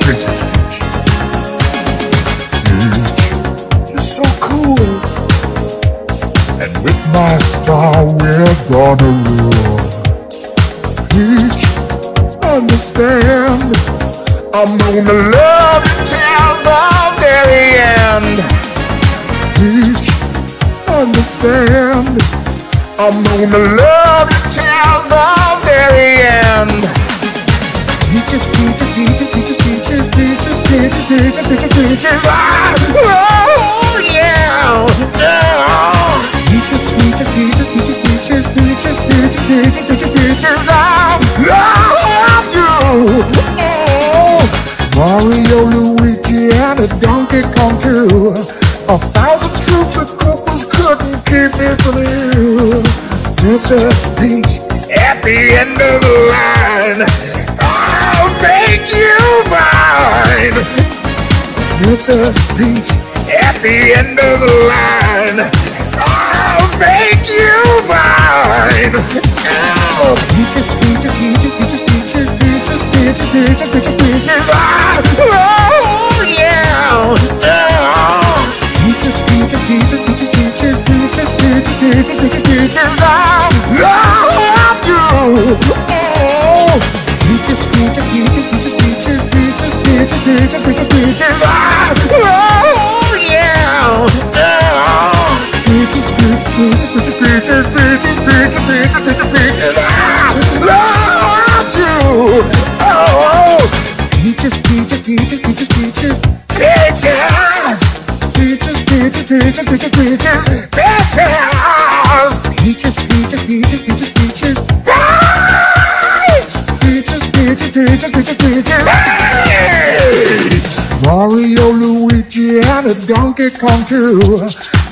Princess Peach. Peach, you're so cool. And with my star, we're gonna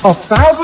A thousand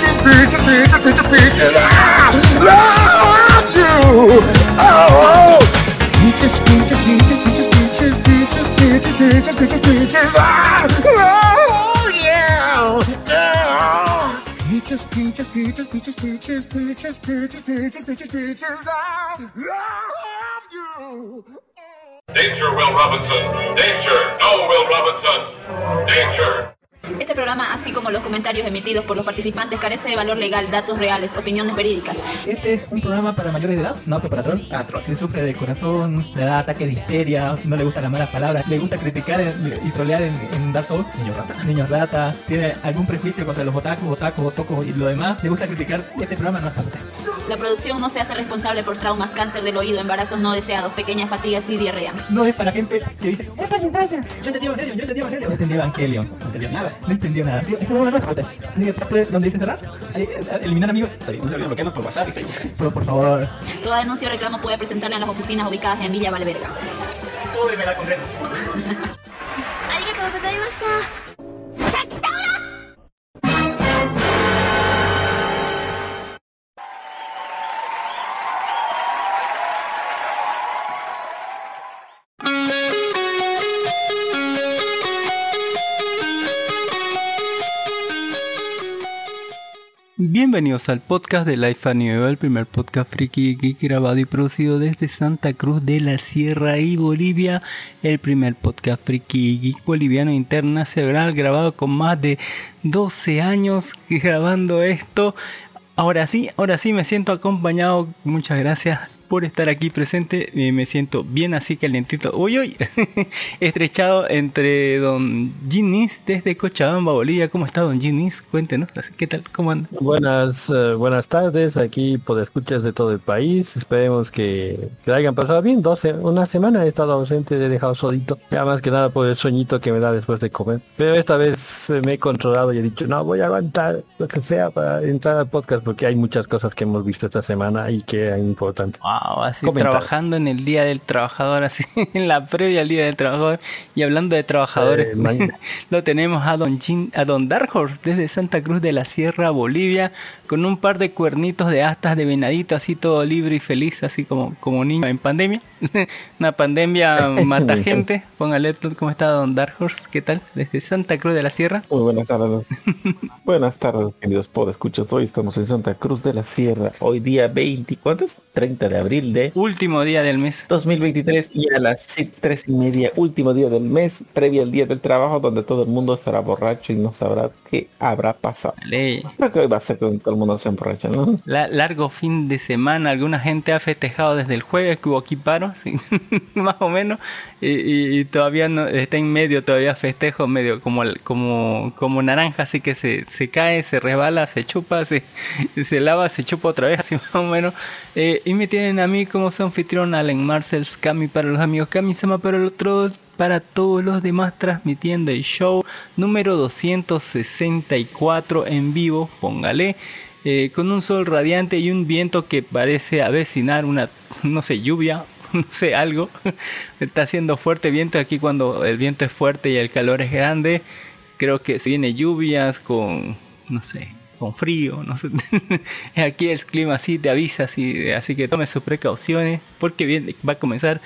peaches, peaches, peaches, peaches, peaches, peaches. I love you. Oh, peaches, peaches, peaches, peaches, peaches, peaches, peaches, peaches, peaches, peaches. Oh yeah, yeah. Peaches, peaches, peaches, peaches, peaches, peaches, peaches, peaches, peaches, peaches. I love you. Danger, Will Robinson. Danger. No, Will Robinson. Danger. Los comentarios emitidos por los participantes, carece de valor legal, datos reales, opiniones verídicas. Este es un programa para mayores de edad, no para troll. Ah, troll. Si sufre de corazón, le da ataque de histeria, no le gustan las malas palabras, le gusta criticar y trolear en, en Dark Souls, niños rata, niños rata, tiene algún prejuicio contra los otakus, otakus, otocos y lo demás, le gusta criticar, este programa no es para usted. La producción no se hace responsable por traumas, cáncer del oído, embarazos no deseados, pequeñas fatigas y diarrea. No es para gente que dice, es para infancia. Yo entendí Evangelion, yo entendí Evangelion. No entendí Evangelion. No entendió nada. No entendió nada. Es como una nueva Así que donde dice cerrar. Ahí, eh, eliminar amigos. Está bien, no se olviden bloquearnos por WhatsApp y Facebook. Pero por favor. Toda denuncia o reclamo puede presentarla en las oficinas ubicadas en Villa Valverga. Súbeme la concreta. Bienvenidos al podcast de Life a Nuevo, el primer podcast friki geek grabado y producido desde Santa Cruz de la Sierra y Bolivia, el primer podcast friki geek boliviano internacional grabado con más de 12 años grabando esto. Ahora sí, ahora sí me siento acompañado, muchas gracias por estar aquí presente. Eh, me siento bien así calientito. Uy, uy. Estrechado entre don Ginis desde Cochabamba, Bolivia. ¿Cómo está don Ginis? Cuéntenos. Así, ¿Qué tal? ¿Cómo anda? Buenas, eh, buenas tardes, aquí por escuchas de todo el país. Esperemos que, que hayan pasado bien. Dos, se- una semana he estado ausente, he dejado solito. Ya más que nada por el sueñito que me da después de comer. Pero esta vez eh, me he controlado y he dicho, no, voy a aguantar lo que sea para entrar al podcast porque hay muchas cosas que hemos visto esta semana y que eran importantes. Wow, así Comentar. trabajando en el Día del Trabajador, así en la previa al Día del Trabajador. Y hablando de trabajadores, Eh, lo tenemos a don, Jin- a don Dark Horse desde Santa Cruz de la Sierra, Bolivia, con un par de cuernitos de astas de venadito, así todo libre y feliz, así como, como niño en pandemia. Una pandemia mata gente. Póngale cómo está don Dark Horse, ¿qué tal? Desde Santa Cruz de la Sierra. Muy buenas tardes. buenas tardes, queridos por escuchas. Hoy estamos en Santa Cruz de la Sierra. Hoy día 20, ¿cuánto es? 30 de abril de Último día del mes. 2023 y a las sí, tres y media, último día del mes, previo al día del trabajo, donde todo el mundo estará borracho y no sabrá qué habrá pasado. Vale. Creo que hoy va a ser que todo el mundo se emborracha, ¿no? La- largo fin de semana, alguna gente ha festejado desde el jueves que hubo aquí paro, más o menos, y, todavía no, está en medio, todavía festejo medio como, como, como naranja, así que se, se cae, se resbala, se chupa, se, se lava, se chupa otra vez, así más o menos. Eh, y me tienen a mí como su anfitrión Allen Marcel Cami para los amigos Cami Sama para el otro para todos los demás transmitiendo el show número 264 en vivo, póngale, eh, con un sol radiante y un viento que parece avecinar una, no sé, lluvia, no sé, algo. Está haciendo fuerte viento aquí cuando el viento es fuerte y el calor es grande. Creo que se viene lluvias con, no sé, con frío, no sé. aquí el clima así te avisa, así, así que tome sus precauciones porque viene, va a comenzar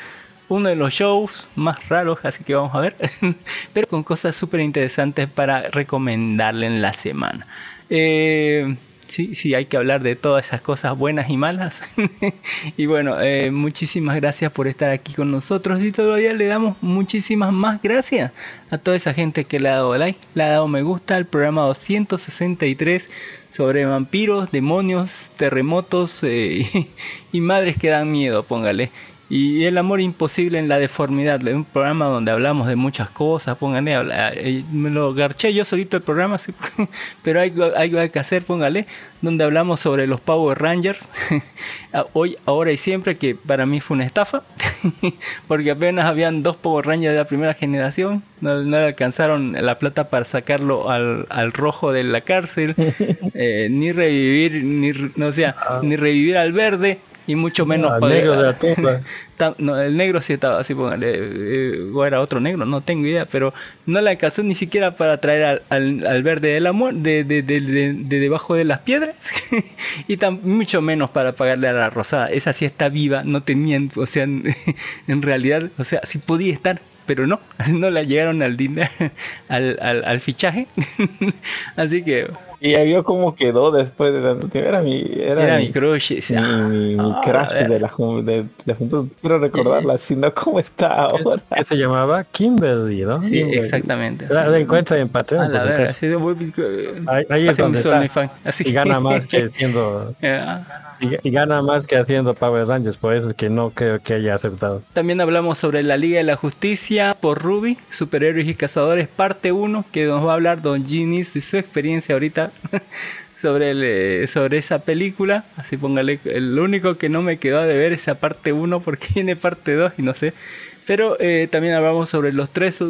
uno de los shows más raros, así que vamos a ver, pero con cosas súper interesantes para recomendarle en la semana. Eh, sí, sí, hay que hablar de todas esas cosas buenas y malas. y bueno, eh, muchísimas gracias por estar aquí con nosotros y todavía le damos muchísimas más gracias a toda esa gente que le ha dado like, le ha dado me gusta al programa 263 sobre vampiros, demonios, terremotos eh, y madres que dan miedo, póngale. Y el amor imposible en la deformidad, de un programa donde hablamos de muchas cosas, póngale, habla- eh, me lo garché yo solito el programa, sí, pero hay algo hay que hacer, póngale, donde hablamos sobre los Power Rangers, hoy, ahora y siempre, que para mí fue una estafa, porque apenas habían dos Power Rangers de la primera generación, no, no le alcanzaron la plata para sacarlo al, al rojo de la cárcel, eh, ni revivir, ni, no, o sea, ni revivir al verde, y mucho menos negro de la tumba. No, el negro sí estaba así, póngale, eh, o era otro negro, no tengo idea, pero no le alcanzó ni siquiera para traer al, al, al verde del amor de, de, de, de- de debajo de las piedras, y tan, mucho menos para pagarle a la rosada. Esa sí está viva, no tenían, o sea, en, en realidad, o sea, sí podía estar. Pero no, no la llegaron al dinero, al, al, al fichaje. Así que Y ya vio cómo quedó después de la Era mi, era, era mi, mi crush. mi, sea, mi- mi ah, crush de la, de, de asunto. Quiero recordarla, sino cómo está ahora. Que se llamaba Kimberly, ¿no? Sí, Kimberly. exactamente. La, la encuentra en Patreon. A la verga, así de eh, Ahí, ahí es donde está. OnlyFans, así. Y gana más que haciendo Ya. y, y gana más que haciendo Power Rangers, por eso es que no creo que haya aceptado. También hablamos sobre la Liga de la Justicia por Ruby, Superhéroes y Cazadores, parte 1, que nos va a hablar Don Ginis y su experiencia ahorita sobre, el, eh, sobre esa película. Así póngale, el único que no me quedó de ver esa parte 1 porque viene parte 2 y no sé. Pero eh, también hablamos sobre los tres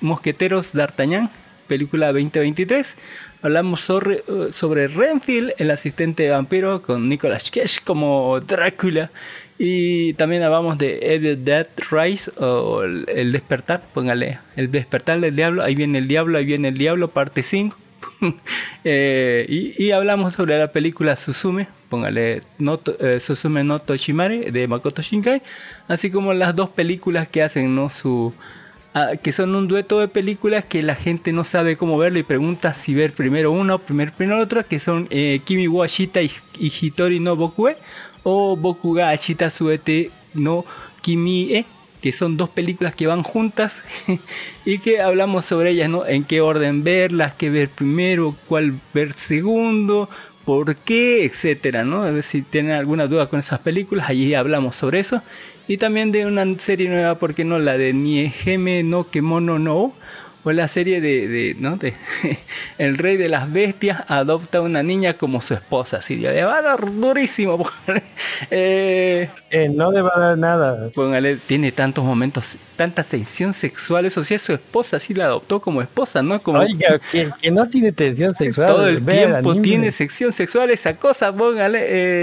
mosqueteros d'Artagnan, película 2023. Hablamos sobre, eh, sobre Renfield, el asistente vampiro, con Nicolas Cage como Drácula. Y también hablamos de Evil Dead Rise o el despertar, póngale, el despertar del diablo, ahí viene el diablo, ahí viene el diablo, parte 5. Eh, y, hablamos sobre la película Suzume, póngale no, eh, no Toshimare de Makoto Shinkai, así como las dos películas que hacen, ¿no? Su, ah, que son un dueto de películas que la gente no sabe cómo verlo y pregunta si ver primero una o primero, primero otra, que son eh, Kimi wa Ashita y, Hitori no Bokue o Boku ga Ashita Suete no Kimi e que son dos películas que van juntas y que hablamos sobre ellas, ¿no? En qué orden verlas, qué ver primero, cuál ver segundo, por qué, etcétera, ¿no? A ver si tienen alguna duda con esas películas, allí hablamos sobre eso. Y también de una serie nueva, ¿por qué no? La de Nieheme no Kemono no, o la serie de, de, ¿no? de El Rey de las Bestias adopta a una niña como su esposa, así le va a dar durísimo. póngale. Eh, Eh, no le va a dar nada. póngale, tiene tantos momentos, tanta tensión sexual, eso sí es su esposa, sí la adoptó como esposa, ¿no? Como Oiga, que, que no tiene tensión sexual. todo el tiempo tiene sección sexual, esa cosa, póngale,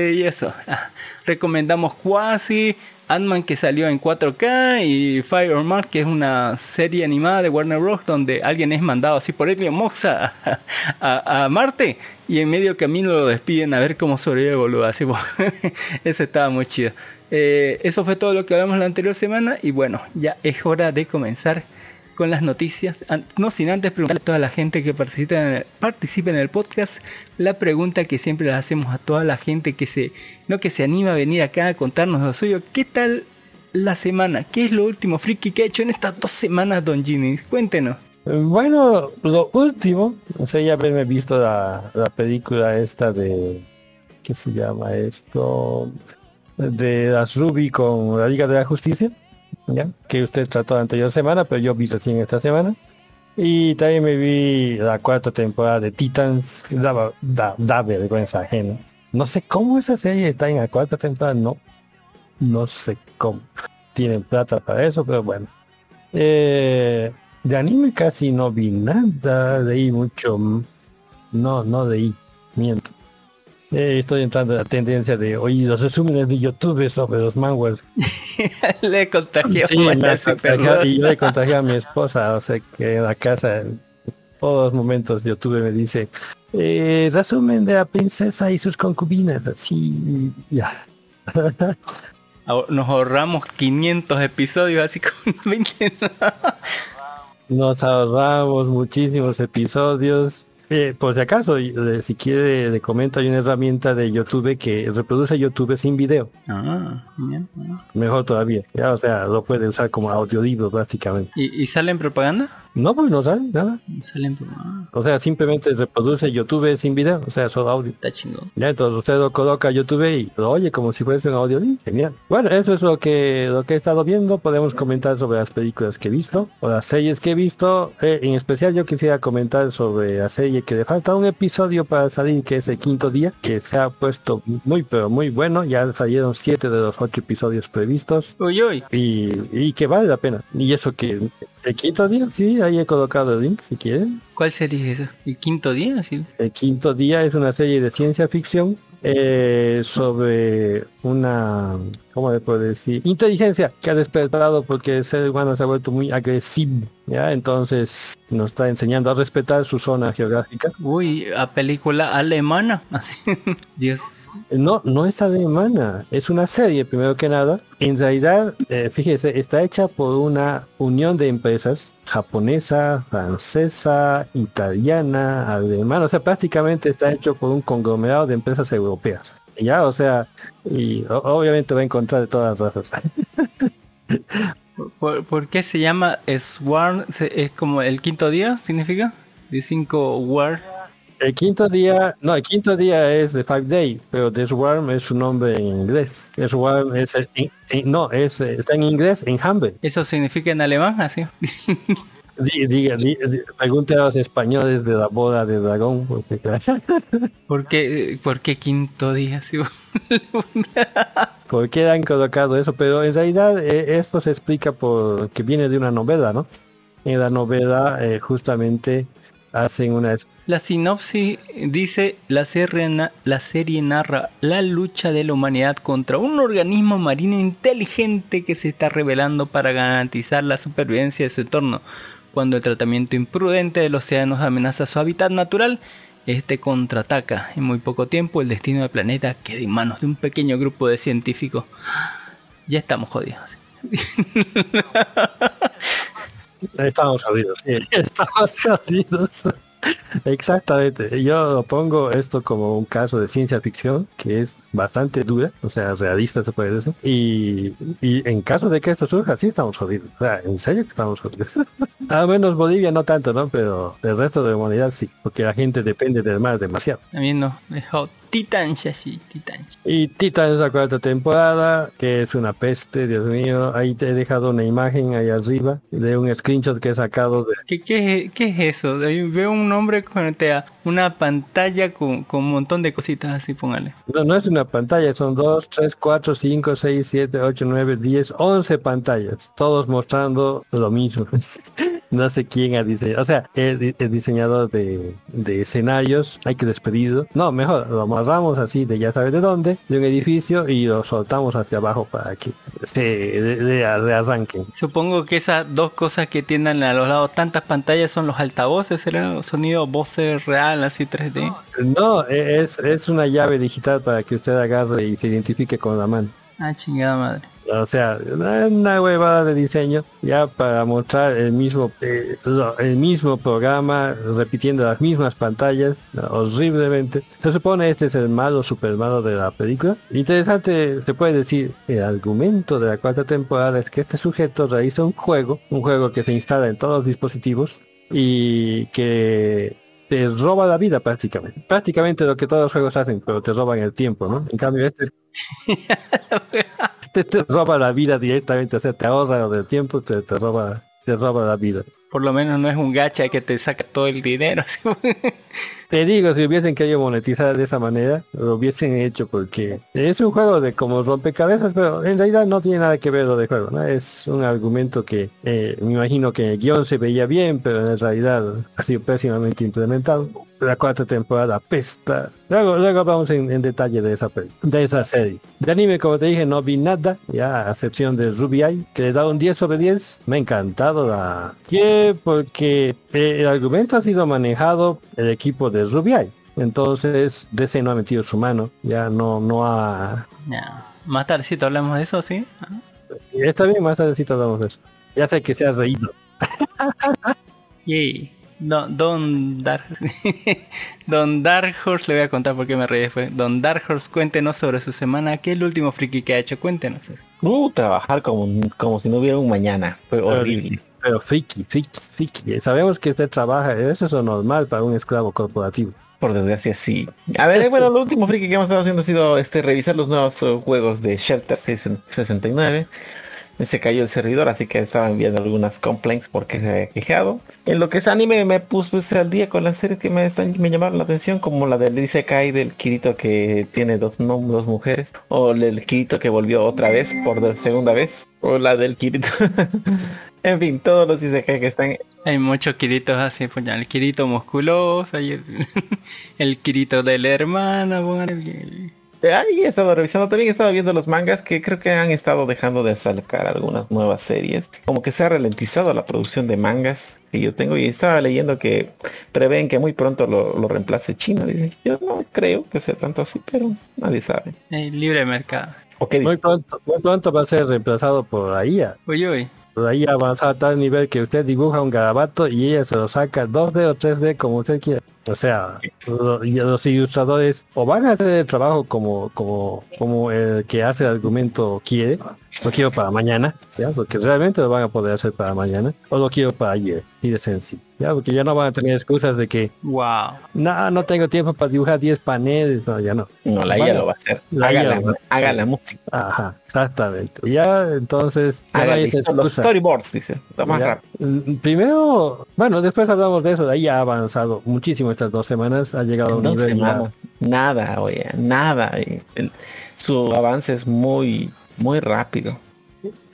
eh, y eso. Ah, recomendamos Quasi, Ant-Man que salió en 4K y Fire Mark que es una serie animada de Warner Bros. donde alguien es mandado así por Elio Moxa a, a- a Marte y en medio camino lo despiden a ver cómo sobrevive boludo. Así, pues, eso estaba muy chido. Eh, eso fue todo lo que hablamos la anterior semana y bueno, ya es hora de comenzar con las noticias. No sin antes preguntarle a toda la gente que participa en, el, participa en el podcast la pregunta que siempre le hacemos a toda la gente que se, no que se anima a venir acá a contarnos lo suyo. ¿Qué tal la semana? ¿Qué es lo último friki que ha hecho en estas dos semanas, Don Ginny? Cuéntenos. Bueno, lo último, o sea, ya haberme visto la, la película esta de, ¿qué se llama esto? De las Ruby con la Liga de la Justicia, ¿ya? Que usted trató la anterior semana, pero yo vi recién esta semana. Y también me vi la cuarta temporada de Titans, daba, da, da vergüenza ajena. No sé cómo esa serie está en la cuarta temporada, no, no sé cómo. Tienen plata para eso, pero bueno. Eh, de anime casi no vi nada, leí mucho, no, no leí, miento. Eh, estoy entrando en la tendencia de oír los resúmenes de YouTube sobre los manguas. le contagió Sí, y yo le contagié a mi esposa, o sea que en la casa en todos los momentos YouTube me dice eh, resumen de la princesa y sus concubinas, así ya. Nos ahorramos 500 episodios así con 20. Nos ahorramos muchísimos episodios. Eh, por si acaso, eh, si quiere, le comento, hay una herramienta de YouTube que reproduce YouTube sin video. Ah, bien, bien. Mejor todavía. Ya, o sea, lo puede usar como audiolibro prácticamente. ¿Y, ¿Y sale en propaganda? No, pues no sale nada. Sale en propaganda. O sea, simplemente reproduce YouTube sin video, o sea, solo audio. Está chingón. Ya, entonces usted lo coloca a YouTube y lo oye como si fuese un audiolibro. Genial. Bueno, eso es lo que lo que he estado viendo. Podemos comentar sobre las películas que he visto o las series que he visto. Eh, en especial yo quisiera comentar sobre la serie que le falta un episodio para salir, que es el quinto día, que se ha puesto muy pero muy bueno. Ya salieron siete de los ocho episodios previstos Uy, uy. y, y que vale la pena. Y eso que el quinto día, sí, ahí he colocado el link si quieren. ¿Cuál serie es esa? ¿El quinto día? Sí. El quinto día es una serie de ciencia ficción eh, sobre una, ¿cómo le puedo decir? Inteligencia que ha despertado porque el ser humano se ha vuelto muy agresivo, ¿ya? Entonces nos está enseñando a respetar su zona geográfica. Uy, a película alemana. Así. Dios. No, no es alemana, es una serie primero que nada. En realidad, eh, fíjese, está hecha por una unión de empresas japonesa, francesa, italiana, alemana, o sea, prácticamente está hecho por un conglomerado de empresas europeas. Ya, o sea, y obviamente va a encontrar de todas las razas. ¿Por, por qué se llama Swarm? ¿Es como el quinto día? ¿Significa? De cinco War. El quinto día, no, el quinto día es The Five Day, pero The Swarm es su nombre en inglés. The Swarm es, en- en- no, es, eh, está en inglés, en Humble. ¿Eso significa en alemán? Así. Di- diga, di- di- pregunte a los españoles de la boda de dragón. Porque... ¿Por qué, por qué quinto día? Así? ¿Por qué han colocado eso? Pero en realidad eh, esto se explica por que viene de una novela, ¿no? En la novela eh, justamente hacen una... La sinopsis dice la serie, na- la serie narra la lucha de la humanidad contra un organismo marino inteligente que se está revelando para garantizar la supervivencia de su entorno. Cuando el tratamiento imprudente de los océanos amenaza su hábitat natural, este contraataca. En muy poco tiempo el destino del planeta queda en manos de un pequeño grupo de científicos. Ya estamos jodidos. Estamos jodidos. Estamos jodidos. Exactamente. Yo pongo esto como un caso de ciencia ficción que es bastante dura, o sea, realista se puede decir. Y, y en caso de que esto surja, sí estamos jodidos. O sea, en serio que estamos jodidos. Al menos Bolivia no tanto, ¿no? Pero el resto de la humanidad sí, porque la gente depende del mar demasiado. A mí no, dejó Titan sí, Titan. Y Titan es la cuarta temporada, que es una peste, Dios mío. Ahí te he dejado una imagen ahí arriba de un screenshot que he sacado de... ¿Qué, qué, qué es eso? Veo un nombre con una pantalla con, con un montón de cositas así, póngale. No, no es una pantalla, son 2, 3, 4, 5, 6, 7, 8, 9, 10, 11 pantallas, todos mostrando lo mismo. no sé quién ha diseñado, o sea, el, el diseñador de, de escenarios, hay que despedirlo. No, mejor, lo amarramos así de ya sabes de dónde, de un edificio y lo soltamos hacia abajo para que se de, de- rearranquen. Supongo que esas dos cosas que tienen a los lados tantas pantallas son los altavoces, ¿será? Sonido voces real, así 3D. No, e- es, es una llave digital para que usted agarre y se identifique con la mano. Ah, chingada madre. O sea, una huevada de diseño ya para mostrar el mismo eh, el mismo programa repitiendo las mismas pantallas horriblemente. Se supone este es el malo super malo de la película. Interesante, se puede decir, el argumento de la cuarta temporada es que este sujeto realiza un juego, un juego que se instala en todos los dispositivos y que te roba la vida prácticamente. Prácticamente lo que todos los juegos hacen, pero te roban el tiempo, ¿no? En cambio este te, te roba la vida directamente, o sea, te ahorra lo del tiempo, te, te roba, te roba la vida. Por lo menos no es un gacha que te saca todo el dinero. Te digo, si hubiesen querido monetizar de esa manera, lo hubiesen hecho porque es un juego de como rompecabezas, pero en realidad no tiene nada que ver lo de juego, ¿no? Es un argumento que eh, me imagino que en el guion se veía bien, pero en realidad ha sido pésimamente implementado. La cuarta temporada pesta. Luego, luego vamos en, en detalle de esa peli- de esa serie. De anime, como te dije, no vi nada, ya a excepción de Ruby Eye, que le da un 10 sobre 10. Me ha encantado la... que porque eh, el argumento ha sido manejado el equipo de Ruby Eye. Entonces, DC no ha metido su mano, ya no, no ha... Ya. Más tardecito hablamos de eso, ¿sí? Está bien, más tardecito hablamos de eso. Ya sé que se ha reído. Yay. Don, Don Dark Don Dark Horse le voy a contar por qué me reí después. Don Dark Horse, cuéntenos sobre su semana. ¿Qué es el último friki que ha hecho? Cuéntenos. Uh, trabajar como, como si no hubiera un mañana. Fue horrible. Pero friki, friki, friki. Sabemos que usted trabaja, eso es lo normal para un esclavo corporativo. Por desgracia sí. A ver, bueno, lo último friki que hemos estado haciendo ha sido este revisar los nuevos eh, juegos de Shelter 69. Se cayó el servidor, así que estaba enviando algunas complaints porque se había quejado. En lo que es anime me puse pues, al día con las series que me están me llamaron la atención, como la del Dice Kai del Kirito que tiene dos nombres, dos mujeres, o el Kirito que volvió otra vez por segunda vez, o la del Kirito. en fin, todos los Isekai que están Hay muchos Kiritos así, pues ya, el Kirito musculoso, y el, el Kirito de la hermana, bueno, el- Ahí he estado revisando, también he estado viendo los mangas que creo que han estado dejando de sacar algunas nuevas series. Como que se ha ralentizado la producción de mangas que yo tengo y estaba leyendo que prevén que muy pronto lo, lo reemplace China. Dicen, yo no creo que sea tanto así, pero nadie sabe. el libre mercado. ¿O qué Muy pronto, muy pronto va a ser reemplazado por la IA. Uy, uy. Por ahí avanzado a tal nivel que usted dibuja un garabato y ella se lo saca 2D o 3D como usted quiera. O sea, lo- y los ilustradores o van a hacer el trabajo como, como, como el que hace el argumento quiere, lo quiero para mañana, ¿ya? Porque realmente lo van a poder hacer para mañana, o lo quiero para ayer, y de sencillo, ¿ya? Porque ya no van a tener excusas de que, Wow. no, no tengo tiempo para dibujar 10 paneles, no, ya no. No, la Bueno, IA lo va a hacer. la haga, la, lo va a haga la música. Ajá, exactamente. Ya, entonces, ya Haga listo los storyboards, dice. Lo más Ya. rápido. Mm, Primero, bueno, después hablamos de eso, de ahí ha avanzado muchísimo estas dos semanas, ha llegado a un Dos nivel ya- semanas. Nada, oye, nada. el- su avance es muy, muy rápido.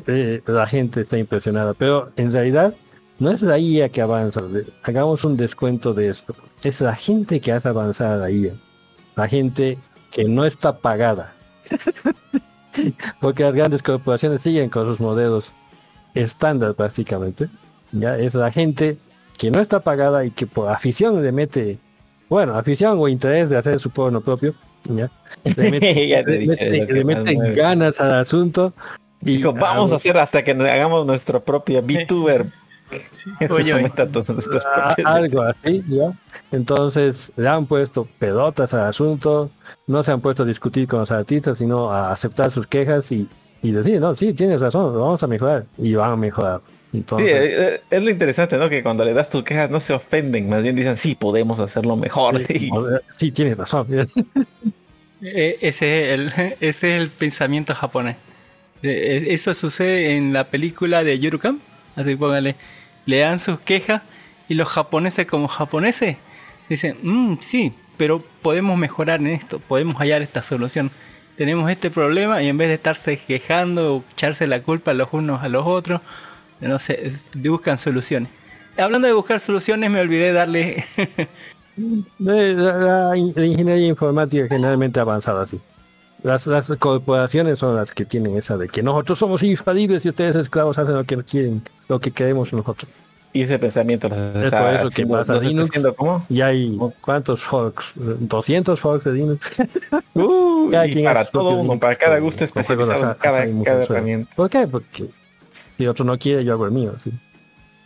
eh, la gente está impresionada, pero en realidad no es la IA que avanza, hagamos un descuento de esto, es la gente que hace avanzar a la IA, la gente que no está pagada, porque las grandes corporaciones siguen con sus modelos estándar prácticamente, ya es la gente que no está pagada y que por afición le mete, bueno, afición o interés de hacer su porno propio, ya, le mete, le mete- le mueve. ganas al asunto Y Dijo, vamos a hacer hasta que hagamos nuestro propio VTuber. Eso Oye, Ah, algo así, ¿ya? Entonces le han puesto pelotas al asunto, no se han puesto a discutir con los artistas, sino a aceptar sus quejas y, y decir, no, sí, tienes razón, vamos a mejorar. Y van a mejorar. Entonces, eh, eh, es lo interesante, ¿no? Que cuando le das tus quejas no se ofenden, más bien dicen, sí, podemos hacerlo mejor. sí, sí, tienes razón. Eh, ese, es el, ese es el pensamiento japonés. Eh, eh, Eso sucede en la película de Yurukam. Así póngale. Le dan sus quejas y los japoneses como japoneses dicen, "Mm, sí, pero podemos mejorar en esto, podemos hallar esta solución. Tenemos este problema y en vez de estarse quejando o echarse la culpa los unos a los otros, no sé, buscan soluciones. Hablando de buscar soluciones, me olvidé darle La, la in- la ingeniería informática generalmente ha avanzado así. Las, las corporaciones son las que tienen esa de que nosotros somos infalibles y ustedes esclavos hacen lo que quieren, lo que queremos nosotros. Y ese pensamiento los Es está por eso que pasa Linux. ¿cómo? Y hay cuántos forks, 200 forks de Linux. Uh, Cada y para todo uno, para cada gusto especializado, cada, cada herramienta. ¿Por qué? Porque si otro no quiere, yo hago el mío. Sí,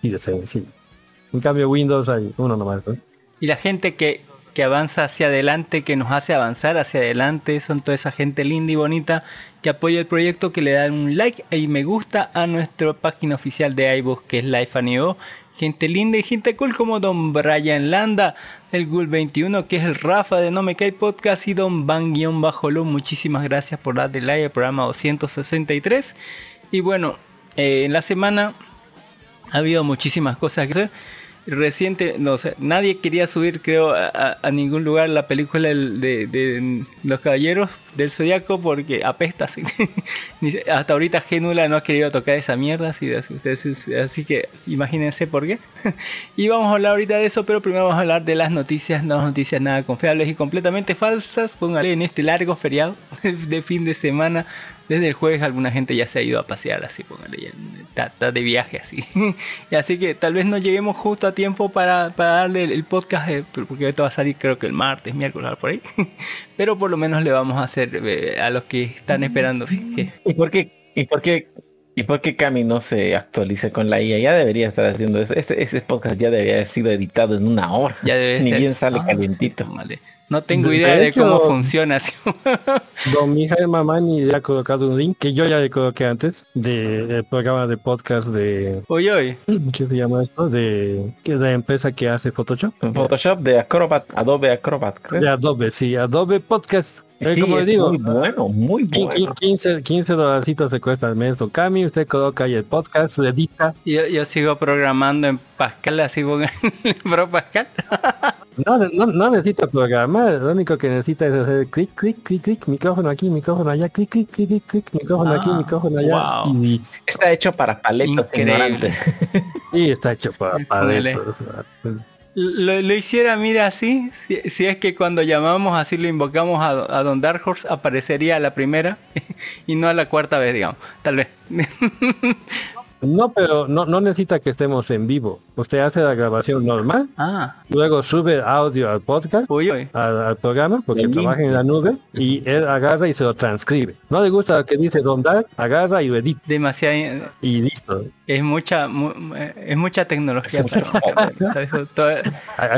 y de ser, sí. En cambio Windows hay uno nomás. ¿no? Y la gente que, que avanza hacia adelante, que nos hace avanzar hacia adelante, son toda esa gente linda y bonita que apoya el proyecto, que le dan un like y me gusta a nuestra página oficial de iBooks, que es Life Anio. Gente linda y gente cool como Don Brian Landa, el Gul21, que es el Rafa de No Me Cae Podcast y Don Van-Bajo Muchísimas gracias por darle like al programa 263. Y bueno, eh, en la semana ha habido muchísimas cosas que hacer. Reciente, no sé, nadie quería subir, creo, a, ningún lugar la película de, de Los Caballeros del Zodiaco porque apesta. Así, hasta ahorita Genula no ha querido tocar esa mierda, así, así, así que imagínense por qué. y vamos a hablar ahorita de eso, pero primero vamos a hablar de las noticias, no noticias nada confiables y completamente falsas. Póngale en este largo feriado de fin de semana. Desde el jueves alguna gente ya se ha ido a pasear, así póngale, ya está, de viaje así. y así que tal vez no lleguemos justo a tiempo para, para darle el, el podcast, eh, porque esto va a salir creo que el martes, miércoles, por ahí. Pero por lo menos le vamos a hacer eh, a los que están esperando. ¿Y por qué? ¿Y por qué? ¿Y por qué Cami no se actualiza con la IA? Ya debería estar haciendo eso. Este, ese podcast ya debería haber sido editado en una hora. ya debe Ni ser- bien sale Ah, calientito. sí, vale. No tengo De- idea de de, hecho- cómo funciona. así. Don Mijael Mamani le ha colocado un link que yo ya le coloqué antes del programa de podcast de Oye, oye. ¿qué se llama esto? De, de la empresa que hace Photoshop. Photoshop de Acrobat, Adobe Acrobat, creo. De Adobe, sí, Adobe Podcast. Eh, Sí, como digo, muy bueno, muy bueno. 15, 15 dolarcitos se cuesta al mes. Cami, usted coloca ahí el podcast, le edita. Yo, yo sigo programando en Pascal, así Pro Pascal. No, no, no necesita programar, lo único que necesita es hacer clic, clic, clic, clic, micrófono aquí, micrófono allá, clic, clic, clic, clic, clic, micrófono aquí, Ah, micrófono allá. wow. Y, Está hecho para paletos ignorantes. y está hecho para, esto. Lo, lo hiciera, mira, así, si, es que cuando llamamos así lo invocamos a, a Don Dark Horse, aparecería a la primera y no a la cuarta vez, digamos, tal vez. No, pero no necesita que estemos en vivo. Usted hace la grabación normal, ah, luego sube audio al podcast, uy, uy. al, al programa, porque En trabaja en la nube, y él agarra y se lo transcribe. No le gusta lo que dice Don Dark, agarra y lo edita, Demasiada, y listo. es mucha, mu- es mucha tecnología.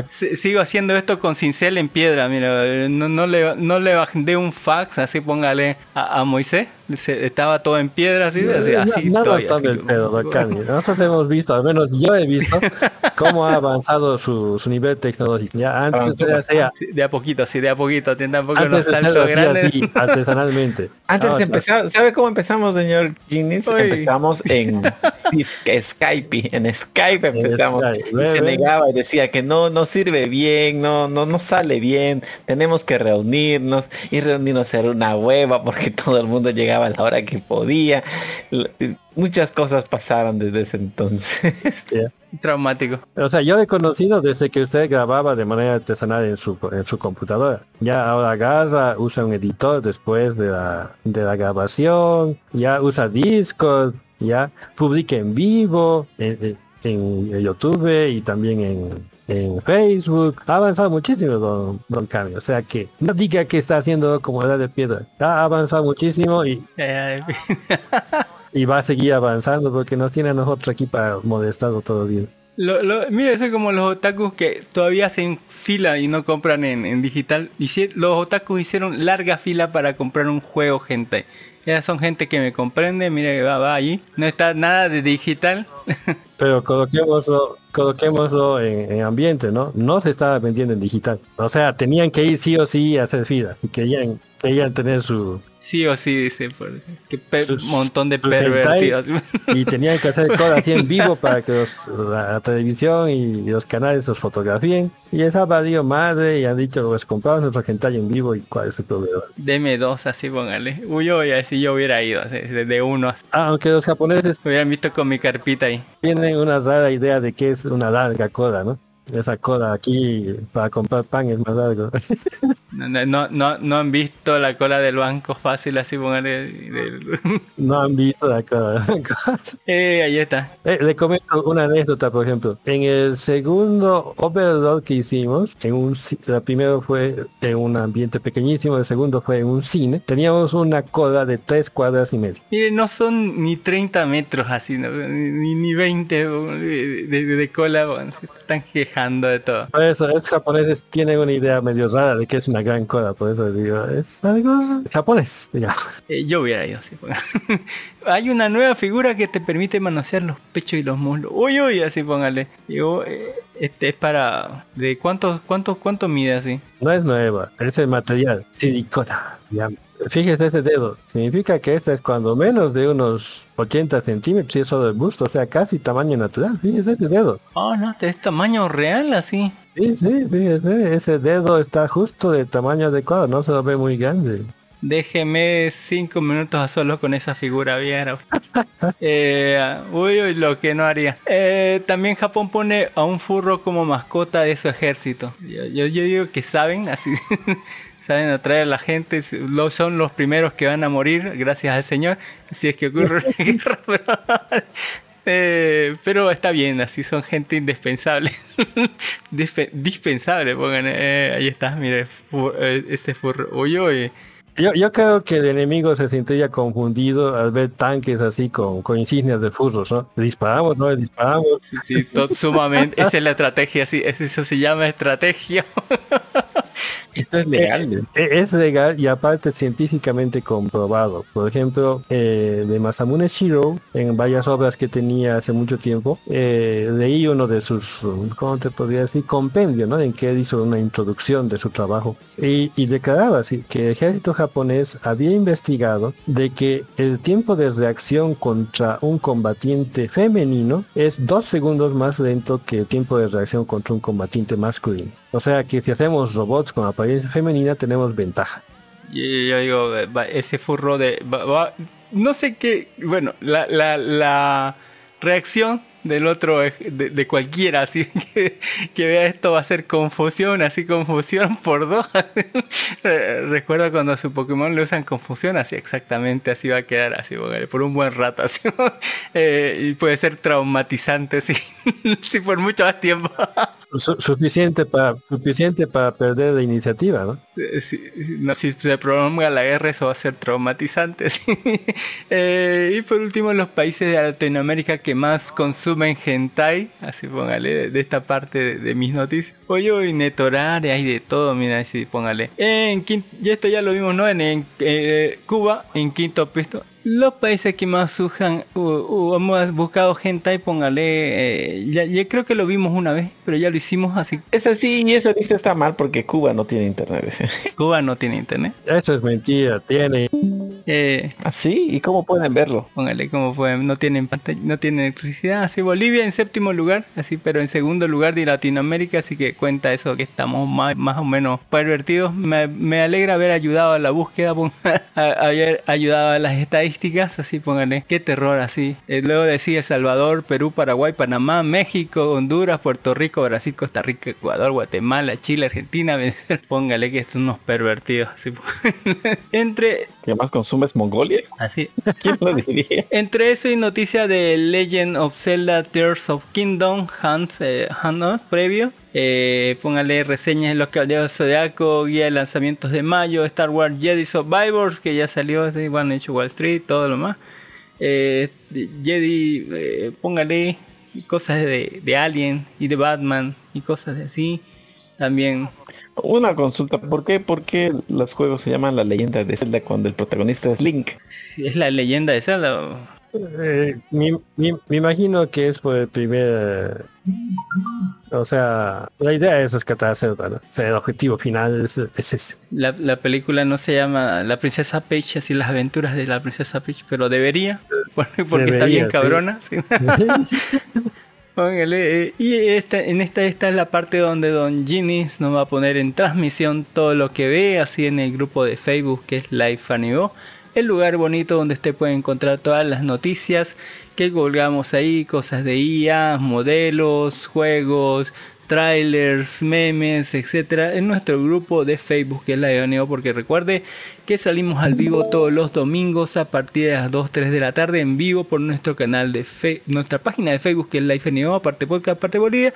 Sigo haciendo esto con cincel en piedra, mira, eh, no, no le no le mandé un fax, así póngale a, a Moisés, se- estaba todo en piedra, así, así, así no, no todavía, todo así el pedo. Nosotros hemos visto, al menos yo he visto, cómo ha avanzado su, su nivel tecnológico. Ya antes Avanzó usted hacía, Sí, de a poquito, sí, de a poquito, tiene tampoco unos saltos grandes. así, artesanalmente. Antes de empezar, ¿sabe cómo empezamos, señor Ginis? Uy. Empezamos en Skype, en Skype empezamos. Skype, y se negaba y decía que no, no sirve bien, no, no, no sale bien, tenemos que reunirnos y reunirnos era una hueva porque todo el mundo llegaba a la hora que podía. Muchas cosas pasaron desde ese entonces. Traumático. O sea, yo he conocido desde que usted grababa de manera artesanal en su, en su computadora. Ya ahora agarra, usa un editor después de la, de la grabación, ya usa Discord, ya publica en vivo, en, en- en YouTube y también en, en Facebook. Ha avanzado muchísimo Don, don Cami. O sea que no diga que está haciendo como edad de piedra. Ha avanzado muchísimo y y va a seguir avanzando porque nos tiene a nosotros aquí para molestarlo todo el día. Lo, lo- mira, eso es como los otakus que todavía hacen fila y no compran en, en digital. Hici- los otakus hicieron larga fila para comprar un juego, gente. Ya son gente que me comprende, mira va, va. No está nada de digital. Pero coloquémoslo, coloquémoslo en, en ambiente, ¿no? No se estaba vendiendo en digital. O sea, tenían que ir sí o sí a hacer fila. Si querían, querían tener su... Sí o sí, dice. Por, qué montón de pervertidos. Y tenían que hacer cosas así en vivo para que los- la, la televisión y los canales los fotografíen. Y esa valió madre y han dicho, pues compramos nuestro hentai en vivo y cuál es el problema. Deme dos, así póngale. Uy, yo voy a decir, yo hubiera ido, así, desde uno. así. Ah, Aunque los japoneses Hubieran visto con mi carpita ahí. tienen una rara idea de que es una larga cola, ¿no? Esa cola aquí para comprar pan es más largo. No, no, no, han visto la cola del banco fácil, así póngale. del- no han visto la cola. eh, ahí está. Eh, le comento una anécdota, por ejemplo. En el segundo Overlord que hicimos, en un el primero fue en un ambiente pequeñísimo, el segundo fue en un cine. Teníamos una cola de tres cuadras y medio. Mire, no son ni 30 metros así, ¿no? ni, ni 20 de, de- de cola, se están quejando de todo. Por eso, los japoneses tienen una idea medio rara de que es una gran cola, por eso digo, es algo japonés, digamos. Eh, yo hubiera ido así. Hay una nueva figura que te permite manosear los pechos y los muslos. Uy, uy, así póngale. Digo, eh, este es para... ¿De cuánto, cuánto, cuánto mide así? No es nueva, es el material, silicona. digamos. Fíjese ese dedo, significa que este es cuando menos de unos 80 centímetros y es solo el busto, o sea, casi tamaño natural. Fíjese ese dedo. Oh, no, este es tamaño real así. Sí, sí, fíjese, ese dedo está justo de tamaño adecuado, no se lo ve muy grande. Déjeme cinco minutos a solo con esa figura viera. Eh, uy, uy, lo que no haría. Eh, también Japón pone a un furro como mascota de su ejército. Yo, yo, yo digo que saben, así saben atraer a la gente. Lo, son los primeros que van a morir, gracias al Señor. Si es que ocurre una guerra, pero, eh, pero está bien, así son gente indispensable. Dispe- dispensable, pongan. eh, ahí está, mire, fu- eh, ese uy. Yo, yo creo que el enemigo se sentiría confundido al ver tanques así con, con insignias de furros, ¿no? Disparamos, ¿no? Disparamos. Sí, sí, sumamente. Esa es la estrategia, sí. es- Eso se llama estrategia. Esto es legal. E- Es legal y aparte científicamente comprobado. Por ejemplo, eh, de Masamune Shiro, en varias obras que tenía hace mucho tiempo, eh, leí uno de sus, ¿cómo te podría decir? Compendio, ¿no? En que él hizo una introducción de su trabajo. Y, y declaraba así, que el ejército japonés había investigado de que el tiempo de reacción contra un combatiente femenino es dos segundos más lento que el tiempo de reacción contra un combatiente masculino. O sea que si hacemos robots con apariencia femenina tenemos ventaja. Y yo digo, ese furro de... no sé qué... Bueno, la, la, la reacción del otro, eh, de, de cualquiera, así que, vea esto va a ser confusión, así confusión por dos. Eh, Recuerda cuando a su Pokémon le usan confusión, así exactamente, así va a quedar, así por un buen rato, así. Eh, y puede ser traumatizante, sí, sí, por mucho más tiempo. Su- suficiente para suficiente para perder la iniciativa, ¿no? Eh, no, si se prolonga la guerra eso va a ser traumatizante. Eh, y por último los países de Latinoamérica que más consumen hentai, así póngale, de, esta parte de, mis noticias. Oye, hoy Netorare, hay de todo, mira, así póngale. En quin- y esto ya lo vimos, ¿no? En, en, eh, Cuba, en quinto puesto. Los países que más usan, u- u- hemos buscado hentai, póngale, eh, ya, ya creo que lo vimos una vez, pero ya lo hicimos así. Esa sí, y esa lista está mal porque Cuba no tiene internet. Cuba no tiene internet. Eso es mentira, tiene. Eh, ¿Así? ¿Y cómo pueden verlo? Póngale como fue, no tienen pantalla, no tienen electricidad, así Bolivia en séptimo lugar, así pero en segundo lugar de Latinoamérica, así que cuenta eso que estamos más, más o menos pervertidos. Me, me alegra haber ayudado a la búsqueda, pon- a- haber ayudado a las estadísticas, así póngale, qué terror así. Eh, luego decía Salvador, Perú, Paraguay, Panamá, México, Honduras, Puerto Rico, Brasil, Costa Rica, Ecuador, Guatemala, Chile, Argentina, Venezuela. Póngale que son unos pervertidos, así. Entre ¿Qué más consumes Mongolia? así ¿Quién lo diría? entre eso y noticia de Legend of Zelda Tears of Kingdom Hans eh, Hanno, previo. Eh, póngale reseñas de los caballeros Zodiaco, guía de lanzamientos de mayo, Star Wars Jedi Survivors, que ya salió, sí, bueno, hecho Wall Street, todo lo más. eh, Jedi, eh, póngale cosas de, de Alien y de Batman y cosas de así. También Una consulta, ¿por qué, ¿por qué los juegos se llaman la leyenda de Zelda cuando el protagonista es Link? es la leyenda de Zelda. Eh, me, me- me imagino que es por el primer... O sea, la idea es rescatar a Zelda, ¿no? O sea, el objetivo final es, es ese. La, la película no se llama La Princesa Peach, así las aventuras de la Princesa Peach, pero debería, porque, porque está Debería, bien sí. cabrona. sí. Eh, y esta, en esta, esta es la parte donde Don Ginis nos va a poner en transmisión todo lo que ve, así en el grupo de Facebook que es Live Animo, el lugar bonito donde usted puede encontrar todas las noticias que colgamos ahí, cosas de IA, modelos, juegos, trailers, memes, etcétera, en nuestro grupo de Facebook que es Live Animo, porque recuerde que salimos al vivo todos los domingos a partir de las 2, 3 de la tarde en vivo por nuestro canal de fe nuestra página de Facebook que es Life NO, aparte podcast, aparte Bolivia,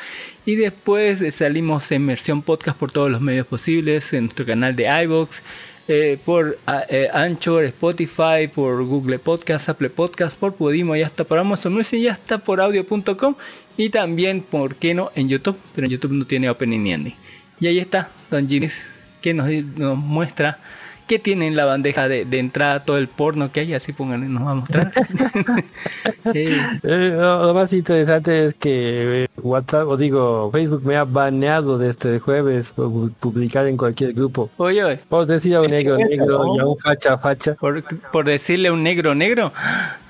y después eh, salimos en versión podcast por todos los medios posibles, en nuestro canal de iVoox, eh, por ah, eh, Anchor, Spotify, por Google Podcast, Apple Podcast, por Podimo, ya está por Amazon Music, ya está por audio.com y también, ¿por qué no? En YouTube, pero en YouTube no tiene opening ni ending. Y ahí está Don Ginis que nos, nos muestra que tiene en la bandeja de, de entrada todo el porno que hay, así pónganle, nos va a mostrar. Eh, Eh, lo, lo más interesante es que eh, WhatsApp, o digo, Facebook me ha baneado desde el jueves por pu- publicar en cualquier grupo. oye, oye, Por decir a un negro negro ¿no? y a un facha facha. por, por decirle un negro negro,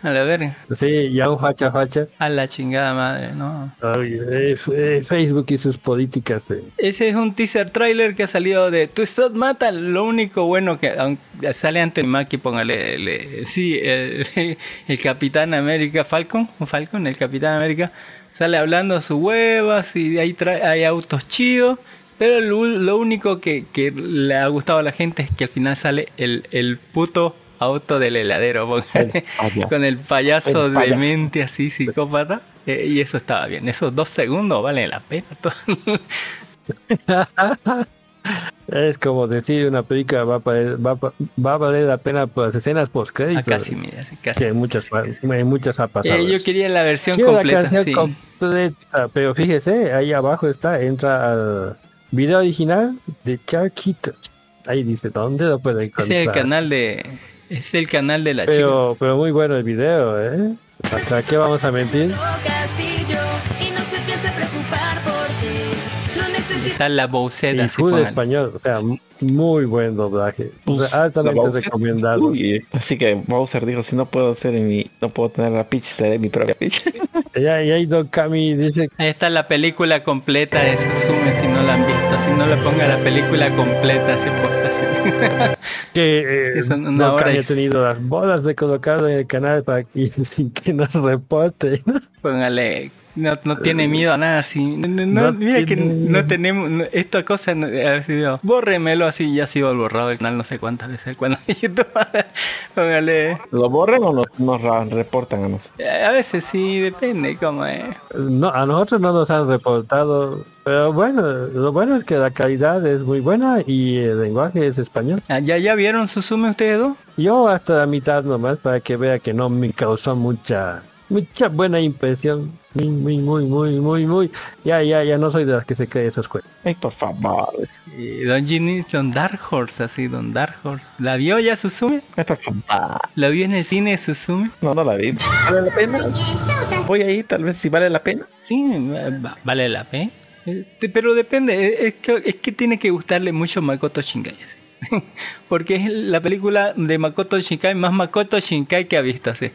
a la verga, Sí, y a un facha facha. a la chingada madre, ¿no? Ay, eh, eh, Facebook y sus políticas. eh. Ese es un teaser trailer que ha salido de Twisted Metal. Lo único bueno que aunque sale ante Maki, póngale, le- sí, el, el Capitán América Falcon, Falcon, el Capitán América, sale hablando a sus huevas y trae, hay autos chidos. Pero lo, lo único que, que le ha gustado a la gente es que al final sale el, el puto auto del heladero, póngale, con el payaso El de mente así psicópata. eh, y eso estaba bien. Esos dos segundos valen la pena. Es como decir una película va a, valer- va, va a valer la pena por las escenas post Ah, créditos. casi, mira, sí, casi. que en muchas, casi, en muchas ha pasado. Eh, yo quería la versión Quiero la completa, canción sí. completa, pero fíjese, ahí abajo está, entra al video original de Charquito. Ahí dice, ¿dónde lo puede encontrar? Es el canal de es el canal de la chica. Pero, pero muy bueno el video, ¿eh? ¿Hasta qué vamos a mentir? Está la Y full póngale. español, o sea, muy buen doblaje. O sea, altamente recomendado. Uy, así que Bowser dijo, si no puedo hacer mi, no puedo tener la Peach, seré mi propia Peach. Y ahí, y ahí Don Cami dice Ahí está la película completa de Suzume si no la han visto. Si no le ponga la película completa, se puede así. que eh, hora Cami y- ha tenido las bolas de colocarlo en el canal para que sin que nos reporte. Póngale. No, no tiene miedo a nada así. No, no, no, No mira que no tenemos. no- esta cosa no- ha sido. Bórremelo así. Ya ha sido borrado el canal no sé cuántas veces. El canal de YouTube. Póngale. ¿Lo borran o nos, reportan a nosotros? A veces sí, depende cómo es. No, a nosotros no nos han reportado, pero bueno, lo bueno es que la calidad es muy buena y el lenguaje es español. Ah, ¿Ya, ya vieron Suzume ustedes dos? Yo hasta la mitad nomás para que vea que no me causó mucha, mucha buena impresión. Muy, muy, muy, muy, muy, muy. Ya, ya, ya no soy de las que se cree esas cosas. Ay, por favor. Y Don Ginny, Don Dark Horse, así, Don Dark Horse. ¿La vio ya Suzume? Ay, por favor. ¿La vio en el cine Suzume? No, no la vi. ¿Vale la pena? Voy ahí, tal vez si vale la pena. Sí, va- vale la pena. Eh, Pero depende, eh, es que, es que tiene que gustarle mucho Makoto Shinkai. así. Porque es la película de Makoto Shinkai más Makoto Shinkai que ha visto así. Eh,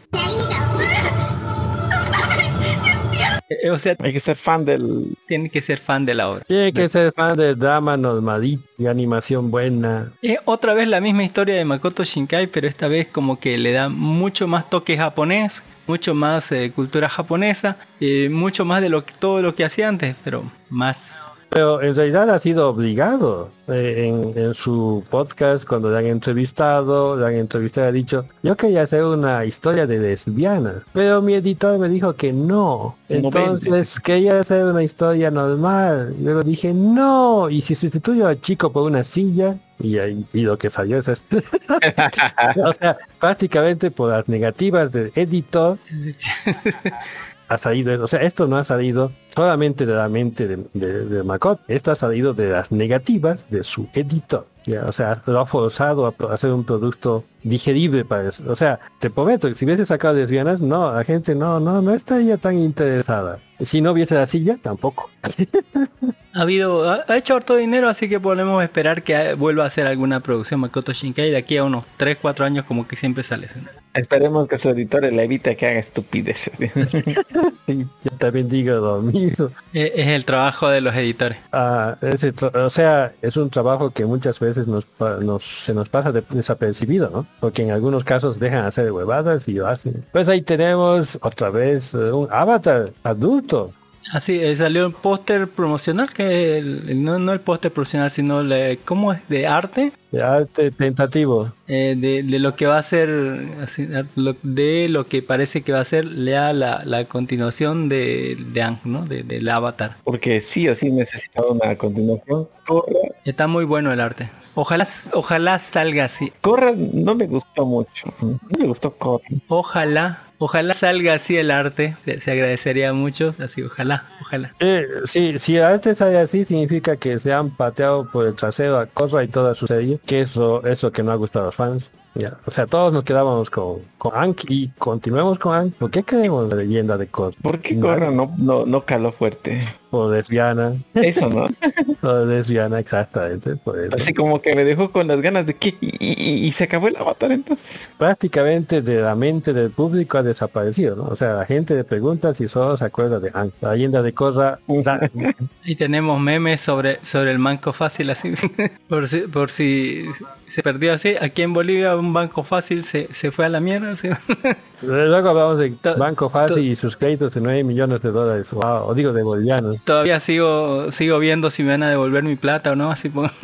O sea, Hay que ser fan del... tiene que ser fan de la obra. Tiene que ser fan de drama normalito y animación buena. Es otra vez la misma historia de Makoto Shinkai, pero esta vez como que le da mucho más toque japonés, mucho más eh, cultura japonesa, eh, mucho más de lo que todo lo que hacía antes, pero más Pero en realidad ha sido obligado eh, en, en su podcast cuando le han entrevistado, le han entrevistado ha dicho, yo quería hacer una historia de lesbianas, pero mi editor me dijo que no. No. Entonces quería hacer una historia normal. Luego dije no, y si sustituyo al chico por una silla, y, y lo que salió es esto. o sea, prácticamente por las negativas del editor ha salido, o sea, esto no ha salido solamente de la mente de, de, Makot, esto ha salido de las negativas de su editor. O sea, lo ha forzado a hacer un producto digerible para eso. O sea, te prometo que si hubiese sacado lesbianas, no, la gente no, no, no estaría tan interesada. Si no hubiese la silla, tampoco. Ha habido, ha, ha hecho harto dinero, así que podemos esperar que vuelva a hacer alguna producción Makoto Shinkai de aquí a unos 3, 4 años como que siempre sale. Esperemos que su editor le evite que haga estupideces. Yo también digo lo mismo. Es, es el trabajo de los editores. Ah, tra- o sea, es un trabajo que muchas veces nos, pa- nos se nos pasa de- desapercibido, ¿no? Porque en algunos casos dejan hacer huevadas y lo hacen. Pues ahí tenemos otra vez eh, un avatar adulto. Así, eh, salió un póster promocional que el- el- no, no el póster promocional, sino le, ¿cómo es? De arte, De arte tentativo. eh, de, de lo que va a ser, así, de lo que parece que va a ser lea la, la continuación de, de Ang, ¿no? De- del avatar. Porque sí o sí necesitaba una continuación. Corra, Está muy bueno el arte. Ojalá, ojalá salga así. Corra no me gustó mucho. No me gustó Corra. Ojalá, ojalá salga así el arte. Se, agradecería mucho. Así, ojalá, ojalá. Eh, sí, si el arte sale así, significa que se han pateado por el trasero a Korra y toda su serie, que eso eso que no ha gustado a los fans. Ya, O sea, todos nos quedábamos con, con Ank y continuemos con Ank. ¿Por qué creemos la leyenda de Korra? ¿Por qué Corra no, no, no caló fuerte? Por lesbiana. Eso, ¿no? Por lesbiana, exactamente. Por eso. Así como que me dejó con las ganas de que... Y, y- y se acabó el avatar entonces. prácticamente de la mente del público ha desaparecido, ¿no? O sea, la gente le pregunta si solo se acuerda de Ank. La leyenda de Korra, la- Y tenemos memes sobre, sobre el banco fácil así. por, si, por si se perdió así. Aquí en Bolivia un banco fácil se, se fue a la mierda. así. luego hablamos de Banco Fácil y sus créditos de 9 millones de dólares. Wow, o digo de bolivianos. Todavía sigo sigo viendo si me van a devolver mi plata o no. Así por-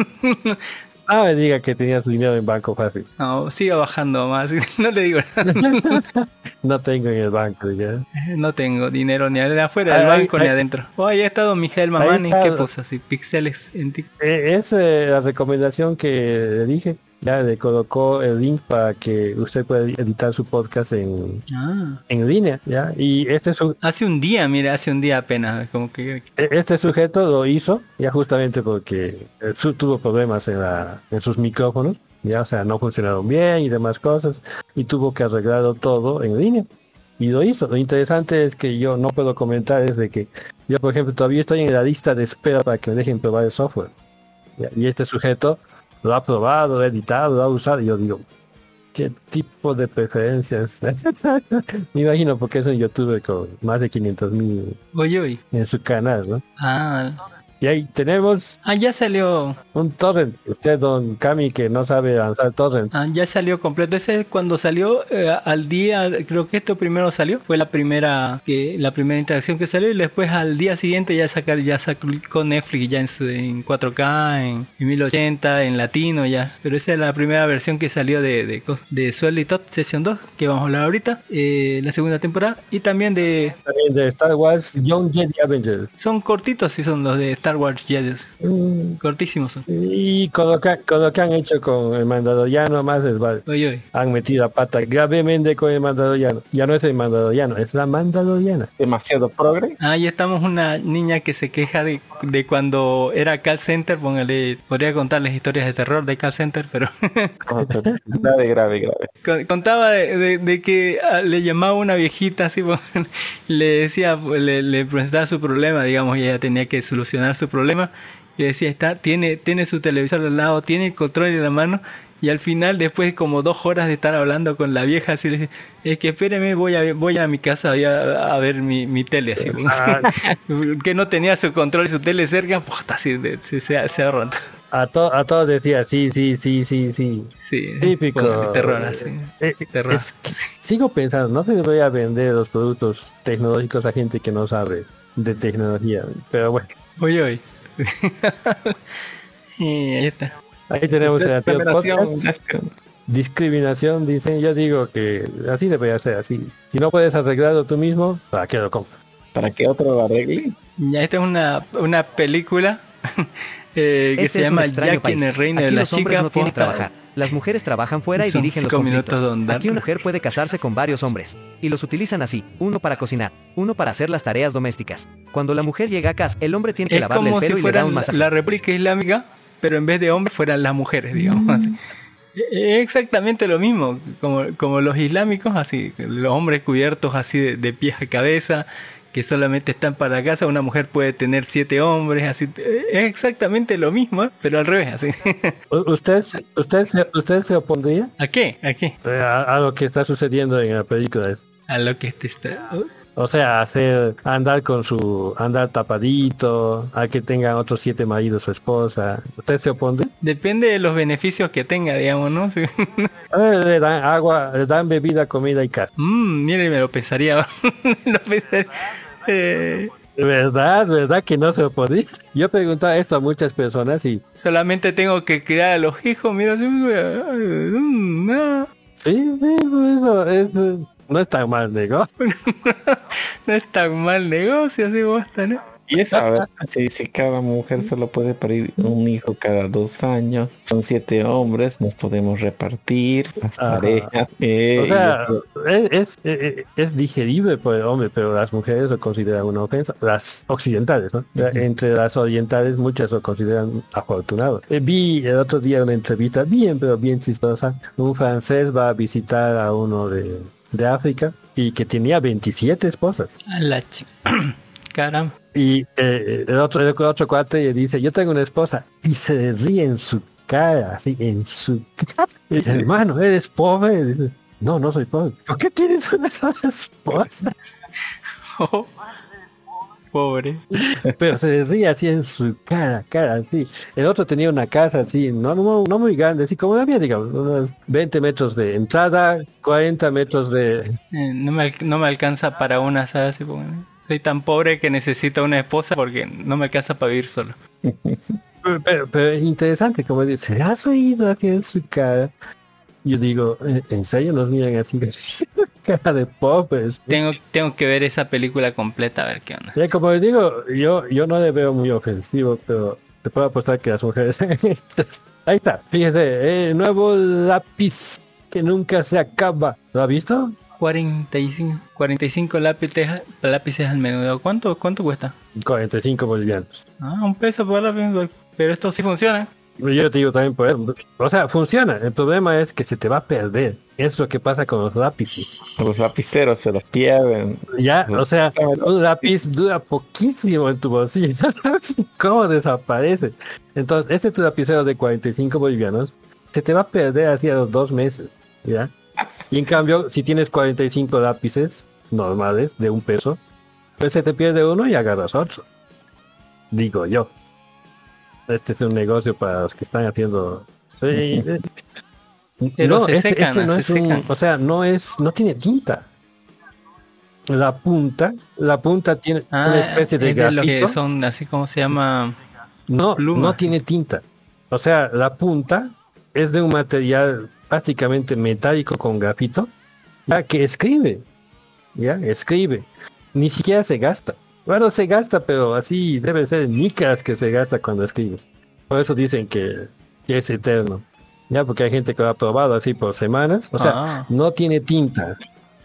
Ah, me diga que tenía su dinero en Banco Fácil. no, sigo bajando más. No le digo nada. No tengo en el banco, ya. No tengo dinero ni afuera del Ahí- banco ni ahí- adentro. Hoy ha estado Miguel Mamani. ¿Qué puso así? Pixeles en TikTok. Eh, es eh, la recomendación que le dije. Ya le colocó el link para que usted pueda editar su podcast en, Ah. en línea, ¿ya? Y este Hace un día, mira, hace un día apenas. Como que E- Este sujeto lo hizo ya justamente porque eh, tuvo problemas en, la, en sus micrófonos, ya o sea, no funcionaron bien y demás cosas, y tuvo que arreglarlo todo en línea. Y lo hizo. Lo interesante es que yo no puedo comentar es de que yo, por ejemplo, todavía estoy en la lista de espera para que me dejen probar el software. Y este sujeto lo ha probado, lo ha editado, lo ha usado, y yo digo, ¿qué tipo de preferencias? me imagino porque es un youtuber con más de 500 mil en su canal, ¿no? Ah, Y ahí tenemos ah, ya salió. un torrent. Usted, don Cami, que no sabe lanzar torrent. Ah, ya salió completo. Ese es cuando salió eh, al día, creo que esto primero salió. Fue la primera que la primera interacción que salió y después al día siguiente ya sacar ya sacó Netflix ya en, su- en 4K, en, en 1080, en latino ya. Pero esa es la primera versión que salió de de, de y Tot Session 2 que vamos a hablar ahorita, eh, la segunda temporada y también de También de Star Wars Young Jedi Avengers. son cortitos sí son los de Star Wars Jedi. Mm, Cortísimos son. Y con lo, que, con lo que han hecho con el Mandaloriano, más les vale. Oye, oye. Han metido a pata gravemente con el Mandaloriano. Ya no es el Mandaloriano, es la Mandaloriana. Demasiado progre. Ahí estamos una niña que se queja de, de cuando era call center, póngale, podría contarles historias de terror de call center, pero grave, grave, grave. con- contaba de, de- de que ah, le llamaba una viejita así, le decía, le, le presentaba su problema, digamos, y ella tenía que solucionar su problema, y decía, está, tiene, tiene su televisor al lado, tiene el control en la mano, y al final, después de como dos horas de estar hablando con la vieja, así le dice, es que espéreme, voy a, voy a mi casa voy a, a ver mi, mi tele, así. que no tenía su control y su tele cerca, pues así se, se, se ha roto. A, to- a todos decía, sí, sí, sí, sí, sí. Sí, Típico. terror así. Eh, Terror. es que sigo pensando, no se debería vender los productos tecnológicos a gente que no sabe de tecnología. Pero bueno, Oye, oye. y ahí está. Ahí tenemos el podcast. Discriminación, dicen, yo digo que así debería ser así. Si no puedes arreglarlo tú mismo, ¿para qué lo compras? para que otro lo arregle. Ya esta es una, una película eh, que Este se llama extraño Jack en el país. reino Aquí de las los hombres chicas. no trabajar. Las mujeres trabajan fuera y Son dirigen los conflictos. Aquí una mujer puede casarse con varios hombres. Y los utilizan así. Uno para cocinar. Uno para hacer las tareas domésticas. Cuando la mujer llega a casa, el hombre tiene que Es lavarle el como si pelo y le da un masaje. la República Islámica, pero en vez de hombres fueran las mujeres, digamos. así. Es exactamente lo mismo, como, como los islámicos, así, los hombres cubiertos así de, de pies a cabeza, que solamente están para casa, una mujer puede tener siete hombres, así, es exactamente lo mismo, pero al revés, así. ¿Usted, usted, usted se opondría ¿A qué? ¿A qué? eh, a, a lo que está sucediendo en la película? A lo que este está... O sea, hacer andar con su andar tapadito, a que tengan otros siete maridos su esposa. ¿Usted se opondría? Depende de los beneficios que tenga, digamos, ¿no? Sí. Le dan agua, le dan bebida, comida y casa. Mm, mire, me lo pensaría. lo pensaría. Eh, ¿Verdad? ¿Verdad que no se opondría? Yo preguntaba esto a muchas personas y solamente tengo que criar a los hijos, mira, sí, mm, no. sí, sí, pues eso, eso no es tan mal negocio. No es tan mal negocio así bosta, ¿no? Y eso, a ver, si, si cada mujer solo puede parir un hijo cada dos años, son siete hombres, nos podemos repartir las Ajá. tareas. eh, O sea, es, es, es- es digerible por el hombre, pero las mujeres lo consideran una ofensa. Las occidentales, ¿no? Entre las orientales muchas lo consideran afortunado. Eh, vi el otro día una entrevista bien, pero bien chistosa. Un francés va a visitar a uno de, de África y que tenía 27 esposas. A la chica. Caramba. Y eh, el, otro, el otro cuate le dice, yo tengo una esposa. Y se ríe en su cara, así, en su cara. Y dice, hermano, ¿eres pobre? Y dice, no, no soy pobre. ¿Por qué tienes una sola esposa? Oh. Pobre. Pero se ríe así en su cara, cara, así. El otro tenía una casa así, no, no, no muy grande, así como la mía, digamos, unos 20 metros de entrada, 40 metros de... Eh, no, me, no me alcanza para una, ¿sabes? Como, Soy tan pobre que necesito una esposa porque no me alcanza para vivir solo. Pero, pero es interesante, como dice, ¿se has oído aquí en su cara? Yo digo, "¿En- ¿en serio nos miran así? cara de pobres. Tengo, tengo que ver esa película completa a ver qué onda. Ya, como les digo, yo, yo no le veo muy ofensivo, pero te puedo apostar que las mujeres... Ahí está, fíjese, el nuevo lápiz que nunca se acaba. ¿Lo ha visto? 45, 45 lápices, lápices al menudo. ¿Cuánto, ¿Cuánto cuesta? 45 bolivianos. Ah, un peso por lápiz. Pero esto sí funciona. Yo te digo también por eso. O sea, funciona. El problema es que se te va a perder. Es lo que pasa con los lápices. los lapiceros se los pierden. Ya, o sea, un lápiz dura poquísimo en tu bolsillo. No sabes cómo desaparece. Entonces, este tu lapicero de 45 bolivianos se te va a perder así a los dos meses. ¿Ya? Y en cambio, si tienes 45 lápices normales de un peso, pues se te pierde uno y agarras otro. Digo yo. Este es un negocio para los que están haciendo... Sí, Pero no, se este- secan, este no se es un- o sea, no es, no tiene tinta. La punta, la punta tiene Ah, una especie de es de lo que son así como se llama. No, no tiene tinta. O sea, la punta es de un material prácticamente metálico con grafito, ya que escribe, ya escribe. Ni siquiera se gasta. Bueno, se gasta, pero así debe ser micas que se gasta cuando escribes. Por eso dicen que, que es eterno. Ya, porque hay gente que lo ha probado así por semanas. O sea, Ah. no tiene tinta.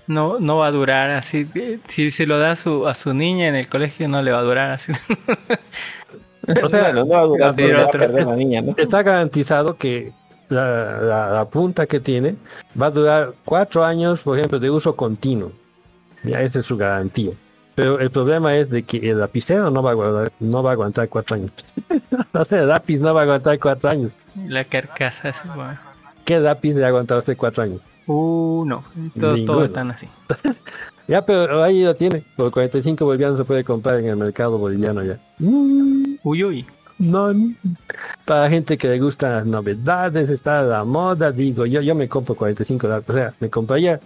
No, no va a durar así. Si se lo da a su, a su niña en el colegio, no le va a durar así. O sea, no va a durar, pero pero va a otra- perder la niña, ¿no? está garantizado que la, la- la punta que tiene va a durar cuatro años, por ejemplo, de uso continuo. Ya esa es su garantía. Pero el problema es de que el lapicero no va a guardar, no va a aguantar cuatro años. o sea, el lápiz no va a aguantar cuatro años. La carcasa así, bueno. ¿Qué lápiz le ha aguantado usted cuatro años? Uh, no. Todo, todo están así. Ya, pero ahí lo tiene. Por 45 bolivianos se puede comprar en el mercado boliviano ya. Mm, Uy, uy. No, para gente que le gustan las novedades, está a la moda, digo, yo yo me compro 45 lápices, o sea, me compraría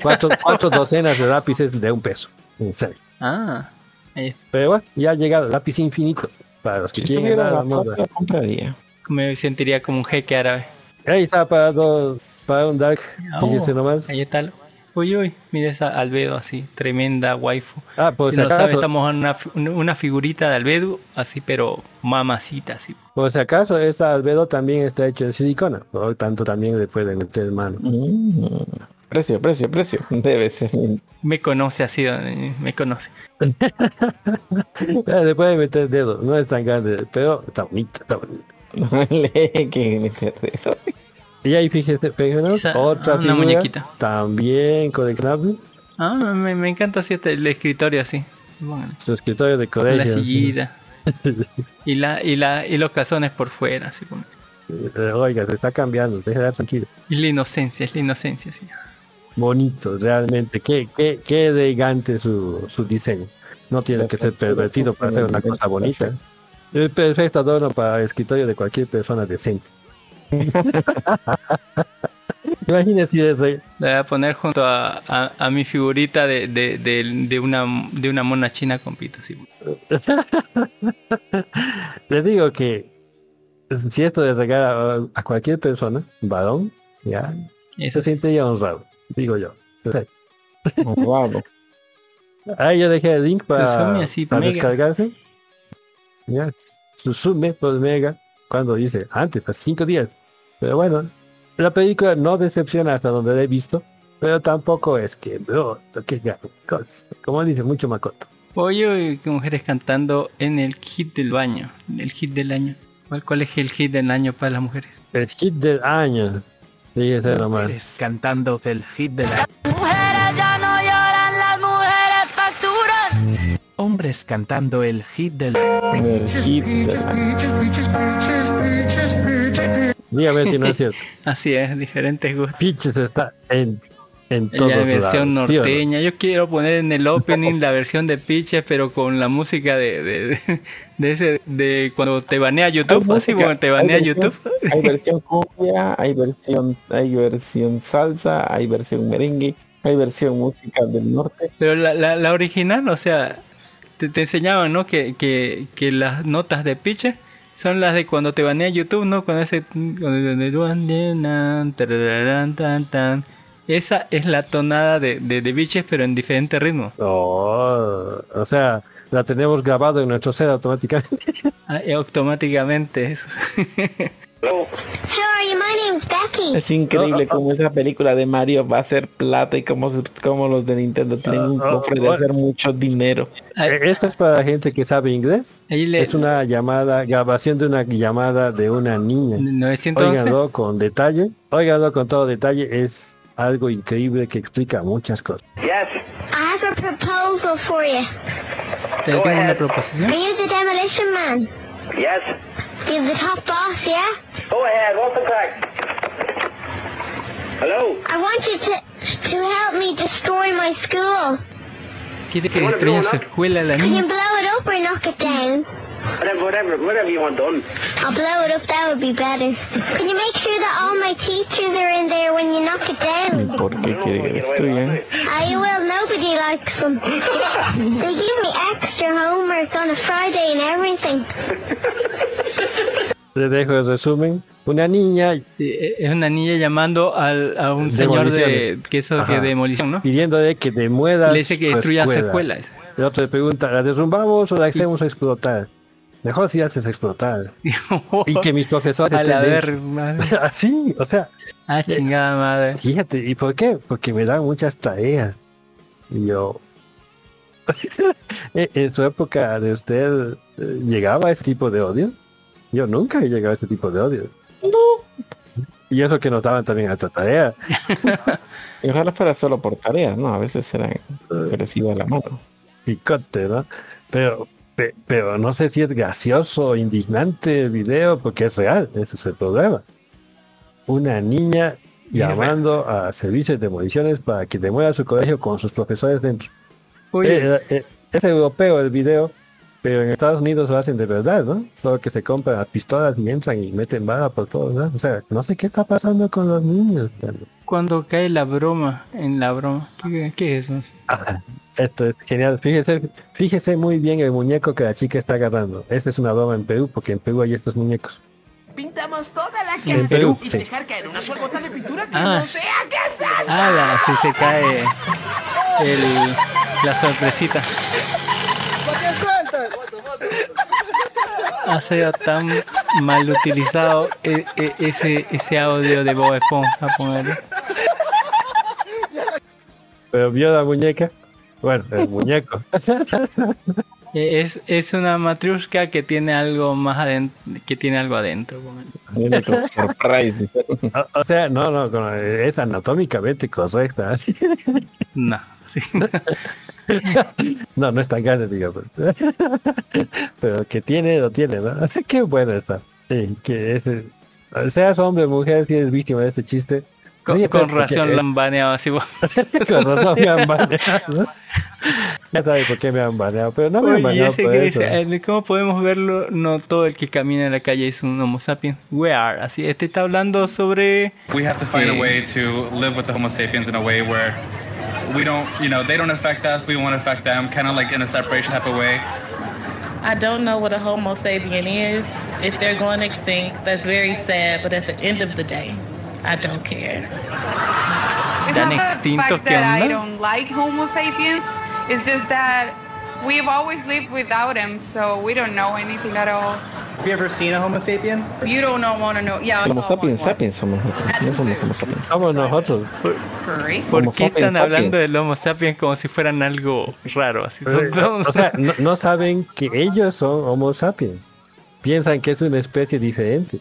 cuatro, cuatro docenas de lápices de un peso, en serio. Ah. ahí- Pero bueno, ya ha llegado el lápiz infinito, Para los que Si entrar a la la moda. compraría. Me sentiría como un jeque árabe. Ahí está para, dos- para un dark. Fíjese nomás. Ahí está. Uy, uy, mira esa Albedo así, tremenda waifu. Ah, por si si no sabe, acaso, estamos en una, una figurita de Albedo, así, pero mamacita, así. por si acaso, esta albedo también está hecho de silicona. Por lo tanto, también le pueden meter mano. Mm. Precio, precio, precio. Debe ser. Me conoce así, eh, me conoce. Eh, Le pueden meter dedo. No es tan grande, pero está bonito. Está bonito. No le que meter dedo. Y ahí fíjese, Esa- otra una figura muñequita. también coleccionable. Ah, me, me encanta así este, el escritorio así. Bueno, Su escritorio de colegio. la sillita. y la, y la, y los calzones por fuera, así como. Eh, Oiga, se está cambiando, déjela tranquilo. Y la inocencia, es la inocencia, sí. Bonito, realmente. Qué, qué, qué elegante su, su diseño. No tiene que ser pervertido para hacer una cosa bonita. Es perfecto adorno para el escritorio de cualquier persona decente. Imagínese eso. La voy a poner junto a, a, a mi figurita de, de, de, de una, de una mona china con pito, así. Le digo que si esto le regala a, a cualquier persona, varón, ya, Eso se sentiría honrado, digo yo. Honrado. Ahí yo dejé el link para, así, para mega. descargarse. Ya, Susume por mega, cuando dice antes, hace cinco días. Pero bueno, la película no decepciona hasta donde la he visto, pero tampoco es que, bro, que como dice mucho Makoto. Oye, que mujeres cantando en el hit del baño, en el hit del año. ¿Cuál, ¿Cuál es el hit del año para las mujeres? El hit del año. Fíjese nomás. Cantando el hit de la... Mujeres ya no Hombres cantando el hit del... El hit de la- Dígame si no es cierto. Así es, diferentes gustos. Peaches está en, en todos La versión lados, ¿sí o no? norteña. Yo quiero poner en el opening la versión de Pitches, pero con la música de, de, de, de ese de cuando te banea YouTube, así cuando te hay banea versión- YouTube. Hay versión cumbia, hay versión, hay versión salsa, hay versión merengue, hay versión música del norte. Pero la, la, la original, o sea, te, te enseñaban, ¿no? Que, que, que las notas de Pitches son las de cuando te banea YouTube, ¿no? Cuando ese. Esa es la tonada de, de, de Bitches, pero en diferente ritmo. Oh, o sea, la tenemos grabado en nuestro set automáticamente. Ah, automáticamente eso. Sorry, my name's Becky. Es increíble cómo esa película de Mario va a ser plata y cómo, cómo los de Nintendo tienen un Ah, ah, cofre de ah. hacer mucho dinero. Eh, Esto es para gente que sabe inglés. Le Es una llamada, grabación de una llamada de una niña. 911. Óiganlo con detalle. Óiganlo con todo detalle. Es algo increíble que explica muchas cosas. I have a proposal for you. ¿Te tengo una proposición? Are you the demolition man? Yes. You're the top boss, yeah? Go ahead. What's the crack? Hello. I want you to to help me destroy my school. Quiere que destruyan su escuela la Can you blow it up or knock it down? Whatever, whatever, whatever you want done. I'll blow it up, that would be better. Can you make sure that all my teachers are in there when you knock it down? ¿Por qué quiere que destruyan? I will, nobody likes them. They give me Les dejo el resumen. Una niña Sí, e- es una niña llamando al, a un señor de que eso que demolición, ¿no? pidiéndole que demuela Le dice que destruya su escuela. esa. El otro le pregunta, ¿la derrumbamos o la hacemos explotar? Mejor si haces explotar. y que mis profesores A la ver. Así, o sea, Ah, chingada madre. fíjate, ¿y por qué? Porque me dan muchas tareas. Y yo... en en su época de usted eh, llegaba ese tipo de odio. Yo nunca he llegado a este tipo de odio. Y eso que nos daban también otra tarea. Y ojalá fuera solo por tareas, ¿no? A veces serán agresivos a la mano. picote, ¿no? Pero, pe- pero no sé si es gracioso o indignante el video porque es real, ese es el problema. Una niña llamando a servicios de demoliciones para que demuela su colegio con sus profesores dentro. Oye, Eh, eh, es europeo el video, Pero en Estados Unidos lo hacen de verdad, ¿no? Solo que se compran las pistolas y entran y meten bala por todos lados. O sea, no sé qué está pasando con los niños. Carlos. Cuando cae la broma en la broma. ¿Qué, qué es eso? Ah, Esto es genial. Fíjese, fíjese muy bien el muñeco que la chica está agarrando. Esta es una broma en Perú, porque en Perú hay estos muñecos. Pintamos toda la En Perú, y sí. dejar caer una sola gota de pintura que Ah. no sea que. Ah, si se cae el, la sorpresita. Ha sido tan mal utilizado e- e- ese, ese audio de Bob Esponja, ponerle. Pero vio la muñeca. Bueno, el muñeco. E- Es, es una matriushka que tiene algo más adentro, que tiene algo adentro. o, o sea, no, no, es anatómicamente correcta. No, sí. No, no es tan grande, digamos. Pero que tiene, lo tiene, ¿no? Qué bueno está. Sí, que ese, seas hombre o mujer, si eres víctima de este chiste. Con, sí, razón lo han baneado así. bo- con razón me han baneado. Ya sabes por qué me han baneado, pero no me han baneado ese por que eso. dice, eh, ¿cómo podemos verlo? No todo el que camina en la calle es un homo sapiens. We are. Así, este está hablando sobre... We have to find eh, a way to live with the Homo sapiens in a way where we don't, you know, they don't affect us, we won't affect them, kind of like in a separation type of way. I don't know what a Homo sapien is. If they're going extinct, that's very sad. But at the end of the day, I don't care. It's Tan not the fact that I don't like Homo sapiens. It's just that we've always lived without them, so we don't know anything at all. Have you ever seen a Homo sapien? You don't know, want to know. Yeah, I Homo sapiens, sapiens somos nosotros. No somos Homo sapiens. Somos nosotros. Furry. ¿Por qué están hablando del homo sapiens como si fueran algo raro? Así son, son- O sea, no, no saben que ellos son Homo sapiens. Piensan que es una especie diferente.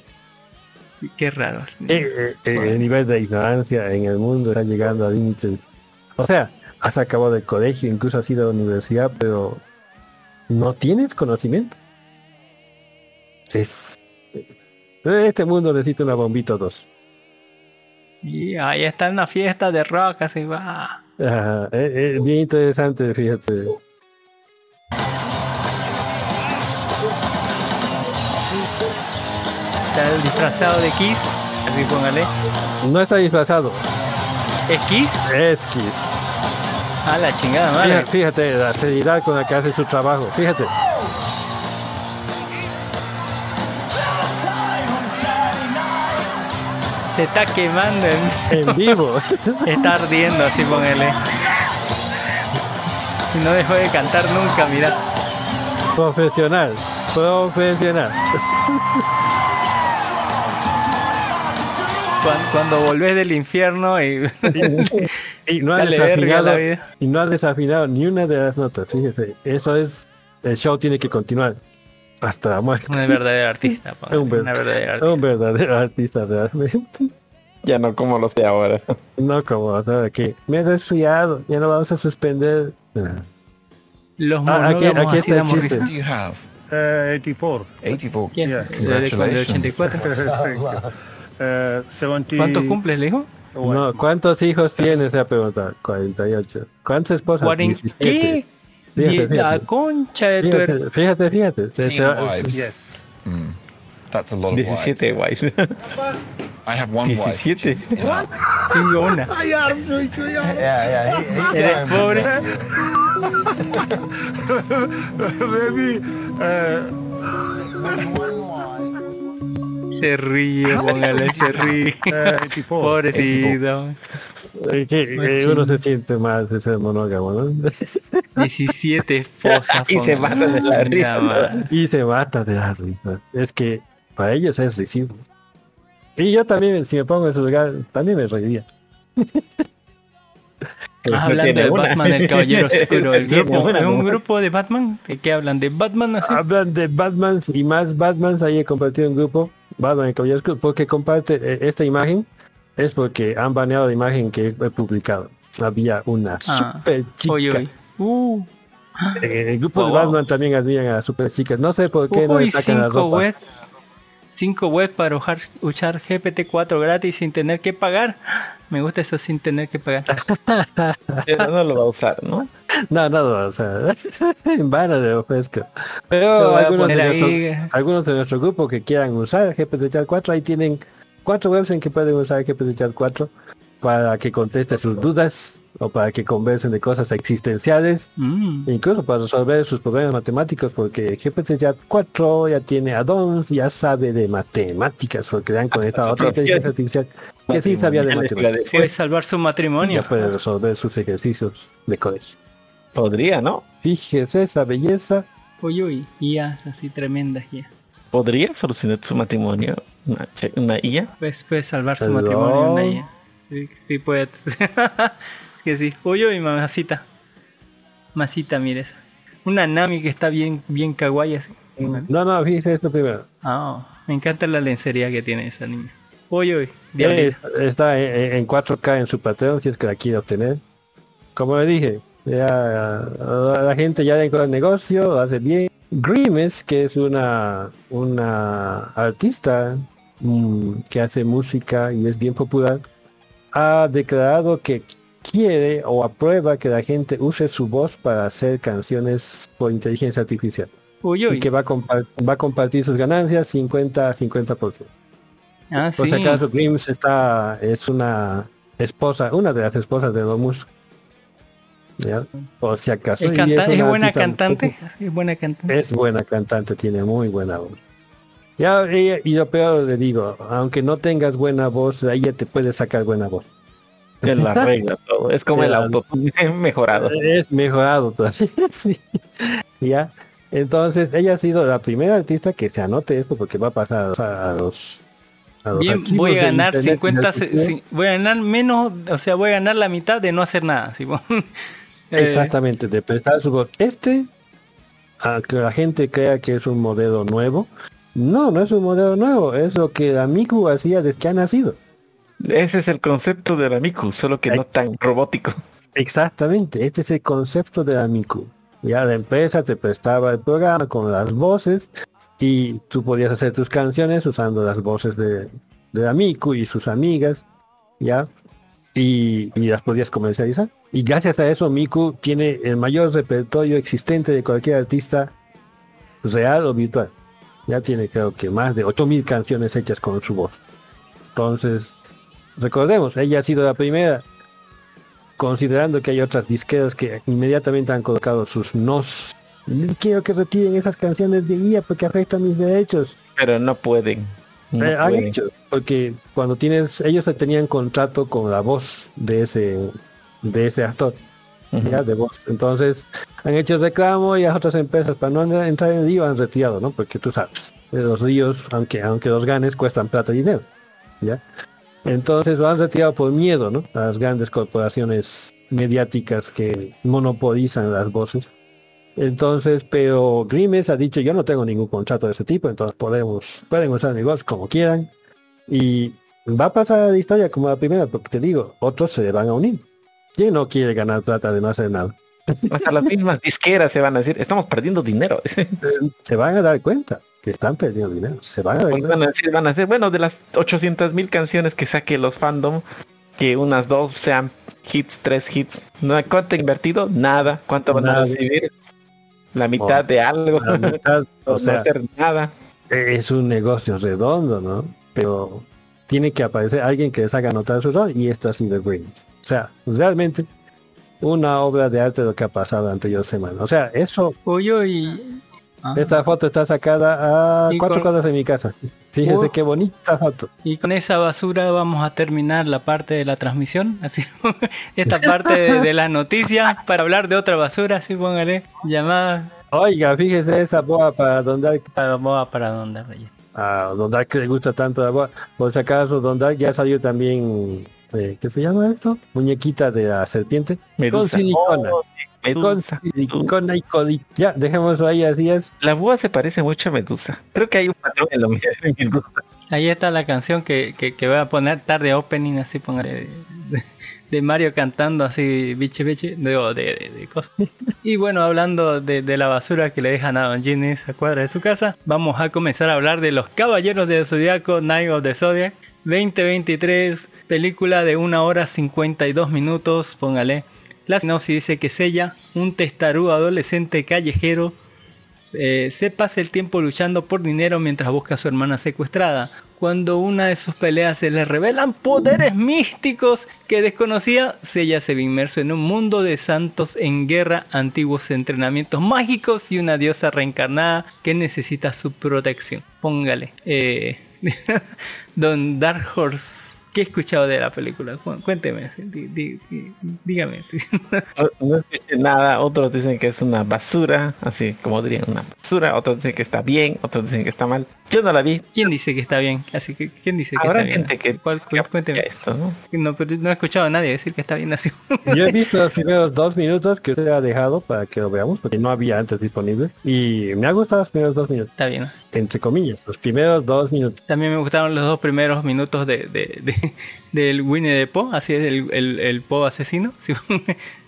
Qué raro. Eh, eh, eh, el nivel de ignorancia en el mundo está llegando a límites. O sea, has acabado el colegio, incluso has ido a la universidad, pero no tienes conocimiento. Es... Este mundo necesita una bombita o dos. Y ahí está en una fiesta de rock, así va. Ajá, es, es bien interesante, fíjate. Está el disfrazado de Kiss. Así póngale. No está disfrazado. ¿Es Kiss? Es Kiss. A la chingada madre. Fíjate, fíjate la seriedad con la que hace su trabajo. Fíjate. Se está quemando en, En vivo. está ardiendo, así póngale. Y no dejó de cantar nunca, mira. Profesional. Profesional. Cuando, cuando volvés del infierno y, y no ha desafinado la vida. y no ha desafinado ni una de las notas fíjese eso es el show tiene que continuar hasta la muerte un verdadero artista. un, ver- una verdadera artista. un verdadero artista realmente Ya no como lo sé ahora. no como ahora que me he resfriado ya no vamos a suspender Los Ah, aquí- aquí está el chiste. you have? Uh, 84. 84. ¿Quién? Yeah. ¿De cuándo? ¿De 84? Uh, 70... ¿Cuántos cumples, le dijo? no cuántos hijos tienes se ha preguntado 48 cuántas esposas Cuaren- 17 ¿Qué? Fíjate, Y la fíjate. concha de tu fíjate fíjate, fíjate. Se- se va- Yes. Mm. That's a lot of 17 wives. wives. I have one wife. 17. Tengo una. Eres pobre. Maybe, Se ríe, póngale, se ríe. Pobrecito. Eh, que, eh, uno se siente mal de ser monógamo, ¿no? 17 esposas. Y se mata de la risa. madre. Y se mata de la risa. Es que para ellos es risible. Y yo también, si me pongo en su lugar, también me reiría. Ah, hablando de Batman, el Caballero Oscuro, el grupo, ¿es un grupo de Batman? ¿De qué hablan? ¿De Batman así? Hablan de Batman y más Batman, ahí he compartido un grupo, Batman y Caballero Oscuro, porque comparte eh, esta imagen, es porque han baneado la imagen que he publicado. Había una Ah, super chica. Uh, Eh, el grupo de Wow. Batman también admiran a super chicas. No sé por qué no le sacan la ropa. 5 web para usar, usar GPT-4 gratis sin tener que pagar. Me gusta eso sin tener que pagar. no lo va a usar, ¿no? No, no, no, o sea, en vano de ofrezco. Pero Lo a algunos de, ahí. nuestro, algunos de nuestro grupo que quieran usar GPT Chat 4, ahí tienen cuatro webs en que pueden usar GPT Chat 4 para que conteste sus dudas o para que conversen de cosas existenciales, Mm. e incluso para resolver sus problemas matemáticos, porque GPT Chat 4 ya tiene add-ons, ya sabe de matemáticas, porque le han conectado a otra inteligencia artificial que sí sabía de matemáticas. Puede salvar su matrimonio. Ya puede resolver sus ejercicios de colegio. Podría, ¿no? Fíjese esa belleza. Uy, uy, IAs así tremendas ya. ¿Podría solucionar su matrimonio una, una IA? Pues puede salvar su Hello. matrimonio una IA. Sí, sí puede. que sí. Uy, uy, mamacita. Masita, mire esa. Una Nami que está bien, bien kawaii así. No, no, fíjese esto primero. Ah, me encanta la lencería que tiene esa niña. Uy, uy, Eh, está en, en 4K en su Patreon si es que la quiere obtener. Como le dije, ya la gente ya dentro del negocio hace bien. Grimes, que es una una artista mm, que hace música y es bien popular, ha declarado que quiere o aprueba que la gente use su voz para hacer canciones por inteligencia artificial. Uy, Y que va a, va a compartir sus ganancias 50 a 50%. Ah, Por sí. si acaso, Grims está, es una esposa, una de las esposas de Elon Musk. ¿Ya? Por si acaso. Es, y canta- es una buena cantante. Es buena cantante. Es buena cantante, tiene muy buena voz. Ya, ella- y lo peor le digo, aunque no tengas buena voz, ella te puede sacar buena voz. Se la arregla todo. Es como el auto mejorado. Es mejorado todavía. sí. Ya. Entonces, ella ha sido la primera artista que se anote esto porque va a pasar a los... a los Bien, voy a ganar internet 50, del se- futuro. sí, voy a ganar menos, o sea, voy a ganar la mitad de no hacer nada. ¿sí? Eh, Exactamente, de prestar su voz. Este, aunque la gente crea que es un modelo nuevo, no, no es un modelo nuevo, es lo que la Miku hacía desde que ha nacido. Ese es el concepto de la Miku, solo que no tan robótico. Exactamente, este es el concepto de la Miku. Ya la empresa te prestaba el programa con las voces y tú podías hacer tus canciones usando las voces de, de la Miku y sus amigas, ya, y, y las podías comercializar. Y gracias a eso Miku tiene el mayor repertorio existente de cualquier artista real o virtual. Ya tiene creo que más de 8000 canciones hechas con su voz. Entonces, recordemos, ella ha sido la primera considerando que hay otras disqueras que inmediatamente han colocado sus nos. Quiero que retiren esas canciones de IA porque afectan mis derechos. Pero no pueden. No Eh, han pueden. hecho, porque cuando tienes, ellos tenían contrato con la voz de ese, de ese actor, ya de voz. Entonces han hecho reclamo y las otras empresas para no entrar en lío han retirado, ¿no? Porque tú sabes, los ríos, aunque aunque los ganes cuestan plata y dinero, ya. Entonces lo han retirado por miedo, ¿no? A las grandes corporaciones mediáticas que monopolizan las voces. Entonces, pero Grimes ha dicho, yo no tengo ningún contrato de ese tipo, entonces podemos, pueden usar mi voz como quieran. Y va a pasar a la historia como la primera, porque te digo, otros se van a unir. ¿Quién no quiere ganar plata de no hacer nada? Hasta las mismas disqueras se van a decir, estamos perdiendo dinero. se van a dar cuenta están perdiendo dinero. Se van a. Van a decir, van a decir, bueno, de las 800 mil canciones que saque los fandom, que unas dos sean hits, tres hits. ¿No? ¿Cuánto ha invertido? Nada. ¿Cuánto van Nada. a recibir? La mitad de algo. La mitad, o no sea, hacer nada. es un negocio redondo, ¿no? Pero tiene que aparecer alguien que les haga notar su rol y esto ha sido Grimes. O sea, realmente una obra de arte lo que ha pasado anterior semana. O sea, eso, Uy, uy. Ah. esta foto está sacada a Y cuatro con- cuadras de mi casa. Fíjense Uh. qué bonita foto. Y con esa basura vamos a terminar la parte de la transmisión, así esta parte de, de las noticias para hablar de otra basura, así póngale llamada Oiga, fíjese esa boa para Don Dark. para boa para donde. A Don Dark que le gusta tanto la boa. Por si acaso, Don Dark ya salió también, eh, ¿qué se llama esto? Muñequita de la serpiente. Medusa. Con silicona. Oh, sí, con Medusa. silicona y colita. Ya, dejémoslo ahí, así es. La búa se parece mucho a Medusa. Creo que hay un patrón en lo mío. Ahí está la canción que, que, que voy a poner tarde opening, así póngale de, de Mario cantando así biche biche, de, de- de cosas. Y bueno, hablando de, de la basura que le dejan a Don Ginny a cuadra de su casa, vamos a comenzar a hablar de los Caballeros del Zodiaco, Night of the Zodiac 2023, película de una hora 52 minutos, póngale. La sinopsis dice que Sella, un testarudo adolescente callejero, eh, se pasa el tiempo luchando por dinero mientras busca a su hermana secuestrada. Cuando una de sus peleas se le revelan poderes místicos que desconocía, Sella se ve inmerso en un mundo de santos en guerra, antiguos entrenamientos mágicos y una diosa reencarnada que necesita su protección. Póngale. eh, Don Dark Horse, ¿qué he escuchado de la película? Cu- Cuénteme, sí, di- di- di- dígame. sí. No, no escuché nada, otros dicen que es una basura, así como dirían una basura, otros dicen que está bien, otros dicen que está mal. Yo no la vi. ¿Quién dice que está bien? Así que, ¿quién dice que Habrá está bien? gente que, ¿Cuál- cu- cuénteme. esto, ¿no? No, pero no he escuchado a nadie decir que está bien así. Yo he visto los primeros dos minutos que usted ha dejado para que lo veamos, porque no había antes disponible. Y me ha gustado los primeros dos minutos. Está bien. Entre comillas, los primeros dos minutos. También me gustaron los dos primeros minutos de, de- de- del Winnie the Pooh, así es el, el, el Pooh asesino, sí,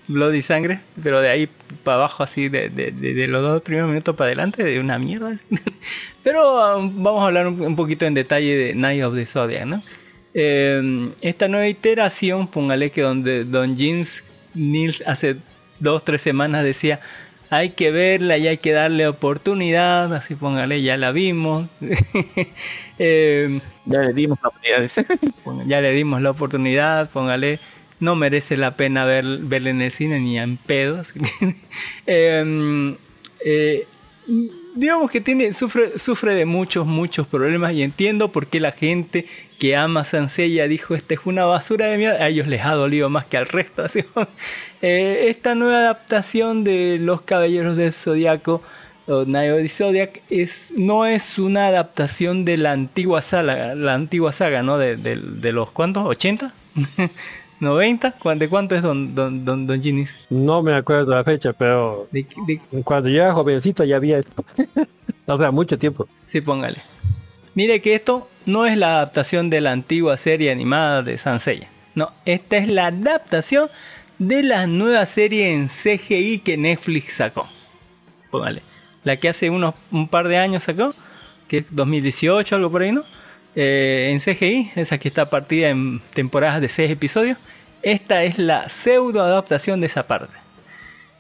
Bloody Sangre, pero de ahí para abajo, así de, de- los dos primeros minutos para adelante, de una mierda. Pero um, vamos a hablar un, poquito en detalle de Night of the Zodiac, ¿no? Eh, esta nueva iteración, póngale que donde Don Jeans Nils hace dos, tres semanas decía hay que verla y hay que darle oportunidad, así póngale, ya la vimos. Eh, ya le dimos la oportunidad. ya le dimos la oportunidad, póngale, no merece la pena ver, verla en el cine ni en pedos. Eh, eh, digamos que tiene, sufre, sufre de muchos, muchos problemas y entiendo por qué la gente que ama Sansella dijo esta es una basura de mierda, a ellos les ha dolido más que al resto. así. Eh, esta nueva adaptación de Los Caballeros del Zodiaco o Night Zodiac es, no es una adaptación de la antigua saga, la antigua saga, ¿no? De, de- de los cuántos, 80, 90, ¿Cuán- ¿de cuánto es Don, don, don, don Ginis? No me acuerdo la fecha, pero cuando yo era jovencito ya había esto. o sea, mucho tiempo. Sí, póngale. Mire que esto no es la adaptación de la antigua serie animada de Sansella. No, esta es la adaptación de la nueva serie en CGI que Netflix sacó. Póngale. La que hace unos un par de años sacó, que es 2018, algo por ahí, ¿no? Eh, en CGI, esa que está partida en temporadas de 6 episodios. Esta es la pseudo adaptación de esa parte.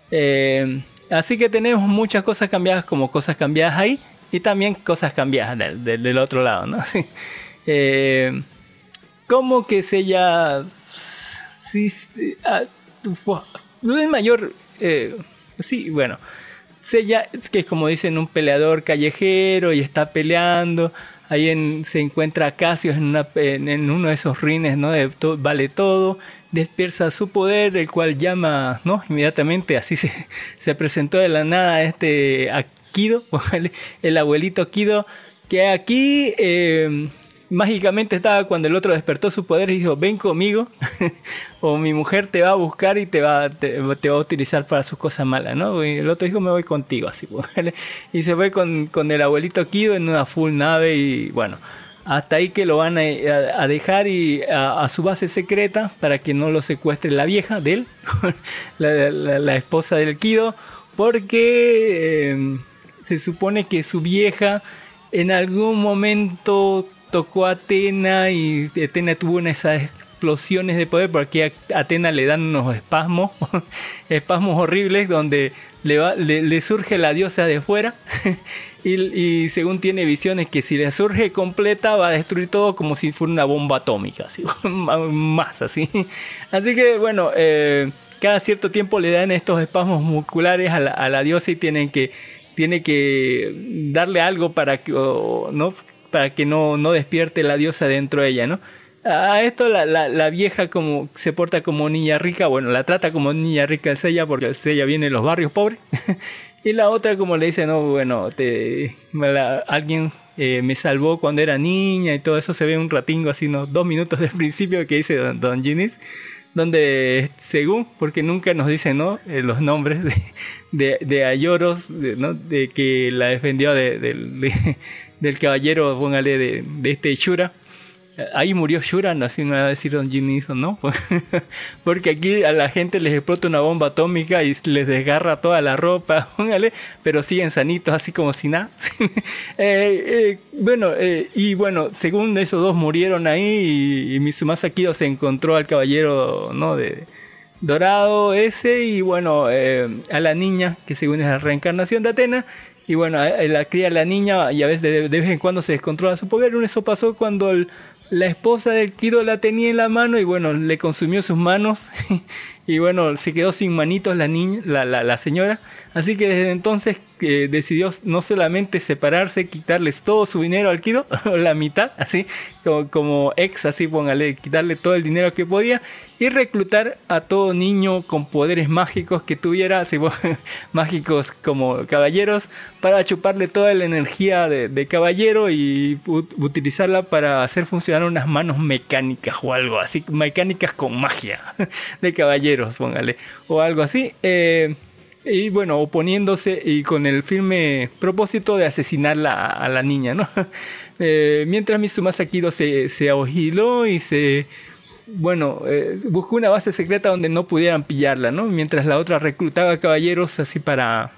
Eh, así que tenemos muchas cosas cambiadas como cosas cambiadas ahí y también cosas cambiadas del, del- otro lado, ¿no? Eh, como que se ya... Ah, el mayor... sí, bueno. Sella, que es como dicen, un peleador callejero y está peleando. Ahí en- se encuentra Cassius en, una, en, uno de esos rines, ¿no? De vale todo. Despierta su poder, el cual llama, ¿no? Inmediatamente, así se, se presentó de la nada este a Kido, póngale, el abuelito Kido, que aquí eh, mágicamente estaba cuando el otro despertó su poder y dijo, ven conmigo, o mi mujer te va a buscar y te va, te, va a utilizar para sus cosas malas, ¿no? Y el otro dijo, me voy contigo, así, y se fue con, con el abuelito Kido en una full nave y bueno, hasta ahí que lo van a, dejar y a, su base secreta para que no lo secuestre la vieja de él, la esposa del Kido, porque eh, se supone que su vieja en algún momento tocó a Atena y Atena tuvo una esas explosiones de poder porque a Atena le dan unos espasmos, espasmos horribles donde le, va- le, surge la diosa de fuera y, según tiene visiones que si le surge completa va a destruir todo como si fuera una bomba atómica, así, más así. Así que bueno, eh, cada cierto tiempo le dan estos espasmos musculares a la, diosa y tienen que, tiene que darle algo para que, ¿no? Para que no, no despierte la diosa dentro de ella, ¿no? A esto la, la, la vieja como se porta como niña rica, bueno, la trata como niña rica el Sella porque el Sella viene de los barrios pobres. y la otra como le dice, no, bueno, te, la- alguien eh, me salvó cuando era niña y todo eso se ve un ratingo así, unos dos minutos del principio que dice Don, Don Ginis, donde según, porque nunca nos dicen ¿no? Eh, los nombres de, de, de Ayoros, de, ¿no? de que la defendió de- de- del caballero, póngale, de, de este Shura. Ahí murió Shura, no así me va a decir Don no. Porque aquí a la gente les explota una bomba atómica y les desgarra toda la ropa, póngale, pero siguen sanitos, así como si nada. Eh, eh, bueno, eh, y bueno, según esos dos murieron ahí y, y Mitsumasa Kido se encontró al caballero, ¿no? De, dorado ese y bueno, a la niña, que según es la reencarnación de Atena, y bueno, la cría la niña y a veces de, vez en cuando se descontrola su poder. Eso pasó cuando la esposa del Kido la tenía en la mano y bueno, le consumió sus manos y bueno, se quedó sin manitos la niña, la, la, señora. Así que desde entonces eh, decidió no solamente separarse, quitarles todo su dinero al Kido, la mitad, así como, ex, así póngale, quitarle todo el dinero que podía y reclutar a todo niño con poderes mágicos que tuviera, así, mágicos como caballeros, para chuparle toda la energía de, caballero y utilizarla para hacer funcionar unas manos mecánicas o algo así, mecánicas con magia de póngale, o algo así. eh, y bueno, oponiéndose y con el firme propósito de asesinarla a, la niña, ¿no? Eh, mientras Mitsuma Sakido se, se ahogiló y se, bueno, eh, buscó una base secreta donde no pudieran pillarla, ¿no? Mientras la otra reclutaba caballeros así para,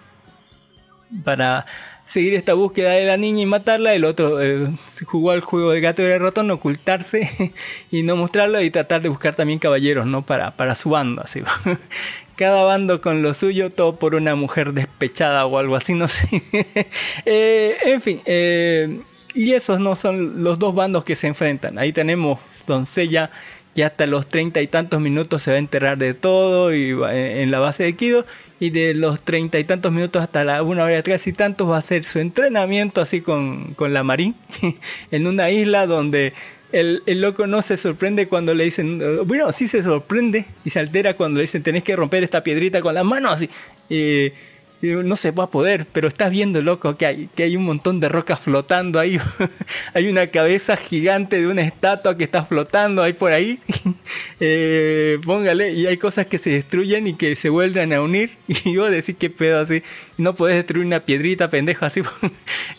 para seguir esta búsqueda de la niña y matarla, el otro eh, jugó al juego del gato y el ratón, ocultarse y no mostrarla y tratar de buscar también caballeros, ¿no? Para, para su bando, así. Cada bando con lo suyo, todo por una mujer despechada o algo así, no sé. Eh, en fin, eh, y esos no son los dos bandos que se enfrentan. Ahí tenemos Doncella que hasta los treinta y tantos minutos se va a enterar de todo y en la base de Kido y de los treinta y tantos minutos hasta la una hora y tres y tantos va a hacer su entrenamiento así con, con la Marín en una isla donde el, el loco no se sorprende cuando le dicen, bueno, sí se sorprende y se altera cuando le dicen tenés que romper esta piedrita con las manos así. No se va a poder, pero estás viendo, loco, que hay, que hay un montón de rocas flotando ahí. hay una cabeza gigante de una estatua que está flotando ahí por ahí. Eh, póngale, y hay cosas que se destruyen y que se vuelven a unir. Y vos decís qué pedo así. No podés destruir una piedrita, pendejo, así.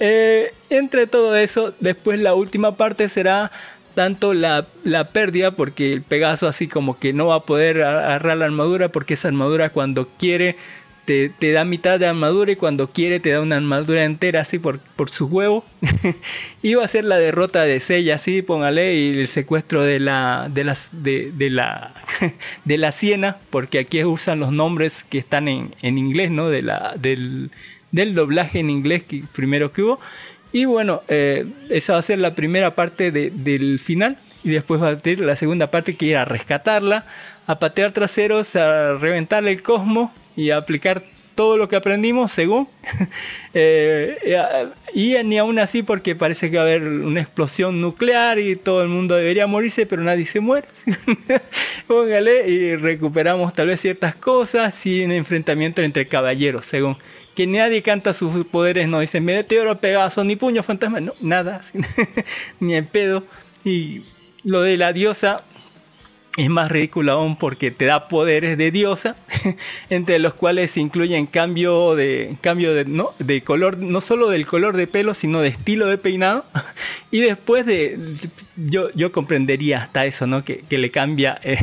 Eh, entre todo eso, después la última parte será tanto la, la pérdida, porque el Pegaso así como que no va a poder agarrar la armadura, porque esa armadura cuando quiere te, te da mitad de armadura y cuando quiere te da una armadura entera así por, por su huevo. Iba a ser la derrota de Sella, así, póngale, y el secuestro de la, de las, de, de la, de la Siena, porque aquí usan los nombres que están en, en inglés, ¿no? De la, del, del doblaje en inglés que, primero que hubo. Y bueno, eh, esa va a ser la primera parte de- del final. Y después va a tener la segunda parte que ir a rescatarla, a patear traseros, a reventarle el cosmos y aplicar todo lo que aprendimos según. Eh, y ni aún así porque parece que va a haber una explosión nuclear y todo el mundo debería morirse, pero nadie se muere. Póngale y recuperamos tal vez ciertas cosas un enfrentamiento entre caballeros, según. Que nadie canta sus poderes, no dicen meteoro, pegaso, ni puño fantasma, no, nada, ni el pedo. Y lo de la diosa es más ridículo aún porque te da poderes de diosa, entre los cuales se incluyen cambio de cambio de, ¿no? de color, no solo del color de pelo, sino de estilo de peinado. Y después de yo, yo comprendería hasta eso, ¿no? Que, que le cambia eh,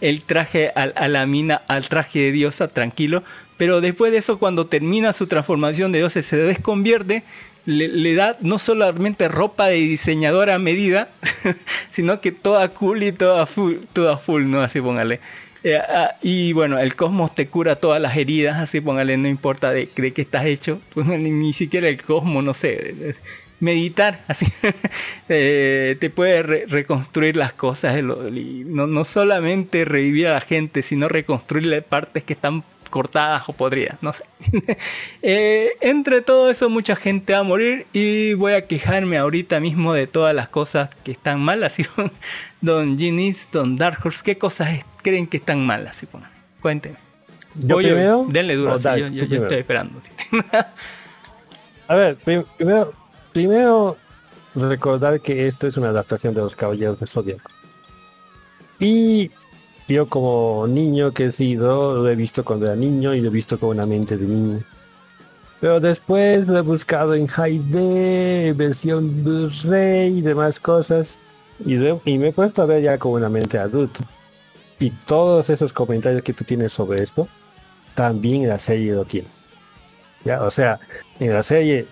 el traje a, a la mina al traje de diosa, tranquilo. Pero después de eso, cuando termina su transformación de diosa, se desconvierte, le, le da no solamente ropa de diseñadora a medida, sino que toda cool y toda full, toda full ¿no? Así póngale. Eh, ah, y bueno, el cosmos te cura todas las heridas, así póngale, no importa de, de qué estás hecho, ni, siquiera el cosmos, no sé, meditar, así, eh, te puede re- reconstruir las cosas, y no, no solamente revivir a la gente, sino reconstruirle partes que están cortadas o podridas, no sé. Eh, entre todo eso mucha gente va a morir y voy a quejarme ahorita mismo de todas las cosas que están mal, así Don Ginis, Don Dark Horse, ¿qué cosas es- creen que están mal? Así pongan. Cuéntenme. ¿Yo Oye, primero? Denle duro, O sí, Dark, yo, yo- yo primero. estoy esperando. sí. A ver, prim- primero, primero recordar que esto es una adaptación de los Caballeros de Zodiaco. Y yo como niño que he sido, lo he visto cuando era niño y lo he visto con una mente de niño. Pero después lo he buscado en HD, versión Blu-ray y demás cosas. Y, y me he puesto a ver ya con una mente adulta. Y todos esos comentarios que tú tienes sobre esto, también la serie lo tiene. Ya, o sea, en la serie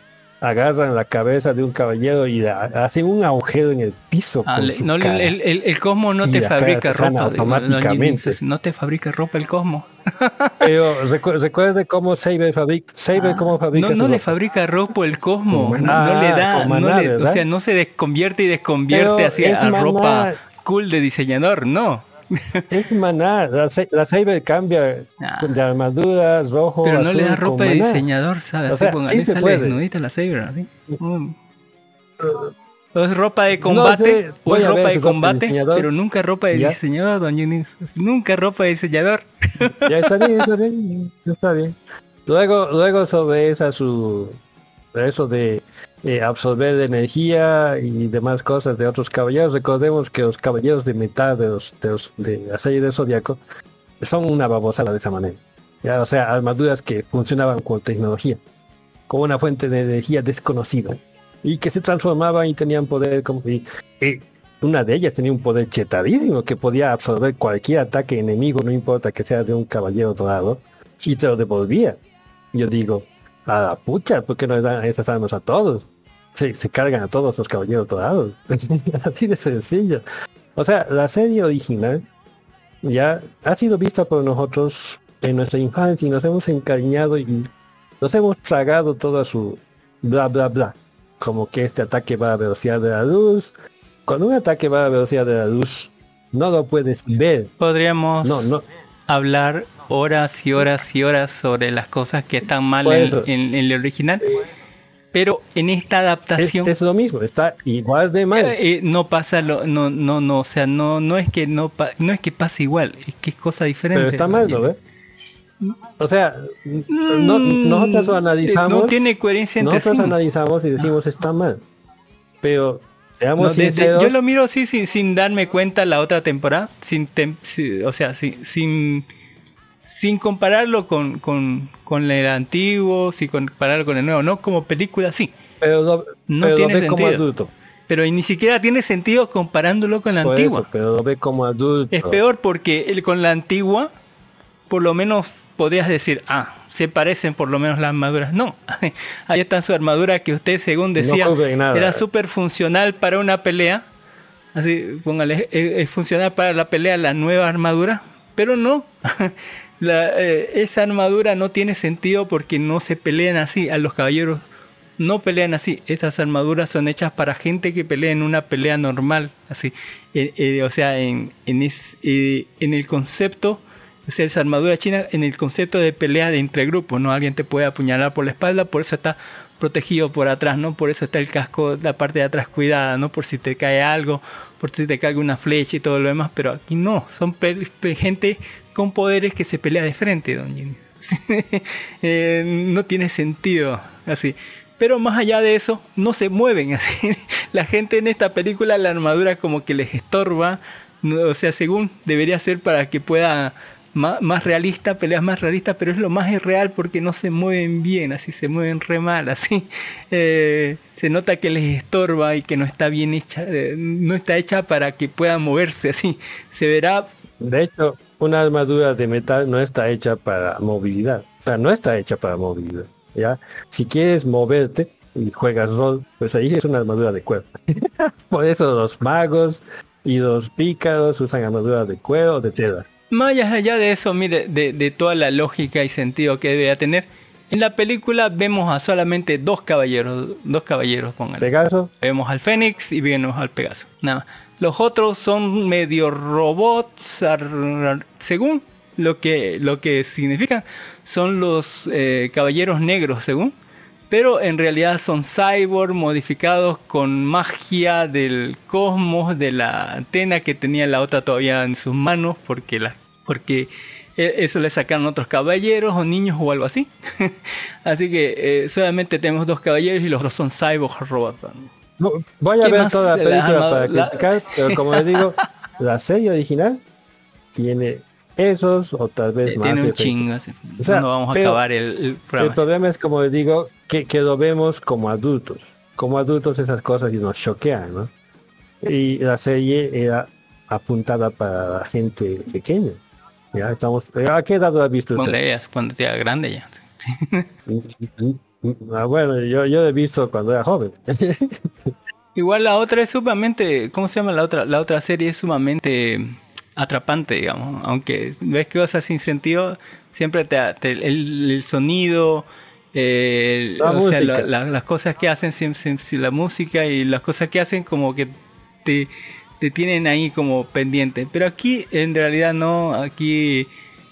agarran la cabeza de un caballero y la- hacen un agujero en el piso. Ah, con le- su no, cara. el, el- el Cosmo no Y te fabrica ropa. automáticamente. No te fabrica ropa el Cosmo. Pero recu- recuerde cómo Saber fabrica, Saber cómo fabrica Ah, No, no le ropa. fabrica ropa el Cosmo. No, maná, no le da, con no maná, le- o sea, no se desconvierte y desconvierte Pero así es a maná. ropa cool de diseñador, no. Es maná, la, la Saber cambia de armadura rojo, Pero no le da azul, ropa de maná. diseñador, ¿sabes? O Así sea, póngale, sí sale puede. desnudita la Saber, así. Mm. O es ropa de No combate, sé, o es ropa de ropa de combate, diseñador. pero nunca ropa de Ya. diseñador, don Jenny. Nunca ropa de diseñador. Ya está bien, está bien, está bien. Luego, luego sobre esa su eso de eh, absorber energía y demás cosas de otros caballeros, recordemos que los caballeros de metal de los de, los- de la serie de Zodíaco son una babosada de esa manera. Ya, o sea, armaduras que funcionaban con tecnología, con una fuente de energía desconocida y que se transformaban y tenían poder como y, y una de ellas tenía un poder chetadísimo que podía absorber cualquier ataque enemigo, no importa que sea de un caballero dorado, y te lo devolvía. Yo digo, a la pucha, ¿por qué no dan esas armas a todos? Se, se cargan a todos los caballeros dorados. Así de sencillo. O sea, la serie original ya ha sido vista por nosotros en nuestra infancia y nos hemos encariñado y nos hemos tragado toda su bla bla bla. Como que este ataque va a velocidad de la luz. Cuando un ataque va a velocidad de la luz, no lo puedes ver. Podríamos No, no. hablar horas y horas y horas sobre las cosas que están mal en, en- en el original. Pero en esta adaptación Es, es lo mismo, está igual de mal. eh, eh, no pasa lo, no, no, no, o sea, no, no es que no, pa- no es que pase igual, es que es cosa diferente. Pero está mal, ¿no? O sea, no, nosotros lo analizamos. Mm, no tiene coherencia entre Nosotros sí. analizamos y decimos está mal. Pero No, seamos yo lo miro así sin, sin darme cuenta la otra temporada, sin, tem- si- o sea, sin, sin, sin compararlo con, con, con el antiguo, sin compararlo con el nuevo, no como película, sí. Pero No pero tiene como sentido. adulto. Pero ni siquiera tiene sentido comparándolo con la Por antigua. eso, pero lo ve como adulto. Es peor porque el, con la antigua, por lo menos podrías decir, ah, se parecen por lo menos las armaduras. No, ahí está su armadura que usted, según decía, era súper funcional para una pelea. Así, póngale, es, es funcional para la pelea la nueva armadura, pero no. La, eh, esa armadura no tiene sentido porque no se pelean así. A los caballeros no pelean así. Esas armaduras son hechas para gente que pelea en una pelea normal. Así. Eh, eh, o sea, en, en, el concepto, o sea, esa armadura china, en el concepto de pelea de entre grupos, ¿no? Alguien te puede apuñalar por la espalda, por eso está protegido por atrás, ¿no? Por eso está el casco, la parte de atrás cuidada, ¿no? Por si te cae algo, por si te cae una flecha y todo lo demás, pero aquí no, son gente con poderes que se pelea de frente, don Jimmy. Eh, no tiene sentido así. Pero más allá de eso, no se mueven así. La gente en esta película, la armadura como que les estorba. o sea, según debería ser para que pueda ma- más, realista, peleas más realistas, pero es lo más irreal porque no se mueven bien, así se mueven re mal, así. Eh, se nota que les estorba y que no está bien hecha, eh, no está hecha para que puedan moverse así. Se verá De hecho, una armadura de metal no está hecha para movilidad. O sea, no está hecha para movilidad. ¿ya? Si quieres moverte y juegas rol, pues ahí es una armadura de cuero. Por eso los magos y los pícaros usan armaduras de cuero o de tela. Más allá de eso, mire, de, de toda la lógica y sentido que debe tener, en la película vemos a solamente dos caballeros, dos caballeros, póngale. Pegaso. Vemos al Fénix y vemos al Pegaso. Nada más. Los otros son medio robots, según lo que, lo que significan, son los eh, caballeros negros, según. Pero en realidad son cyborg modificados con magia del cosmos, de la antena que tenía la otra todavía en sus manos, porque la, porque eh, eso le sacaron otros caballeros o niños o algo así. así que eh, solamente tenemos dos caballeros y los otros son cyborg robots. Voy a ¿Qué ver toda la La película para la- criticar, pero como les digo, la serie original tiene esos o tal vez Eh, más. tiene un chingo. así. O sea, no vamos a acabar el, el El programa. problema es, como les digo, que, que lo vemos como adultos. Como adultos esas cosas y nos choquean, ¿no? Y la serie era apuntada para la gente pequeña. Ya estamos... ¿A qué edad lo has visto? Cuando leas, cuando te grande ya. Ah, bueno, yo, yo he visto cuando era joven. Igual la otra es sumamente, ¿cómo se llama la otra? La otra serie es sumamente atrapante, digamos. Aunque ves cosas sin sentido, siempre te, te- el, el sonido, La o sea, música. la- la- las cosas que hacen, la música y las cosas que hacen como que te, te tienen ahí como pendiente. Pero aquí en realidad no, aquí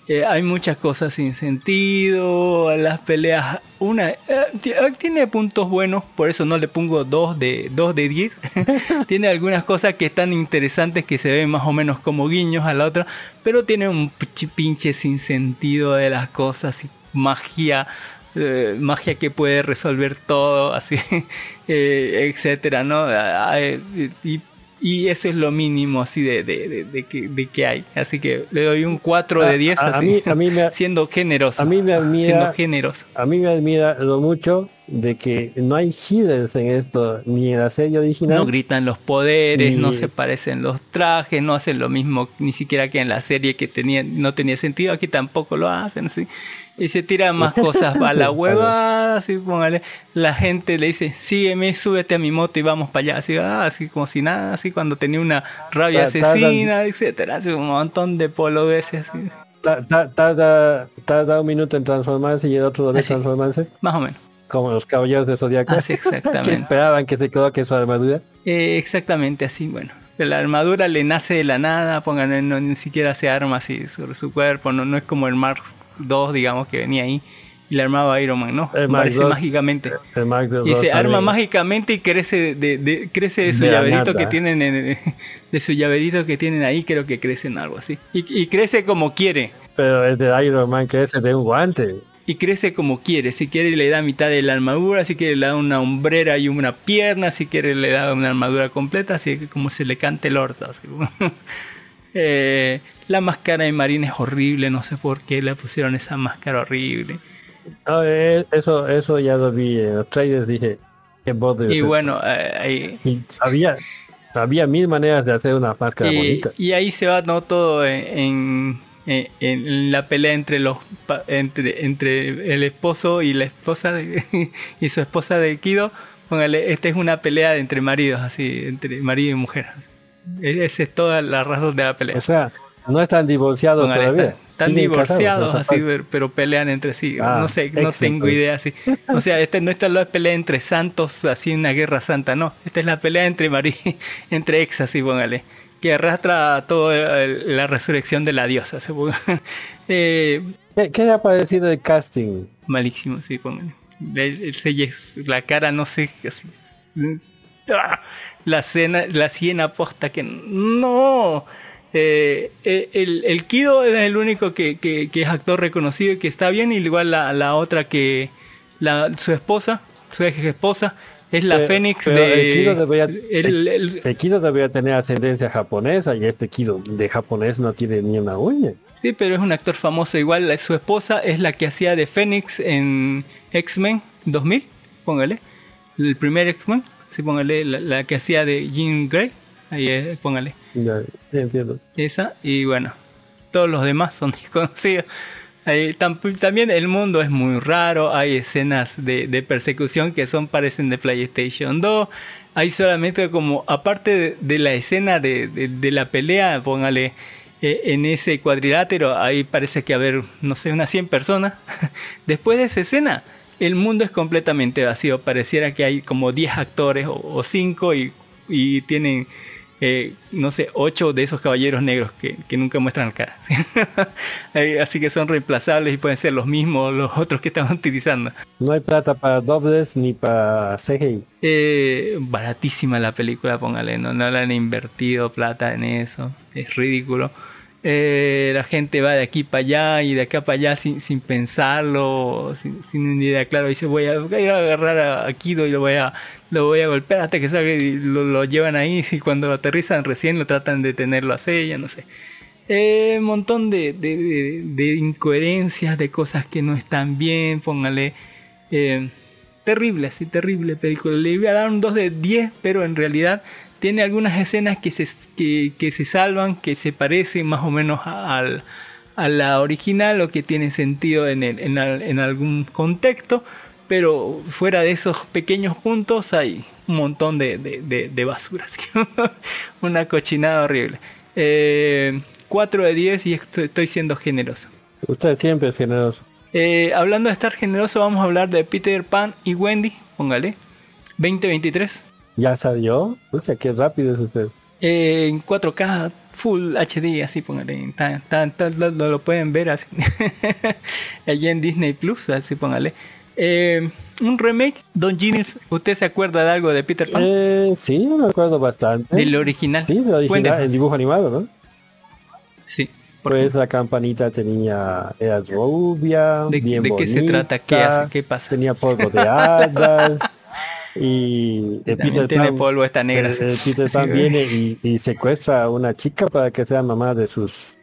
eh, hay muchas cosas sin sentido, las peleas, una eh, ti- tiene puntos buenos, por eso no le pongo 2 de 2 de 10. tiene algunas cosas que están interesantes que se ven más o menos como guiños a la otra, pero tiene un pinche- sin sentido de las cosas y magia eh, magia que puede resolver todo, así, eh, etcétera, ¿no? Ah, eh, Y, y eso es lo mínimo así de, de, de- de que, de que hay. Así que le doy un 4 de 10 A- a así, mí- a mí me- siendo generoso. A mí me admira, Siendo generoso. a mí me admira lo mucho de que no hay hidden en esto, ni en la serie original. No gritan los poderes, Ni- no se parecen los trajes, no hacen lo mismo ni siquiera que en la serie que tenía, no tenía sentido, aquí tampoco lo hacen, ¿sí? Y se tiran más cosas a la hueva, así póngale. La gente le dice, sígueme, súbete a mi moto y vamos para allá, así, ah, así como si nada, así cuando tenía una rabia asesina, etcétera, así un montón de poloveces, así. Ta- ta- Tarda, tarda un minuto en transformarse y el otro en Así. transformarse. Más o menos. Como los caballeros de Zodiaco. Así, exactamente. que esperaban que se coloque su armadura. Eh, exactamente así, bueno. La armadura le nace de la nada, pongan, no, ni siquiera se arma así sobre su cuerpo, no, no es como el Mark II, digamos, que venía ahí y le armaba Iron Man, no, El Mark parece II, mágicamente. El Mark II Y se arma también. mágicamente y crece de, de- crece de su De la llaverito que tienen en- de su llaverito que tienen ahí, creo que crece en algo así. Y, y crece como quiere. Pero el de Iron Man que ese de un guante. Y crece como quiere. Si quiere le da mitad de la armadura, si quiere le da una hombrera y una pierna, si quiere le da una armadura completa, así que como se le cante el. Eh, la máscara de Marine es horrible, no sé por qué le pusieron esa máscara horrible. No, eh, eso, eso ya lo vi en los trailers, dije, qué es Y bueno, eh, Y había, había mil maneras de hacer una máscara y, bonita. y ahí se va ¿no? todo en, en- en la pelea entre los entre, entre el esposo y la esposa de, y su esposa de Kido. Póngale, esta es una pelea entre maridos, así, entre marido y mujer. E- Esa es toda la razón de la pelea. O sea, no están divorciados Póngale, todavía. están, divorciados casados, así, pero, pero pelean entre sí. Ah, no sé, no tengo idea así. O sea, esta no esta no es pelea entre santos, así una guerra santa, no. Esta es la pelea entre María, entre ex, así póngale, que arrastra toda la resurrección de la diosa. se. Eh, ¿Qué, qué le ha parecido el casting? malísimo, sí, póngale. El, el la cara, no sé, así. ¡Ah! La cena, la siena posta que no. Eh, eh, el, el Kido es el único que, que- que es actor reconocido y que está bien, y igual la, la otra que la, su esposa, su ex esposa, es la Pero- Fénix pero de. El Kido, debería, el- el- el Kido debería tener ascendencia japonesa y este Kido de japonés no tiene ni una uña. Sí, pero es un actor famoso. Igual la- su esposa es la que hacía de Fénix en X-Men 2000, póngale. El primer X-Men, sí, póngale. La, la que hacía de Jean Grey, ahí eh, póngale. Ya, entiendo. Esa, y bueno, todos los demás son desconocidos. Ahí tam- también el mundo es muy raro, hay escenas de, de persecución que son parecen de PlayStation 2. Hay solamente como, aparte de, de la escena de, la pelea, póngale eh, en ese cuadrilátero, ahí parece que haber, no sé, unas 100 personas. Después de esa escena, el mundo es completamente vacío. Pareciera que hay como 10 actores o 5 y, y tienen eh, no sé, ocho de esos caballeros negros que, que nunca muestran la cara. Así que son reemplazables y pueden ser los mismos los otros que están utilizando. No hay plata para dobles ni para CGI. Eh, baratísima la película, póngale, no, no le han invertido plata en eso, es ridículo. Eh, la gente va de aquí para allá y de acá para allá sin, sin pensarlo, sin, sin una idea clara. Dice voy a, voy a agarrar a, a Kido y lo voy a, lo voy a golpear hasta que salga y lo, lo llevan ahí y cuando lo aterrizan recién lo tratan de tenerlo a no sé. Eh, un montón de, de- de- incoherencias, de cosas que no están bien, póngale. eh, terrible, así terrible película. Le iba a dar un 2 de 10, pero en realidad tiene algunas escenas que se, que, que se salvan, que se parecen más o menos al- a la original o que tienen sentido en, el- en al- en algún contexto. Pero fuera de esos pequeños puntos hay un montón de, de, de- de basura, así. una cochinada horrible. Eh, 4 de 10 y estoy, estoy siendo generoso. Usted siempre es generoso. Eh, hablando de estar generoso, vamos a hablar de Peter Pan y Wendy, póngale, 2023. ¿Ya salió? Pucha, qué rápido es usted. Eh, en 4K, Full HD, así póngale. Tan, tan, tan, lo, lo pueden ver así. Allí en Disney Plus, así póngale. Eh, un remake, Don Genius, ¿usted se acuerda de algo de Peter Pan? Eh, sí, me acuerdo bastante. Del original. Sí, del original, el dibujo animado, ¿no? Sí. Pues la campanita tenía, era rubia, ¿De- bien de qué se bonita, trata? ¿Qué hace? ¿Qué pasa? Tenía polvo de hadas y el También tiene polvo esta negra, el- el Peter Pan viene y, y secuestra a una chica para que sea mamá de sus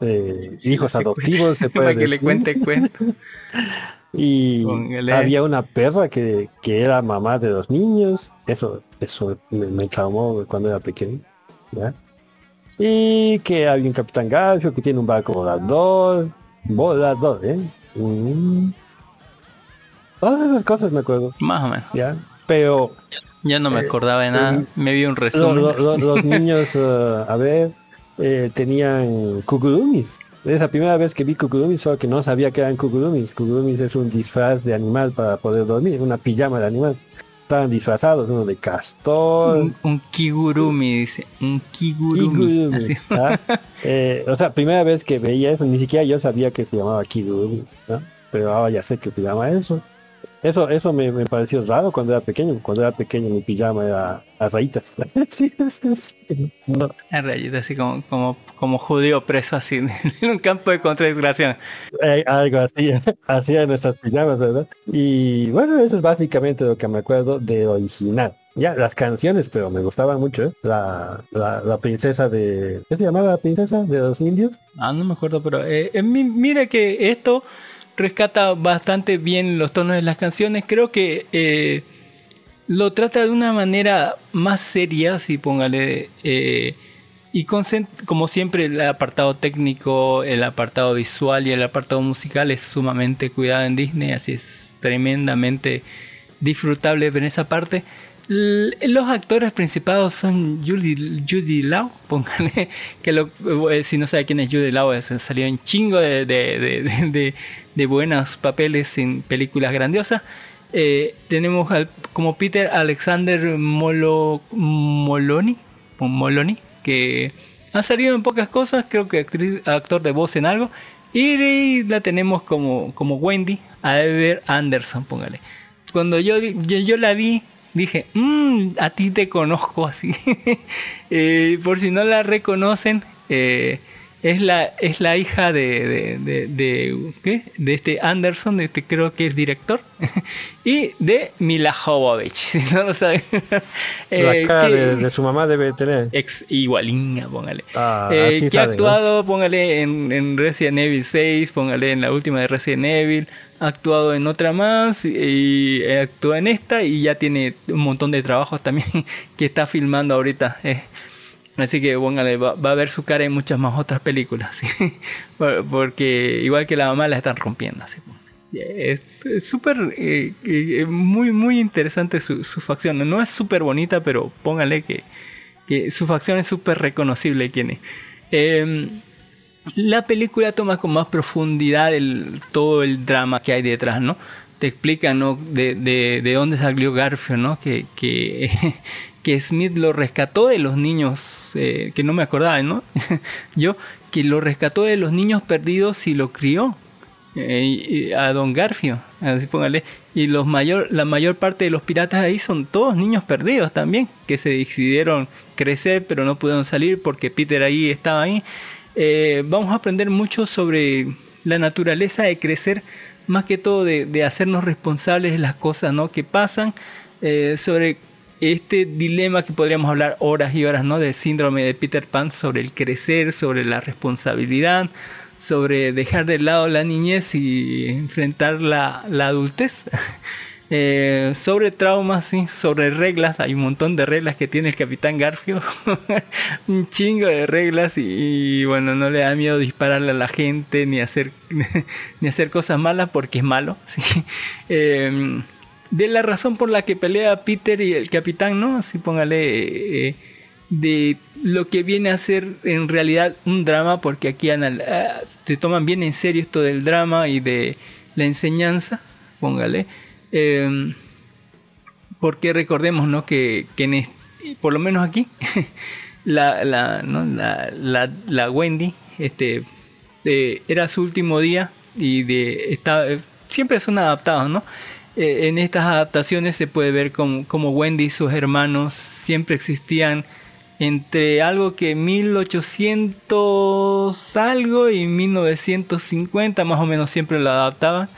eh, hijos adoptivos, se puede para que le cuente cuento. Y Póngale. había una perra que, que era mamá de los niños. Eso, eso me, me traumó cuando era pequeño. ¿ya? Y que había un capitán Garfio que tiene un barco volador. Volador, ¿eh? Mm. Todas esas cosas me acuerdo. Más o menos. ¿Ya? Pero Ya no me acordaba de nada. Me vi un resumen. lo- lo- los niños, eh, a ver, eh, tenían kukurumis. Es la primera vez que vi kukurumis, solo que no sabía que eran kukurumis. Kukurumis es un disfraz de animal para poder dormir, una pijama de animal. Estaban disfrazados, uno de castor. un, un kigurumi, dice. Un kigurumi. ¿ah? Eh, o sea, primera vez que veía eso, ni siquiera yo sabía que se llamaba kigurumi, ¿no? Pero ahora ya sé que se llama eso. Eso, eso me, me pareció raro cuando era pequeño. Cuando era pequeño mi pijama era a rayitas. No. A rayita, así como, como, como judío preso así en un campo de concentración. Eh, algo así, así en nuestras pijamas, ¿verdad? Y bueno, eso es básicamente lo que me acuerdo de original. Ya, las canciones, pero me gustaban mucho, ¿eh? La, la, la princesa de... ¿Qué se llamaba la princesa de los indios? Ah, no me acuerdo, pero eh, eh, mi- mira que esto rescata bastante bien los tonos de las canciones. Creo que eh, lo trata de una manera más seria, si póngale. eh, y como siempre el apartado técnico, el apartado visual y el apartado musical es sumamente cuidado en Disney, así es tremendamente disfrutable ver esa parte. Los actores principales son Judy, Judy Lau, póngale, que lo, eh, si no sabe quién es Judy Lau, salió en chingo de- de- buenos papeles en películas grandiosas. Eh, tenemos al- como Peter Alexander Molo, Moloni, Moloni, que ha salido en pocas cosas, creo que actriz- actor de voz en algo. Y la tenemos como, como Wendy, a Ever Anderson, póngale. Cuando yo, yo, yo la vi, dije, "Mm, a ti te conozco así. Eh, por si no la reconocen, eh, es, la, es la hija de, de, de, de- ¿qué? de este Anderson, de este creo que es director, y de Mila Jovovich, si no lo saben. Eh, la cara que- de, de su mamá debe tener. Ex igualinga, póngale. Ah, Eh, que ha actuado, póngale en, en Resident Evil 6, póngale en la última de Resident Evil, ha actuado en otra más y, y actúa en esta y ya tiene un montón de trabajos también que está filmando ahorita. eh. Así que póngale, va, va a ver su cara en muchas más otras películas, ¿sí? Por- porque igual que la mamá la están rompiendo. Así. Es es súper, eh, eh, muy, muy interesante su, su facción. No es súper bonita, pero póngale que, que su facción es súper reconocible quién es. Eh, la película toma con más profundidad el, todo el drama que hay detrás, ¿no? Te explica, ¿no? De, de, de dónde salió Garfio, ¿no? Que, que, que Smith lo rescató de los niños, eh, que no me acordaba, ¿no? Yo, que lo rescató de los niños perdidos y lo crió eh, a Don Garfio, así póngale. Y los mayor, la mayor parte de los piratas ahí son todos niños perdidos también, que se decidieron crecer pero no pudieron salir porque Peter ahí estaba ahí. Eh, vamos a aprender mucho sobre la naturaleza de crecer, más que todo de, hacernos responsables de las cosas ¿no? que pasan, sobre este dilema que podríamos hablar horas y horas, ¿no? Del síndrome de Peter Pan sobre el crecer, sobre la responsabilidad, sobre dejar de lado la niñez y enfrentar la, la adultez. Eh, sobre traumas, sí, sobre reglas, hay un montón de reglas que tiene el Capitán Garfio, un chingo de reglas y, bueno, no le da miedo dispararle a la gente ni hacer ni hacer cosas malas porque es malo, sí. Eh, de la razón por la que pelea Peter y el Capitán, ¿no? Así póngale eh, de lo que viene a ser en realidad un drama porque aquí uh, se toman bien en serio esto del drama y de la enseñanza, póngale. Eh, porque recordemos ¿no? que, que en por lo menos aquí la, la, la, la, Wendy este, eh, era su último día y de estaba, siempre son adaptados ¿no? Eh, en estas adaptaciones se puede ver como, como Wendy y sus hermanos siempre existían entre algo que 1800 algo y 1950 más o menos siempre lo adaptaban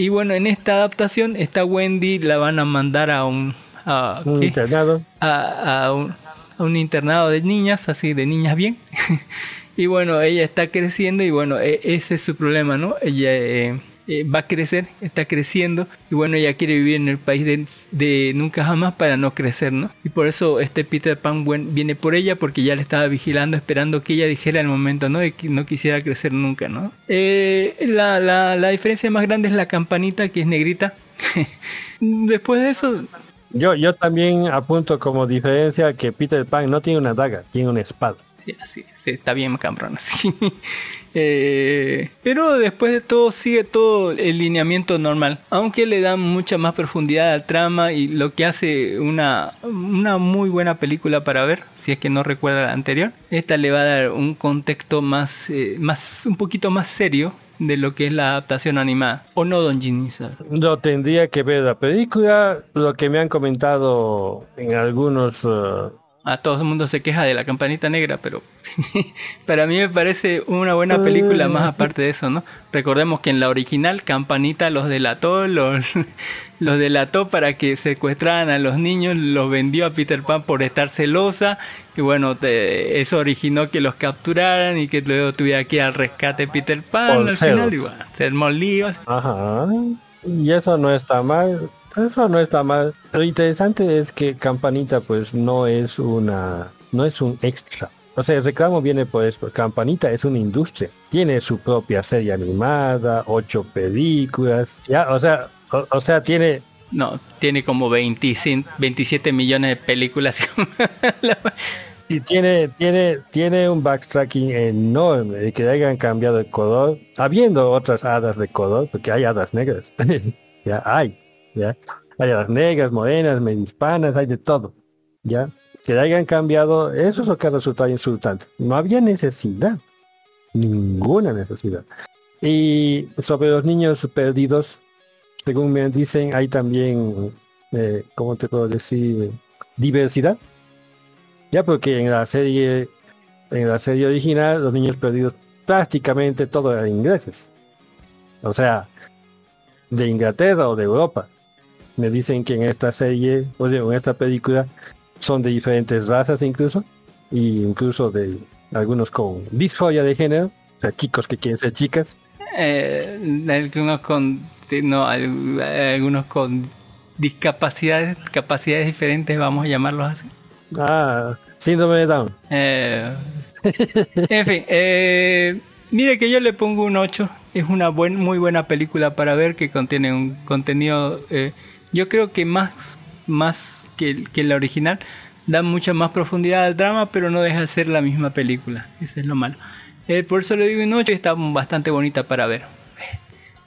y bueno, en esta adaptación, esta Wendy la van a mandar a un, a, un internado. A, a, un, a, un, internado de niñas, así de niñas bien. y bueno, ella está creciendo y bueno, e, ese es su problema, ¿no? Ella eh, eh, va a crecer, está creciendo y bueno, ella quiere vivir en el país de, de, nunca jamás para no crecer, ¿no? Y por eso este Peter Pan viene por ella porque ya le estaba vigilando, esperando que ella dijera el momento, ¿no? De que no quisiera crecer nunca, ¿no? Eh, la, la, la diferencia más grande es la campanita que es negrita. Después de eso... Yo, yo también apunto como diferencia que Peter Pan no tiene una daga, tiene una espada. Sí, así, sí, está bien cabrón, así. Eh, pero después de todo sigue todo el lineamiento normal, aunque le da mucha más profundidad al trama y lo que hace una, una muy buena película para ver, si es que no recuerda la anterior. Esta le va a dar un contexto más, eh, más un poquito más serio de lo que es la adaptación animada. ¿O no, Don Ginny? No tendría que ver la película, lo que me han comentado en algunos... Uh a todo el mundo se queja de la campanita negra, pero para mí me parece una buena película más aparte de eso, ¿no? Recordemos que en la original Campanita los delató, los, los delató para que secuestraran a los niños, los vendió a Peter Pan por estar celosa y bueno, te, eso originó que los capturaran y que luego tuviera que ir al rescate Peter Pan al final y bueno, se líos. Ajá. Y eso no está mal. Eso no está mal. Lo interesante es que Campanita pues no es una, no es un extra. O sea, el reclamo viene por esto. Campanita es una industria. Tiene su propia serie animada, ocho películas. Ya, o sea, o, o sea, tiene... No, tiene como 25, 27 millones de películas. y tiene, tiene, tiene un backtracking enorme de que hayan cambiado el color, habiendo otras hadas de color, porque hay hadas negras. ya hay. ¿Ya? Hay las negras, morenas, medispanas, hay de todo, ¿ya? Que hayan cambiado, eso es lo que ha resultado insultante. No había necesidad, ninguna necesidad. Y sobre los niños perdidos, según me dicen, hay también, eh, ¿cómo te puedo decir? Diversidad. Ya porque en la serie, en la serie original, los niños perdidos prácticamente todos eran ingleses. O sea, de Inglaterra o de Europa me dicen que en esta serie o en esta película son de diferentes razas incluso y incluso de algunos con disforia de género o sea chicos que quieren ser chicas. Eh, algunos con no algunos con discapacidades capacidades diferentes vamos a llamarlos así. Ah síndrome de Down. Eh, en fin eh, mire que yo le pongo un 8 es una buen, muy buena película para ver que contiene un contenido eh, yo creo que más, más que, que la original da mucha más profundidad al drama, pero no deja de ser la misma película. Eso es lo malo. Eh, por eso le digo 8 está bastante bonita para ver.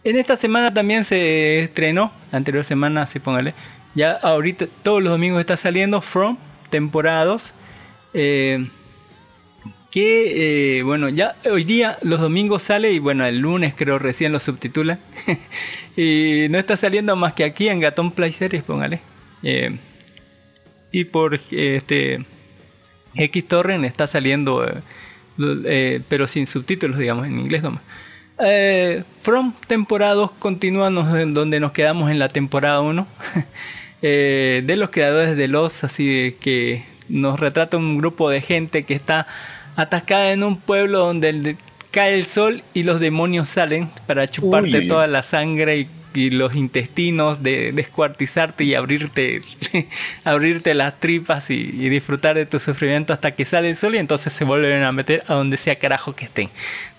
En esta semana también se estrenó, la anterior semana, sí póngale. Ya ahorita todos los domingos está saliendo From, temporada 2. Eh, que eh, bueno, ya hoy día los domingos sale y bueno, el lunes creo recién lo subtitula. y no está saliendo más que aquí en Gatón Play Series, póngale. Eh, y por este X Torrent está saliendo, eh, pero sin subtítulos, digamos, en inglés nomás. From temporada 2 continúa en donde nos quedamos en la temporada 1. de los creadores de Los, así que nos retrata un grupo de gente que está atascada en un pueblo donde cae el sol y los demonios salen para chuparte Uy. toda la sangre y y los intestinos, de descuartizarte y abrirte, abrirte las tripas y, y disfrutar de tu sufrimiento hasta que sale el sol y entonces se vuelven a meter a donde sea carajo que estén.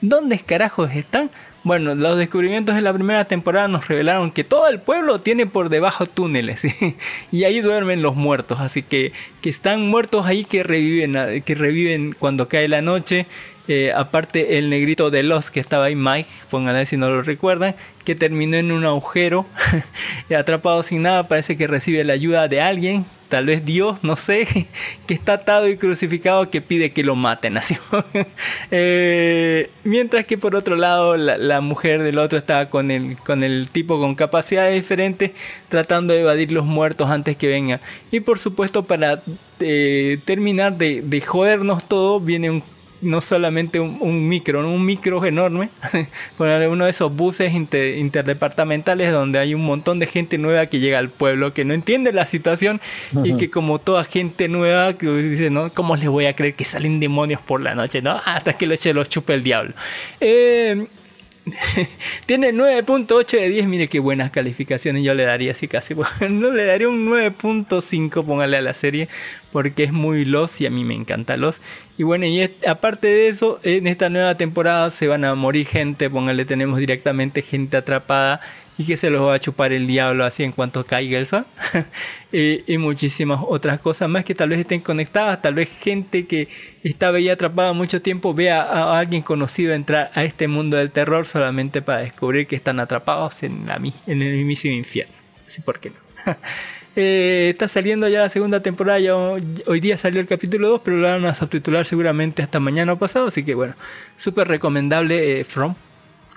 ¿Dónde carajos están? Bueno, los descubrimientos de la primera temporada nos revelaron que todo el pueblo tiene por debajo túneles y ahí duermen los muertos, así que, que están muertos ahí que reviven, que reviven cuando cae la noche. Eh, aparte el negrito de los que estaba ahí, Mike, pónganle si no lo recuerdan, que terminó en un agujero, atrapado sin nada, parece que recibe la ayuda de alguien, tal vez Dios, no sé, que está atado y crucificado que pide que lo maten. Así. Eh, mientras que por otro lado la, mujer del otro estaba con el, con el tipo con capacidades diferentes tratando de evadir los muertos antes que vengan. Y por supuesto para eh, terminar de, de jodernos todo viene un no solamente un, un micro, ¿no? un micro enorme, uno de esos buses inter, interdepartamentales donde hay un montón de gente nueva que llega al pueblo, que no entiende la situación uh -huh. y que como toda gente nueva, que dice, ¿no? ¿Cómo les voy a creer que salen demonios por la noche? ¿no? Hasta que se los chupe el diablo. Eh, tiene 9.8 de 10, mire qué buenas calificaciones yo le daría así casi. No le daría un 9.5, póngale a la serie, porque es muy los y a mí me encanta los. Y bueno, y aparte de eso, en esta nueva temporada se van a morir gente, póngale, tenemos directamente gente atrapada y que se los va a chupar el diablo así en cuanto caiga el sol. Y, muchísimas otras cosas más que tal vez estén conectadas. Tal vez gente que estaba ahí atrapada mucho tiempo vea a, alguien conocido entrar a este mundo del terror solamente para descubrir que están atrapados en, la, en el mismísimo infierno. Así por qué no Eh, está saliendo ya la segunda temporada, ya hoy día salió el capítulo 2, pero lo van a subtitular seguramente hasta mañana o pasado, así que bueno, súper recomendable eh, From,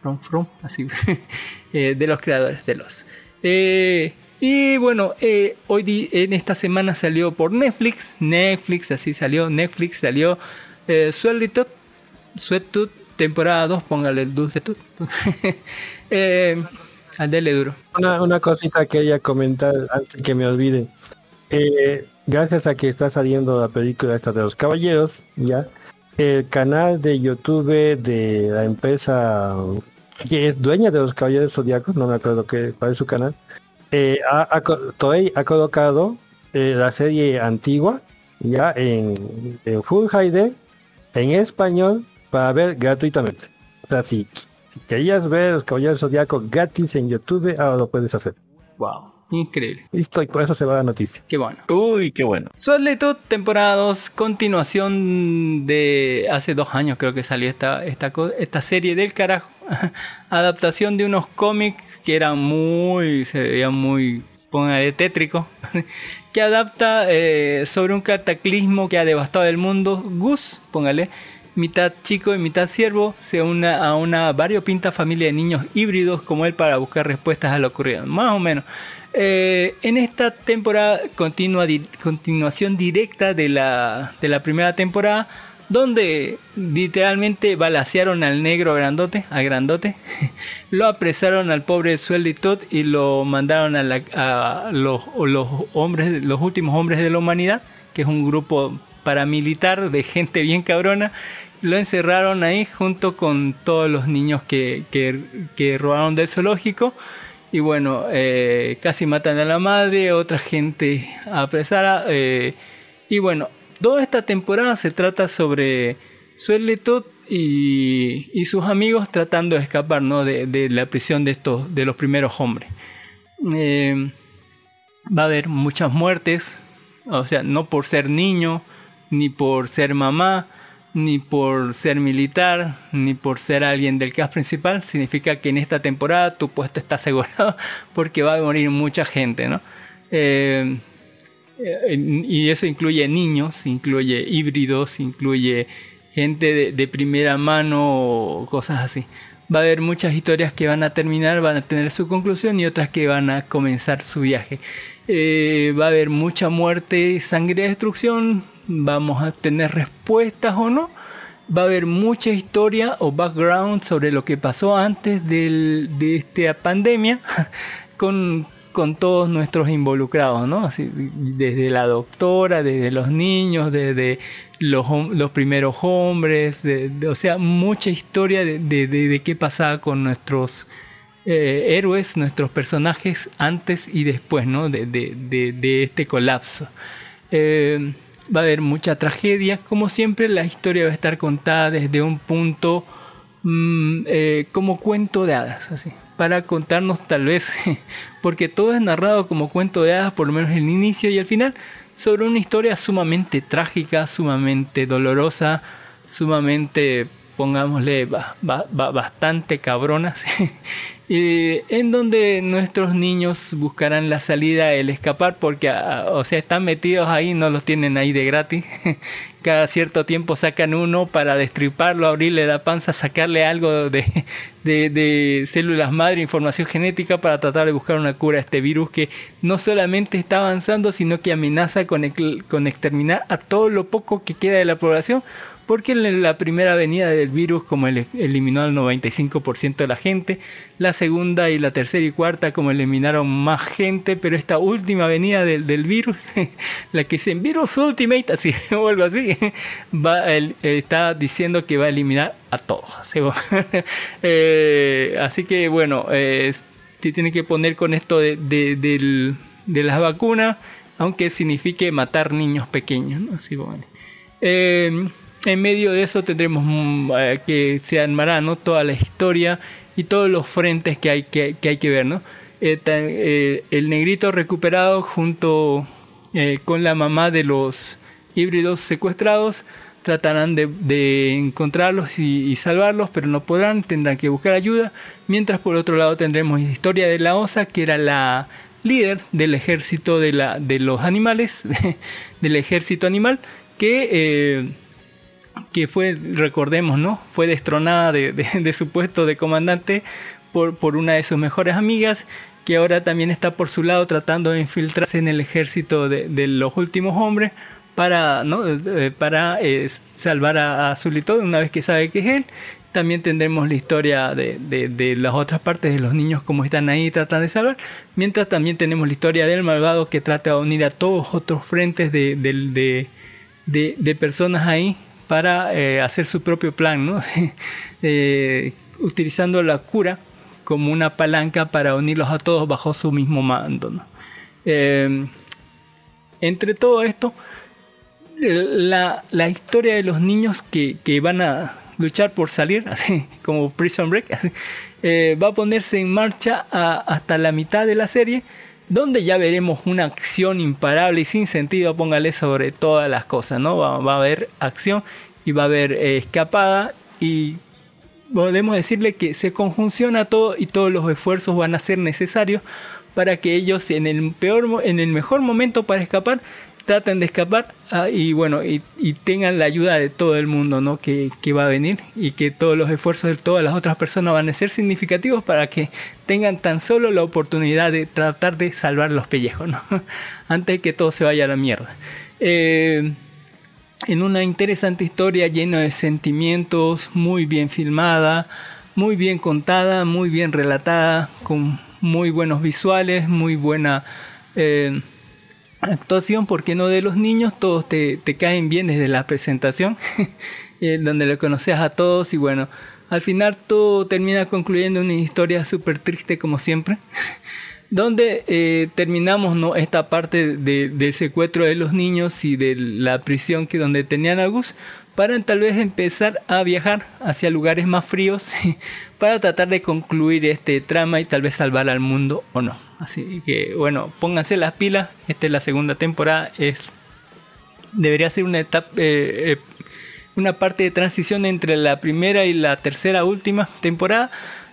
From, From, así, eh, de los creadores de los. Eh, y bueno, hoy en esta semana salió por Netflix, Netflix, así salió, Netflix salió eh, Sweat Tooth, temporada 2, póngale el dulce tooth. eh, Andele duro. Una, una cosita que quería comentar antes que me olvide. Eh, gracias a que está saliendo la película esta de los caballeros, ya, el canal de YouTube de la empresa que es dueña de los caballeros zodiacos, no me acuerdo qué, cuál es su canal, eh, ha, ha, Toei ha colocado eh, la serie antigua ya en, en Full HD en español para ver gratuitamente. O sea, si querías ver los caballeros zodiacos gratis en YouTube, ahora lo puedes hacer. Wow. Increíble. Listo, y por eso se va la noticia. Qué bueno. Uy, qué bueno. Solitude, temporada 2, continuación de hace dos años creo que salió esta, esta, esta serie del carajo. Adaptación de unos cómics que eran muy, se veían muy, póngale tétrico. que adapta eh, sobre un cataclismo que ha devastado el mundo. Gus, póngale mitad chico y mitad siervo, se une a una variopinta familia de niños híbridos como él para buscar respuestas a lo ocurrido. Más o menos. Eh, en esta temporada, continua, continuación directa de la, de la primera temporada, donde literalmente balacearon al negro grandote, a grandote, lo apresaron al pobre Suelitud y lo mandaron a, los, hombres, los últimos hombres de la humanidad, que es un grupo paramilitar de gente bien cabrona, lo encerraron ahí junto con todos los niños que, que, que robaron del zoológico. Y bueno, eh, casi matan a la madre, otra gente apresada. Eh, y bueno, toda esta temporada se trata sobre Suelitud y, y, sus amigos tratando de escapar ¿no? de, de, la prisión de, estos, de los primeros hombres. Eh, va a haber muchas muertes, o sea, no por ser niño, ni por ser mamá, ni por ser militar, ni por ser alguien del cast principal, significa que en esta temporada tu puesto está asegurado porque va a morir mucha gente, ¿no? Eh, y eso incluye niños, incluye híbridos, incluye gente de, de, primera mano, cosas así. Va a haber muchas historias que van a terminar, van a tener su conclusión y otras que van a comenzar su viaje. Eh, va a haber mucha muerte, sangre y destrucción, vamos a tener respuestas o no. Va a haber mucha historia o background sobre lo que pasó antes del, de esta pandemia con, con todos nuestros involucrados, ¿no? Desde la doctora, desde los niños, desde los, primeros hombres, de, o sea, mucha historia de, qué pasaba con nuestros eh, héroes, nuestros personajes antes y después ¿no? de este colapso. Eh, va a haber mucha tragedia, como siempre la historia va a estar contada desde un punto mm, eh, como cuento de hadas, así, para contarnos tal vez, porque todo es narrado como cuento de hadas, por lo menos el inicio y el final, sobre una historia sumamente trágica, sumamente dolorosa, sumamente, pongámosle, ba- ba- ba- bastante cabrona, en donde nuestros niños buscarán la salida, el escapar, porque, ah, o sea, están metidos ahí, no los tienen ahí de gratis. Cada cierto tiempo sacan uno para destriparlo, abrirle la panza, sacarle algo de, células madre, información genética para tratar de buscar una cura a este virus que no solamente está avanzando, sino que amenaza con exterminar a todo lo poco que queda de la población, porque en la primera venida del virus, como el- eliminó al 95% de la gente, la segunda y la tercera y cuarta, como eliminaron más gente, pero esta última venida del, virus, la que dicen virus ultimate, así o algo así, va, el- está diciendo que va a eliminar a todos. Así, Eh, que bueno, eh, se tiene que poner con esto de, de- de las vacunas, aunque signifique matar niños pequeños. ¿no? Así bueno. Eh, en medio de eso tendremos mm, eh, que se armará ¿no? toda la historia y todos los frentes que hay que, que hay que ver. ¿no? Eh, eh, el negrito recuperado junto eh, con la mamá de los híbridos secuestrados tratarán de, de encontrarlos y, salvarlos, pero no podrán, tendrán que buscar ayuda. Mientras por otro lado tendremos historia de la osa, que era la líder del ejército de, la, de los animales, del ejército animal, que, que fue, recordemos, ¿no? Fue destronada de, de- de su puesto de comandante por, por una de sus mejores amigas, que ahora también está por su lado tratando de infiltrarse en el ejército de, los últimos hombres para, ¿no? Eh, para eh, salvar a, a Zulito una vez que sabe que es él. También tendremos la historia de, de- las otras partes de los niños como están ahí tratan de salvar. Mientras también tenemos la historia del malvado que trata de unir a todos otros frentes de- de personas ahí para eh, hacer su propio plan, ¿no? Eh, utilizando la cura como una palanca para unirlos a todos bajo su mismo mando. Eh, entre todo esto, la, la historia de los niños que, que van a luchar por salir, así como Prison Break, eh, va a ponerse en marcha hasta la mitad de la serie, donde ya veremos una acción imparable y sin sentido, póngale sobre todas las cosas, ¿no? Va, va a haber acción y va a haber eh, escapada y podemos decirle que se conjunciona todo y todos los esfuerzos van a ser necesarios para que ellos en el peor en el mejor momento para escapar traten de escapar ah, y bueno y, tengan la ayuda de todo el mundo ¿no? que, que va a venir y que todos los esfuerzos de todas las otras personas van a ser significativos para que tengan tan solo la oportunidad de tratar de salvar los pellejos ¿no? antes de que todo se vaya a la mierda Eh, en una interesante historia llena de sentimientos, muy bien filmada, muy bien contada, muy bien relatada, con muy buenos visuales, muy buena eh, actuación, porque no de los niños, todos te, te caen bien desde la presentación, eh, donde le conoces a todos y bueno, al final todo termina concluyendo en una historia súper triste como siempre. donde eh, terminamos ¿no? esta parte de- del secuestro de los niños y de la prisión que donde tenían a Gus para tal vez empezar a viajar hacia lugares más fríos para tratar de concluir este trama y tal vez salvar al mundo o no. Así que bueno, pónganse las pilas, esta es la segunda temporada, es debería ser una etapa eh, eh, una parte de transición entre la primera y la tercera última temporada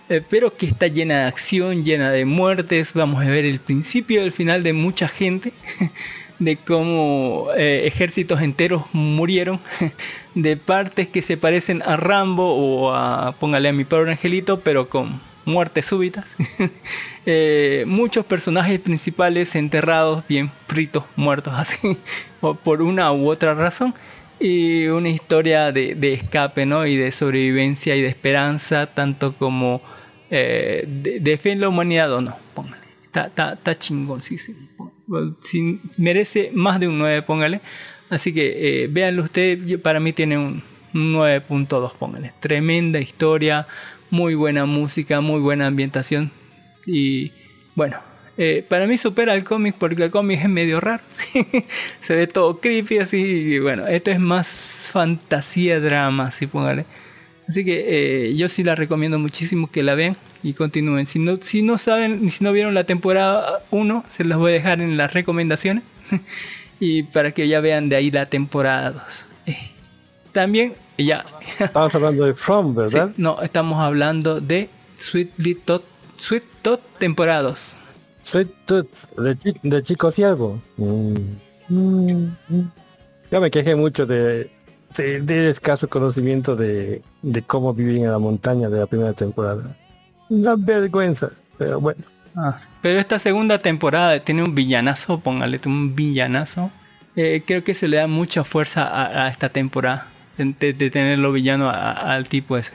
eh, pero que está llena de acción, llena de muertes. Vamos a ver el principio y el final de mucha gente, de cómo eh, ejércitos enteros murieron, de partes que se parecen a Rambo o a, póngale a mi pobre angelito, pero con muertes súbitas. Eh, muchos personajes principales enterrados, bien fritos, muertos así, por una u otra razón y una historia de, de escape, ¿no? Y de sobrevivencia y de esperanza, tanto como eh, la humanidad o no, póngale. Está, chingoncísimo. Si merece más de un 9, póngale. Así que eh, véanlo ustedes, para mí tiene un, un 9.2, póngale. Tremenda historia, muy buena música, muy buena ambientación. Y bueno, eh, para mí supera el cómic porque el cómic es medio raro. Se ve todo creepy así. Y bueno, esto es más fantasía, drama, así póngale. Así que eh, yo sí la recomiendo muchísimo que la vean y continúen. Si no, si no saben, si no vieron la temporada 1, se las voy a dejar en las recomendaciones. y para que ya vean de ahí la temporada 2. Eh, también, ya. Estamos hablando de From, ¿verdad? Sí, no, estamos hablando de Sweet Tot, Sweet Tot temporada 2. Sweet Tooth, de, de chico ciego. Mm. Mm, mm. Yo me quejé mucho de, de, de escaso conocimiento de, de cómo vivir en la montaña de la primera temporada. Una vergüenza, pero bueno. Ah. Pero esta segunda temporada tiene un villanazo, póngale un villanazo. Eh, creo que se le da mucha fuerza a, esta temporada de, tenerlo villano al tipo ese.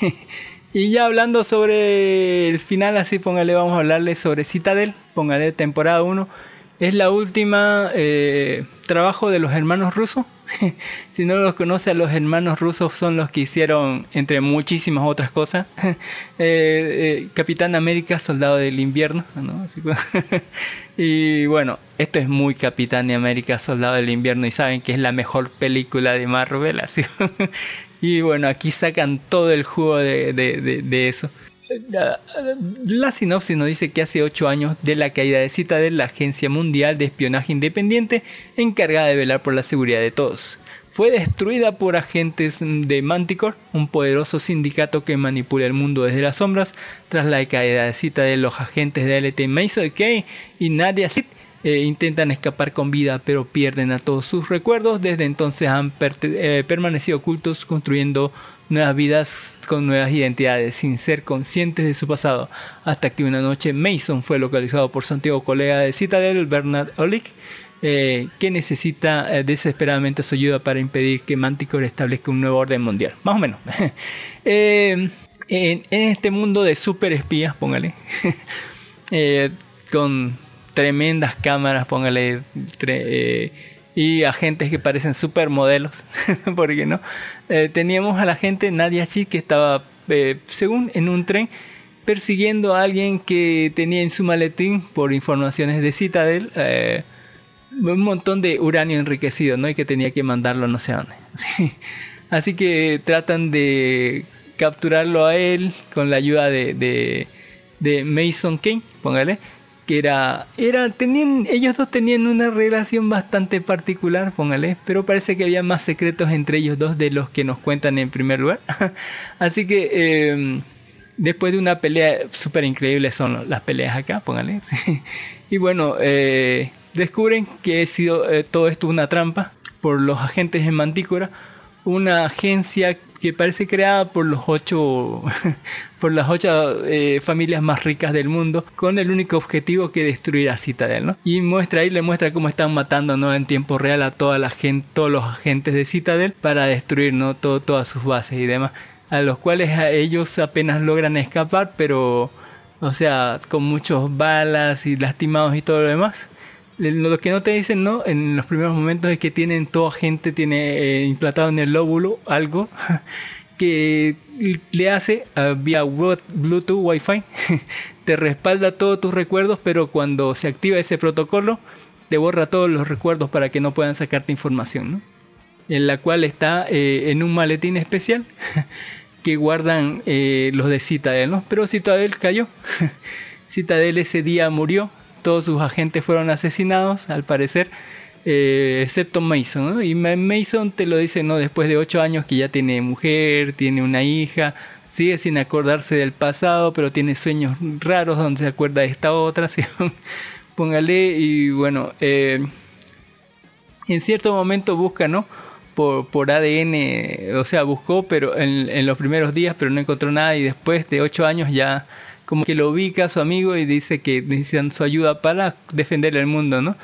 y ya hablando sobre el final, así póngale, vamos a hablarle sobre Citadel, póngale temporada 1. Es la última eh, trabajo de los hermanos rusos. si no los conoce, los hermanos rusos son los que hicieron, entre muchísimas otras cosas, eh, eh, Capitán América, Soldado del Invierno. ¿no? Y bueno, esto es muy Capitán América, Soldado del Invierno y saben que es la mejor película de Marvel. Así. y bueno, aquí sacan todo el jugo de- de eso. La, sinopsis nos dice que hace ocho años de la caída de Citadel, la agencia mundial de espionaje independiente encargada de velar por la seguridad de todos, fue destruida por agentes de Manticore, un poderoso sindicato que manipula el mundo desde las sombras. Tras la caída de Citadel, los agentes de LT Mason Kay y Nadia Sid eh, intentan escapar con vida, pero pierden a todos sus recuerdos. Desde entonces han eh, permanecido ocultos, construyendo nuevas vidas con nuevas identidades, sin ser conscientes de su pasado. Hasta que una noche Mason fue localizado por su antiguo colega de Citadel, Bernard Olick, eh, que necesita eh, desesperadamente su ayuda para impedir que Manticore establezca un nuevo orden mundial. Más o menos. Eh, en, este mundo de super espías, póngale, con tremendas cámaras, póngale, y agentes que parecen supermodelos, ¿por qué no? Eh, teníamos a la gente Nadia Chi que estaba, eh, según en un tren, persiguiendo a alguien que tenía en su maletín, por informaciones de Citadel, eh, un montón de uranio enriquecido, ¿no? Y que tenía que mandarlo no sé dónde. Sí. Así que tratan de capturarlo a él con la ayuda de, de Mason King, póngale, era, era, tenían, ellos dos tenían una relación bastante particular, póngale, pero parece que había más secretos entre ellos dos de los que nos cuentan en primer lugar. Así que eh, después de una pelea súper increíble son las peleas acá, póngale. sí. Y bueno, eh, descubren que ha sido eh, todo esto una trampa por los agentes en Mantícora, una agencia que parece creada por los ocho por las ocho eh, familias más ricas del mundo con el único objetivo que destruir a Citadel ¿no? y muestra ahí le muestra cómo están matando ¿no? en tiempo real a toda la gente todos los agentes de Citadel para destruir ¿no? Todo, todas sus bases y demás a los cuales a ellos apenas logran escapar pero o sea con muchos balas y lastimados y todo lo demás lo que no te dicen no en los primeros momentos es que tienen toda gente tiene eh, implantado en el lóbulo algo que le hace uh, vía Bluetooth Wi-Fi te respalda todos tus recuerdos pero cuando se activa ese protocolo te borra todos los recuerdos para que no puedan sacarte información ¿no? en la cual está eh, en un maletín especial que guardan eh, los de Citadel ¿no? pero Citadel cayó Citadel ese día murió todos sus agentes fueron asesinados, al parecer, eh, excepto Mason. ¿no? Y Mason te lo dice no después de ocho años que ya tiene mujer, tiene una hija, sigue sin acordarse del pasado, pero tiene sueños raros donde se acuerda de esta otra. Póngale y bueno, eh, en cierto momento busca, ¿no? Por, por ADN, o sea, buscó pero en, en los primeros días, pero no encontró nada y después de ocho años ya como que lo ubica a su amigo y dice que necesitan su ayuda para defender el mundo, ¿no?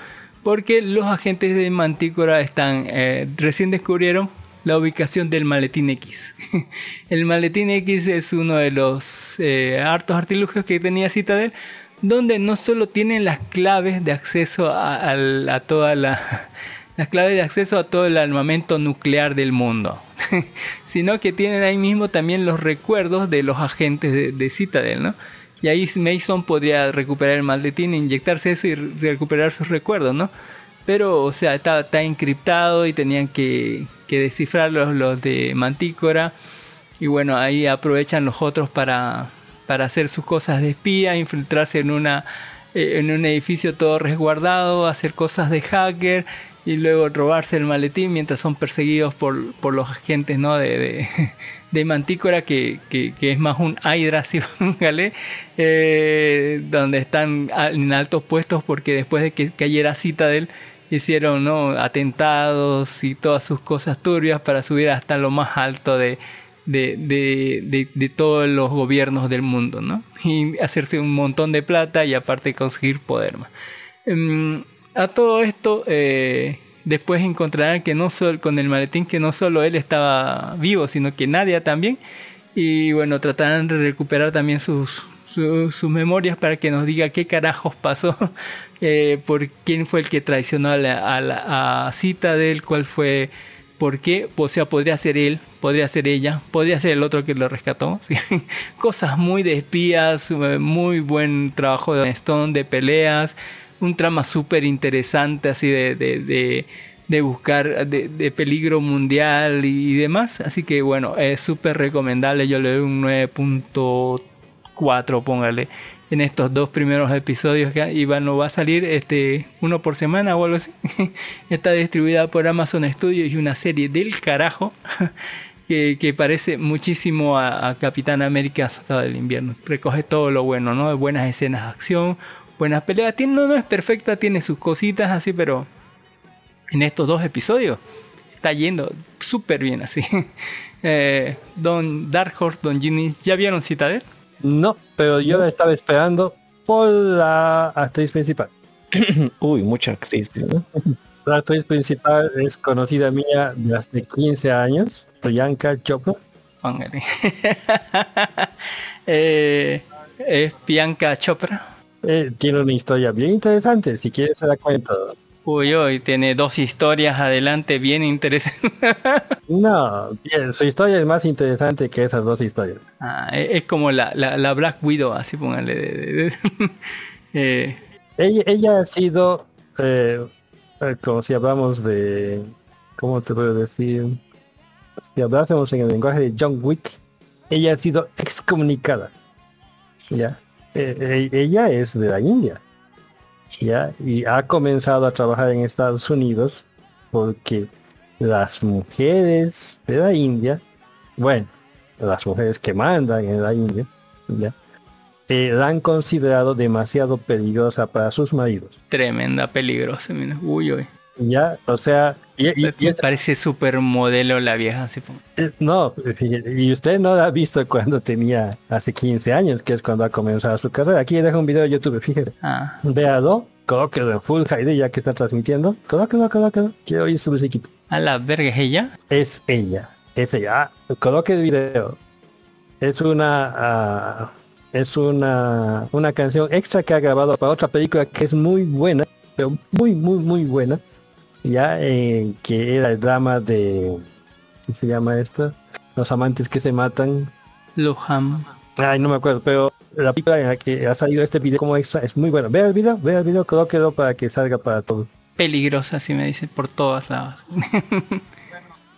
Porque los agentes de Mantícora están, eh, recién descubrieron la ubicación del maletín X. el maletín X es uno de los eh, hartos artilugios que tenía Citadel, donde no solo tienen las claves de acceso a, toda la las claves de acceso a todo el armamento nuclear del mundo, sino que tienen ahí mismo también los recuerdos de los agentes de, de Citadel, ¿no? Y ahí Mason podría recuperar el maletín, inyectarse eso y re- recuperar sus recuerdos, ¿no? Pero, o sea, está, está encriptado y tenían que, que los, los de Mantícora. Y bueno, ahí aprovechan los otros para, para hacer sus cosas de espía, infiltrarse en una eh, en un edificio todo resguardado, hacer cosas de hacker y luego robarse el maletín mientras son perseguidos por, por los agentes ¿no? de, de, de Mantícora, que, que, es más un Hydra, si póngale, eh, donde están en altos puestos porque después de que cayera Citadel hicieron ¿no? atentados y todas sus cosas turbias para subir hasta lo más alto de, de, de, de- todos los gobiernos del mundo, ¿no? Y hacerse un montón de plata y aparte conseguir poder. Em, a todo esto, eh, después encontrarán que no solo con el maletín, que no solo él estaba vivo, sino que Nadia también. Y bueno, tratarán de recuperar también sus, su- sus memorias para que nos diga qué carajos pasó, eh, por quién fue el que traicionó a, la, a, la- a cuál fue, por qué, o sea, podría ser él, podría ser ella, podría ser el otro que lo rescató. Cosas muy de espías, eh, muy buen trabajo de Stone, de peleas, un trama súper interesante así de, de, de- buscar de, peligro mundial y demás. Así que bueno, es súper recomendable. Yo le doy un 9.4, póngale, en estos dos primeros episodios que y bueno, va a salir este uno por semana o algo así. Está distribuida por Amazon Studios y una serie del carajo. Que, que parece muchísimo a, a Capitán América Soldado del Invierno. Recoge todo lo bueno, ¿no? Buenas escenas de acción, buenas peleas. Tiene, no, no es perfecta, tiene sus cositas así, pero en estos dos episodios está yendo súper bien así. Eh, Don Dark Horse, Don Ginny, ¿ya vieron Citadel? No, pero yo la estaba esperando por la actriz principal. Uy, mucha actriz. ¿no? La actriz principal es conocida mía de hace 15 años, Priyanka Chopra. Póngale. Eh, es Bianca Chopra. Eh, tiene una historia bien interesante, si quieres se la cuento. Uy, uy, tiene dos historias adelante bien interesantes. No, bien, su historia es más interesante que esas dos historias. Ah, es es como la, la, la Black Widow, así póngale. Eh, Ella, ella ha sido, eh, eh, como si hablamos de, ¿cómo te puedo decir? Si hablásemos en el lenguaje de John Wick, ella ha sido excomunicada. Ya, Eh, eh, ella es de la India. Ya, y ha comenzado a trabajar en Estados Unidos porque las mujeres de la India, bueno, las mujeres que mandan en la India, ya, eh, la han considerado demasiado peligrosa para sus maridos. tremenda, peligrosa. mira. Uy, uy. Ya, o sea, y, y- y- Me parece súper modelo la vieja. Así, eh, no, y usted no la ha visto cuando tenía hace 15 años, que es cuando ha comenzado su carrera. Aquí dejo un video de YouTube, fíjese. Ah, Véalo, colóquelo en Full HD ya que está transmitiendo. Colóquelo, colóquelo. Quiero oír su musiquita. a la verga es ella. Es ella, es ella. Ah, coloque el video. Es una ah, es una una canción extra que ha grabado para otra película que es muy buena, pero muy muy muy buena. Ya eh, que era el drama de ¿qué se llama esto? Los amantes que se matan. Luham. Ay, no me acuerdo, pero la película en la que ha salido este video como extra es muy buena. Vea el video, vea el video, colóquelo para que salga para todos. Peligrosa, así me dice, por todas lados.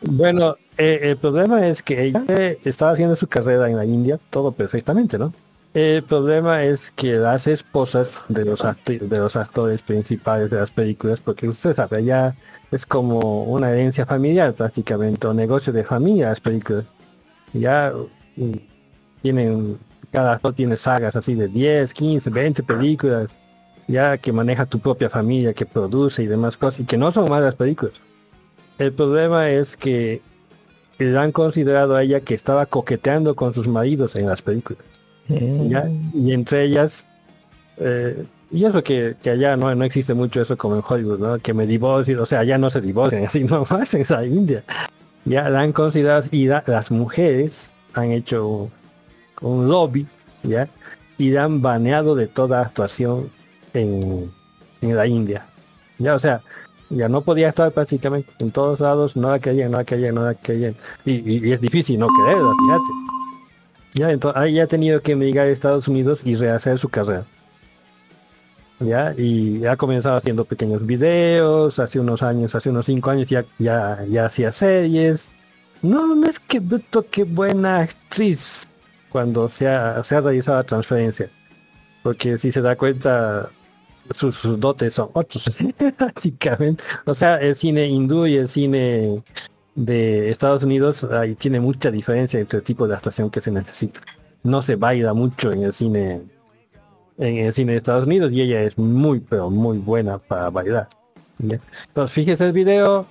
Bueno, eh, el problema es que ella eh, estaba haciendo su carrera en la India, todo perfectamente, ¿no? El problema es que las esposas de los, de los actores principales de las películas, porque usted sabe, ya es como una herencia familiar prácticamente, o negocio de familia las películas. Ya mm, tienen, cada actor tiene sagas así de 10, 15, 20 películas, ya que maneja tu propia familia, que produce y demás cosas, y que no son malas películas. El problema es que le han considerado a ella que estaba coqueteando con sus maridos en las películas. ¿Ya? Y entre ellas, eh, y eso que, que allá no, no existe mucho eso como en Hollywood, ¿no? Que me divorcio, o sea, allá no se divorcian, así nomás en esa India. Ya la han considerado, y la- las mujeres han hecho un lobby, ¿ya? Y la han baneado de toda actuación en, en la India. Ya, o sea, ya no podía estar prácticamente en todos lados, no la querían, no la querían, no la querían. Y, y- y es difícil no quererla, fíjate. Ya, entonces ahí ha tenido que emigrar a Estados Unidos y rehacer su carrera. Ya, y ha comenzado haciendo pequeños videos, hace unos años, hace unos cinco años ya, ya, ya hacía series. No, no es que bruto, qué buena actriz cuando se ha, se ha realizado la transferencia. Porque si se da cuenta, sus, sus dotes son otros, básicamente. O sea, el cine hindú y el cine de Estados Unidos ahí tiene mucha diferencia entre el tipo de actuación que se necesita. No se baila mucho en el cine en el cine de Estados Unidos y ella es muy pero muy buena para bailar. ¿ya? Entonces fíjese el video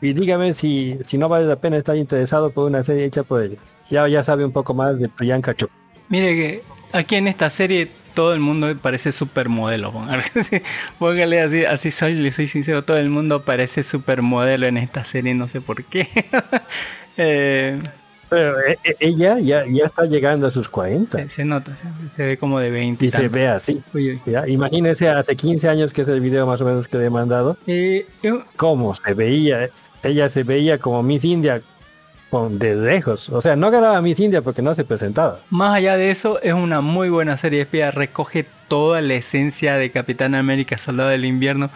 y dígame si, si no vale la pena estar interesado por una serie hecha por ella. Ya, ya sabe un poco más de Priyanka Chopra. Mire que aquí en esta serie todo el mundo parece supermodelo. póngale así- así, soy, le soy sincero, todo el mundo parece supermodelo en esta serie, no sé por qué. Eh, Pero eh, eh, ella ya, ya está llegando a sus 40 se, se nota, se, se ve como de 20 y se tanto. ve así. Uy, uy. ¿ya? Imagínese hace 15 años que es el video más o menos que le he mandado. Eh, yo- cómo se veía, ella se veía como Miss India con de lejos. O sea, no ganaba Miss India porque no se presentaba. Más allá de eso, es una muy buena serie de espías. Recoge toda la esencia de Capitán América Soldado del Invierno.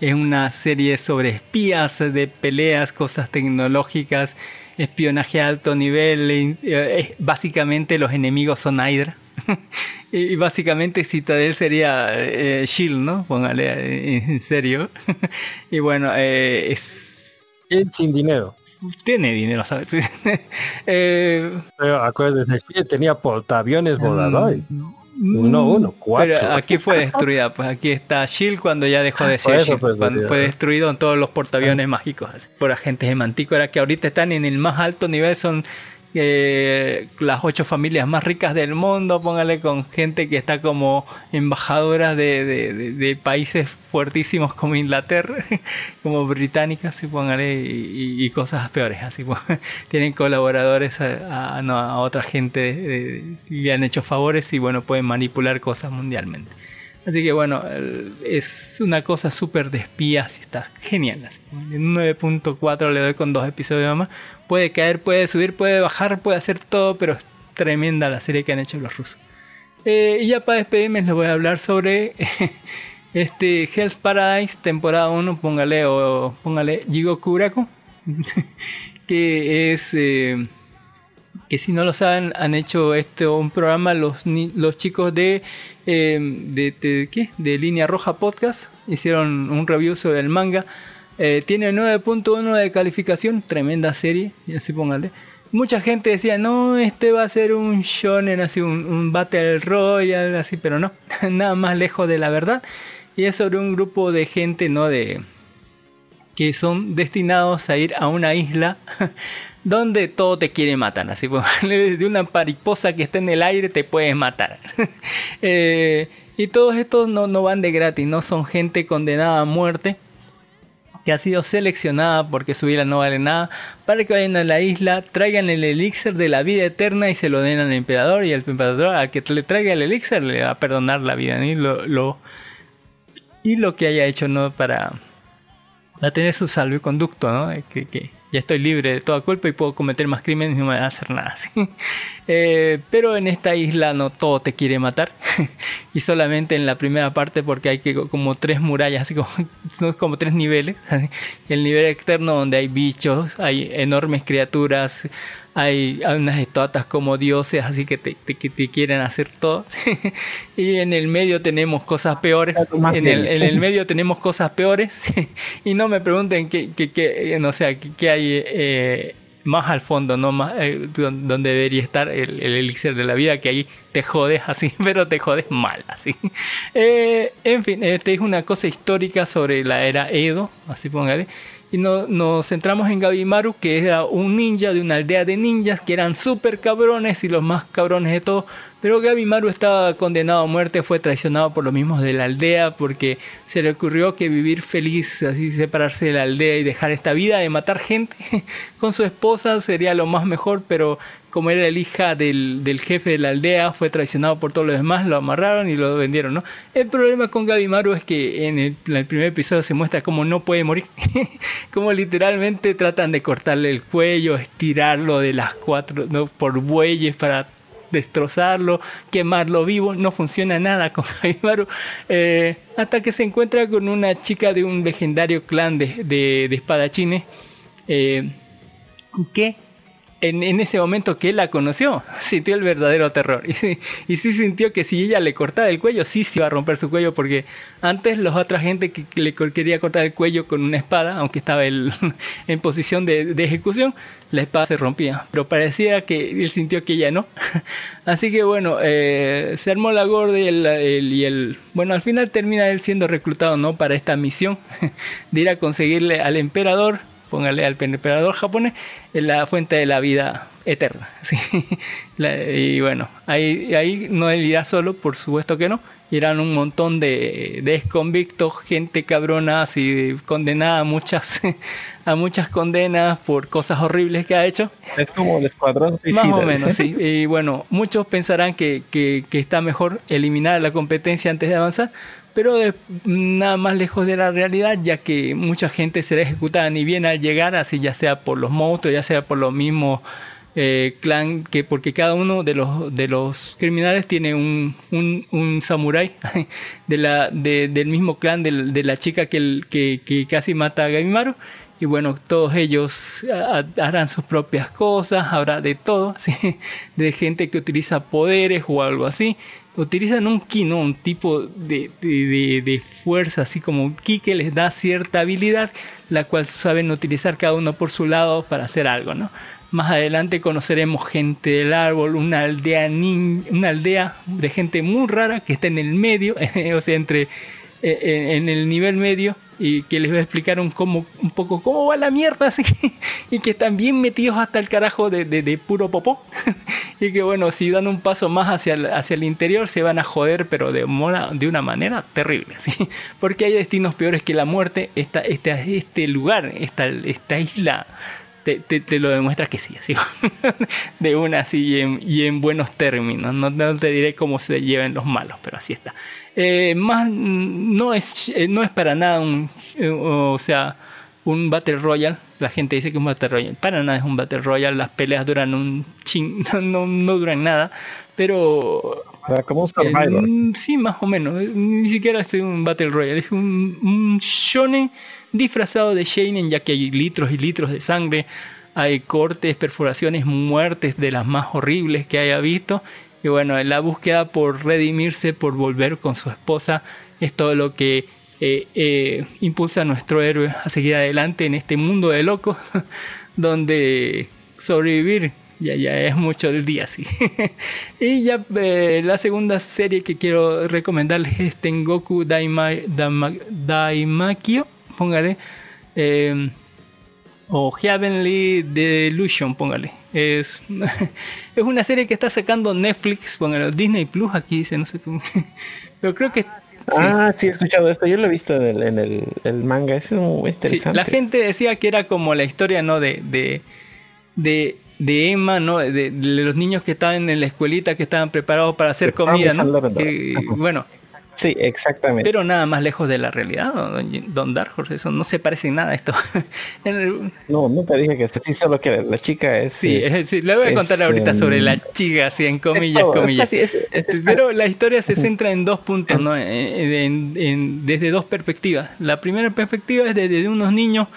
Es una serie sobre espías, de peleas, cosas tecnológicas, espionaje a alto nivel. eh, básicamente los enemigos son Hydra. y básicamente Citadel sería eh, Shield, ¿no? Póngale eh, en serio. y bueno, eh, es... Él sin dinero. Tiene dinero, ¿sabes? eh, Pero acuérdese, sí, tenía portaaviones voladores. Uno, uno, cuatro. Mm, Pero aquí fue destruida, pues aquí está Shield cuando ya dejó de Por ser Shield, cuando fue destruido en todos los portaaviones mágicos, así, por agentes de Mantícora que ahorita están en el más alto nivel, son las ocho familias más ricas del mundo, póngale con gente que está como embajadora de, países fuertísimos como Inglaterra, como británicas, sí, póngale, y, y cosas peores, así pues, tienen colaboradores a, otra gente, eh, le han hecho favores y bueno, pueden manipular cosas mundialmente. Así que bueno, es una cosa súper de espías y está genial. Así. En un 9.4 le doy con dos episodios más. Puede caer, puede subir, puede bajar, puede hacer todo, pero es tremenda la serie que han hecho los rusos. Eh, y ya para despedirme les voy a hablar sobre este Hell's Paradise temporada 1, póngale o póngale Jigoku Uraku, que es eh, que si no lo saben han hecho este un programa los los chicos eh, de, de- ¿qué? de línea roja podcast hicieron un review sobre el manga Eh, tiene 9.1 de calificación tremenda serie y así póngale mucha gente decía no este va a ser un shonen así un, un battle royale así pero no nada más lejos de la verdad y es sobre un grupo de gente no de que son destinados a ir a una isla donde todo te quiere matar. Así de una mariposa que está en el aire te puedes matar. Eh, y todos estos no, no van de gratis, no son gente condenada a muerte que ha sido seleccionada porque su vida no vale nada para que vayan a la isla, traigan el elixir de la vida eterna y se lo den al emperador y el emperador al que le traiga el elixir le va a perdonar la vida y lo, y lo que haya hecho no para va a tener su salvoconducto, ¿no? De Que, que ya estoy libre de toda culpa y puedo cometer más crímenes y no me van a hacer nada así. Eh, pero en esta isla no todo te quiere matar. y solamente en la primera parte porque hay que como tres murallas, así como, como tres niveles. El nivel externo donde hay bichos, hay enormes criaturas, hay, hay unas estatuas como dioses, así que te, te- quieren hacer todo. y en el medio tenemos cosas peores. En el, en el medio tenemos cosas peores. y no me pregunten qué, qué, qué, eh, no sé, qué, qué hay eh, más al fondo, no más eh, don- donde debería estar el, el elixir de la vida, que ahí te jodes así, pero te jodes mal así. Eh, en fin, esta es una cosa histórica sobre la era Edo, así póngale. Y no- nos centramos en Gabimaru, que era un ninja de una aldea de ninjas que eran súper cabrones y los más cabrones de todos. Pero Gabimaru estaba condenado a muerte, fue traicionado por los mismos de la aldea porque se le ocurrió que vivir feliz, así separarse de la aldea y dejar esta vida de matar gente con su esposa sería lo más mejor, pero como era el hija del, jefe de la aldea, fue traicionado por todos los demás, lo amarraron y lo vendieron. El problema con Gabimaru es que en el, primer episodio se muestra cómo no puede morir, como literalmente tratan de cortarle el cuello, estirarlo de las cuatro, ¿no? por bueyes para destrozarlo, quemarlo vivo, no funciona nada con Jaimimaru, eh, hasta que se encuentra con una chica de un legendario clan de espadachines, eh, que en, ese momento que él la conoció, sintió el verdadero terror. Y, sí, sintió que si ella le cortaba el cuello, sí se iba a romper su cuello, porque antes los otra gente que le quería cortar el cuello con una espada, aunque estaba él en posición de, ejecución, la espada se rompía. Pero parecía que él sintió que ella no. Así que bueno, eh, se armó la gorda y el, y el... Bueno, al final termina él siendo reclutado, ¿no? Para esta misión de ir a conseguirle al emperador póngale al emperador japonés, la fuente de la vida eterna. ¿sí? La, y bueno, ahí, ahí no él irá solo, por supuesto que no. Irán un montón de, de convictos, gente cabrona, así condenada a muchas, a muchas condenas por cosas horribles que ha hecho. Es como el escuadrón Más o menos, sí. Y bueno, muchos pensarán que, que, que está mejor eliminar la competencia antes de avanzar, pero nada más lejos de la realidad, ya que mucha gente será ejecutada ni bien al llegar, así ya sea por los monstruos, ya sea por los mismos eh, clan, que porque cada uno de los, de los criminales tiene un, un, samurái de de, del mismo clan de, la chica que, que, casi mata a Gamimaru. Y bueno, todos ellos harán sus propias cosas, habrá de todo, de gente que utiliza poderes o algo así utilizan un ki, ¿no? Un tipo de, de, de, fuerza, así como un ki que les da cierta habilidad, la cual saben utilizar cada uno por su lado para hacer algo, ¿no? Más adelante conoceremos gente del árbol, una aldea, una aldea de gente muy rara que está en el medio, o sea, entre en el nivel medio y que les voy a explicar un, cómo, un poco cómo va la mierda así, y que están bien metidos hasta el carajo de, de, puro popó y que bueno, si dan un paso más hacia el, hacia el interior se van a joder pero de, mona, de una manera terrible ¿sí? porque hay destinos peores que la muerte esta, este, este lugar, esta, esta isla te, lo demuestra que sí, así, de una así y en, y en buenos términos. No, no, te diré cómo se lleven los malos, pero así está. Eh, más no es, no es para nada un, o sea, un Battle Royale. La gente dice que es un Battle Royale. Para nada es un Battle Royale. Las peleas duran un ching, no, no duran nada. Pero como un Survivor. Eh, sí, más o menos. Ni siquiera es un Battle Royale. Es un, un shonen disfrazado de Sheinen, ya que hay litros y litros de sangre, hay cortes, perforaciones, muertes de las más horribles que haya visto. Y bueno, la búsqueda por redimirse, por volver con su esposa, es todo lo que eh, eh, impulsa a nuestro héroe a seguir adelante en este mundo de locos, donde sobrevivir ya, ya es mucho del día, sí. y ya eh, la segunda serie que quiero recomendarles es Tengoku Daima, Daima, Daimakyo póngale. O Heavenly Delusion, póngale. Es, es una serie que está sacando Netflix, póngale. Disney Plus, aquí dice, no sé cómo. Pero creo que. Sí. Ah, sí, he escuchado esto. Yo lo he visto en el, en el, el manga. Es muy interesante. Sí, la gente decía que era como la historia, ¿no? De, de, de, de Emma, ¿no? De, de, los niños que estaban en la escuelita, que estaban preparados para hacer comida, ¿no? Que, bueno, Sí, exactamente. Pero nada más lejos de la realidad, don, don Dark Horse, eso no se parece en nada a esto. no, nunca dije que sí, solo que la chica es... Sí, es, sí le voy a contar es, ahorita um, sobre la chica, así en comillas, todo, comillas. Es, Pero la historia se centra en dos puntos, ¿no? En, en, en, desde dos perspectivas. La primera perspectiva es desde unos niños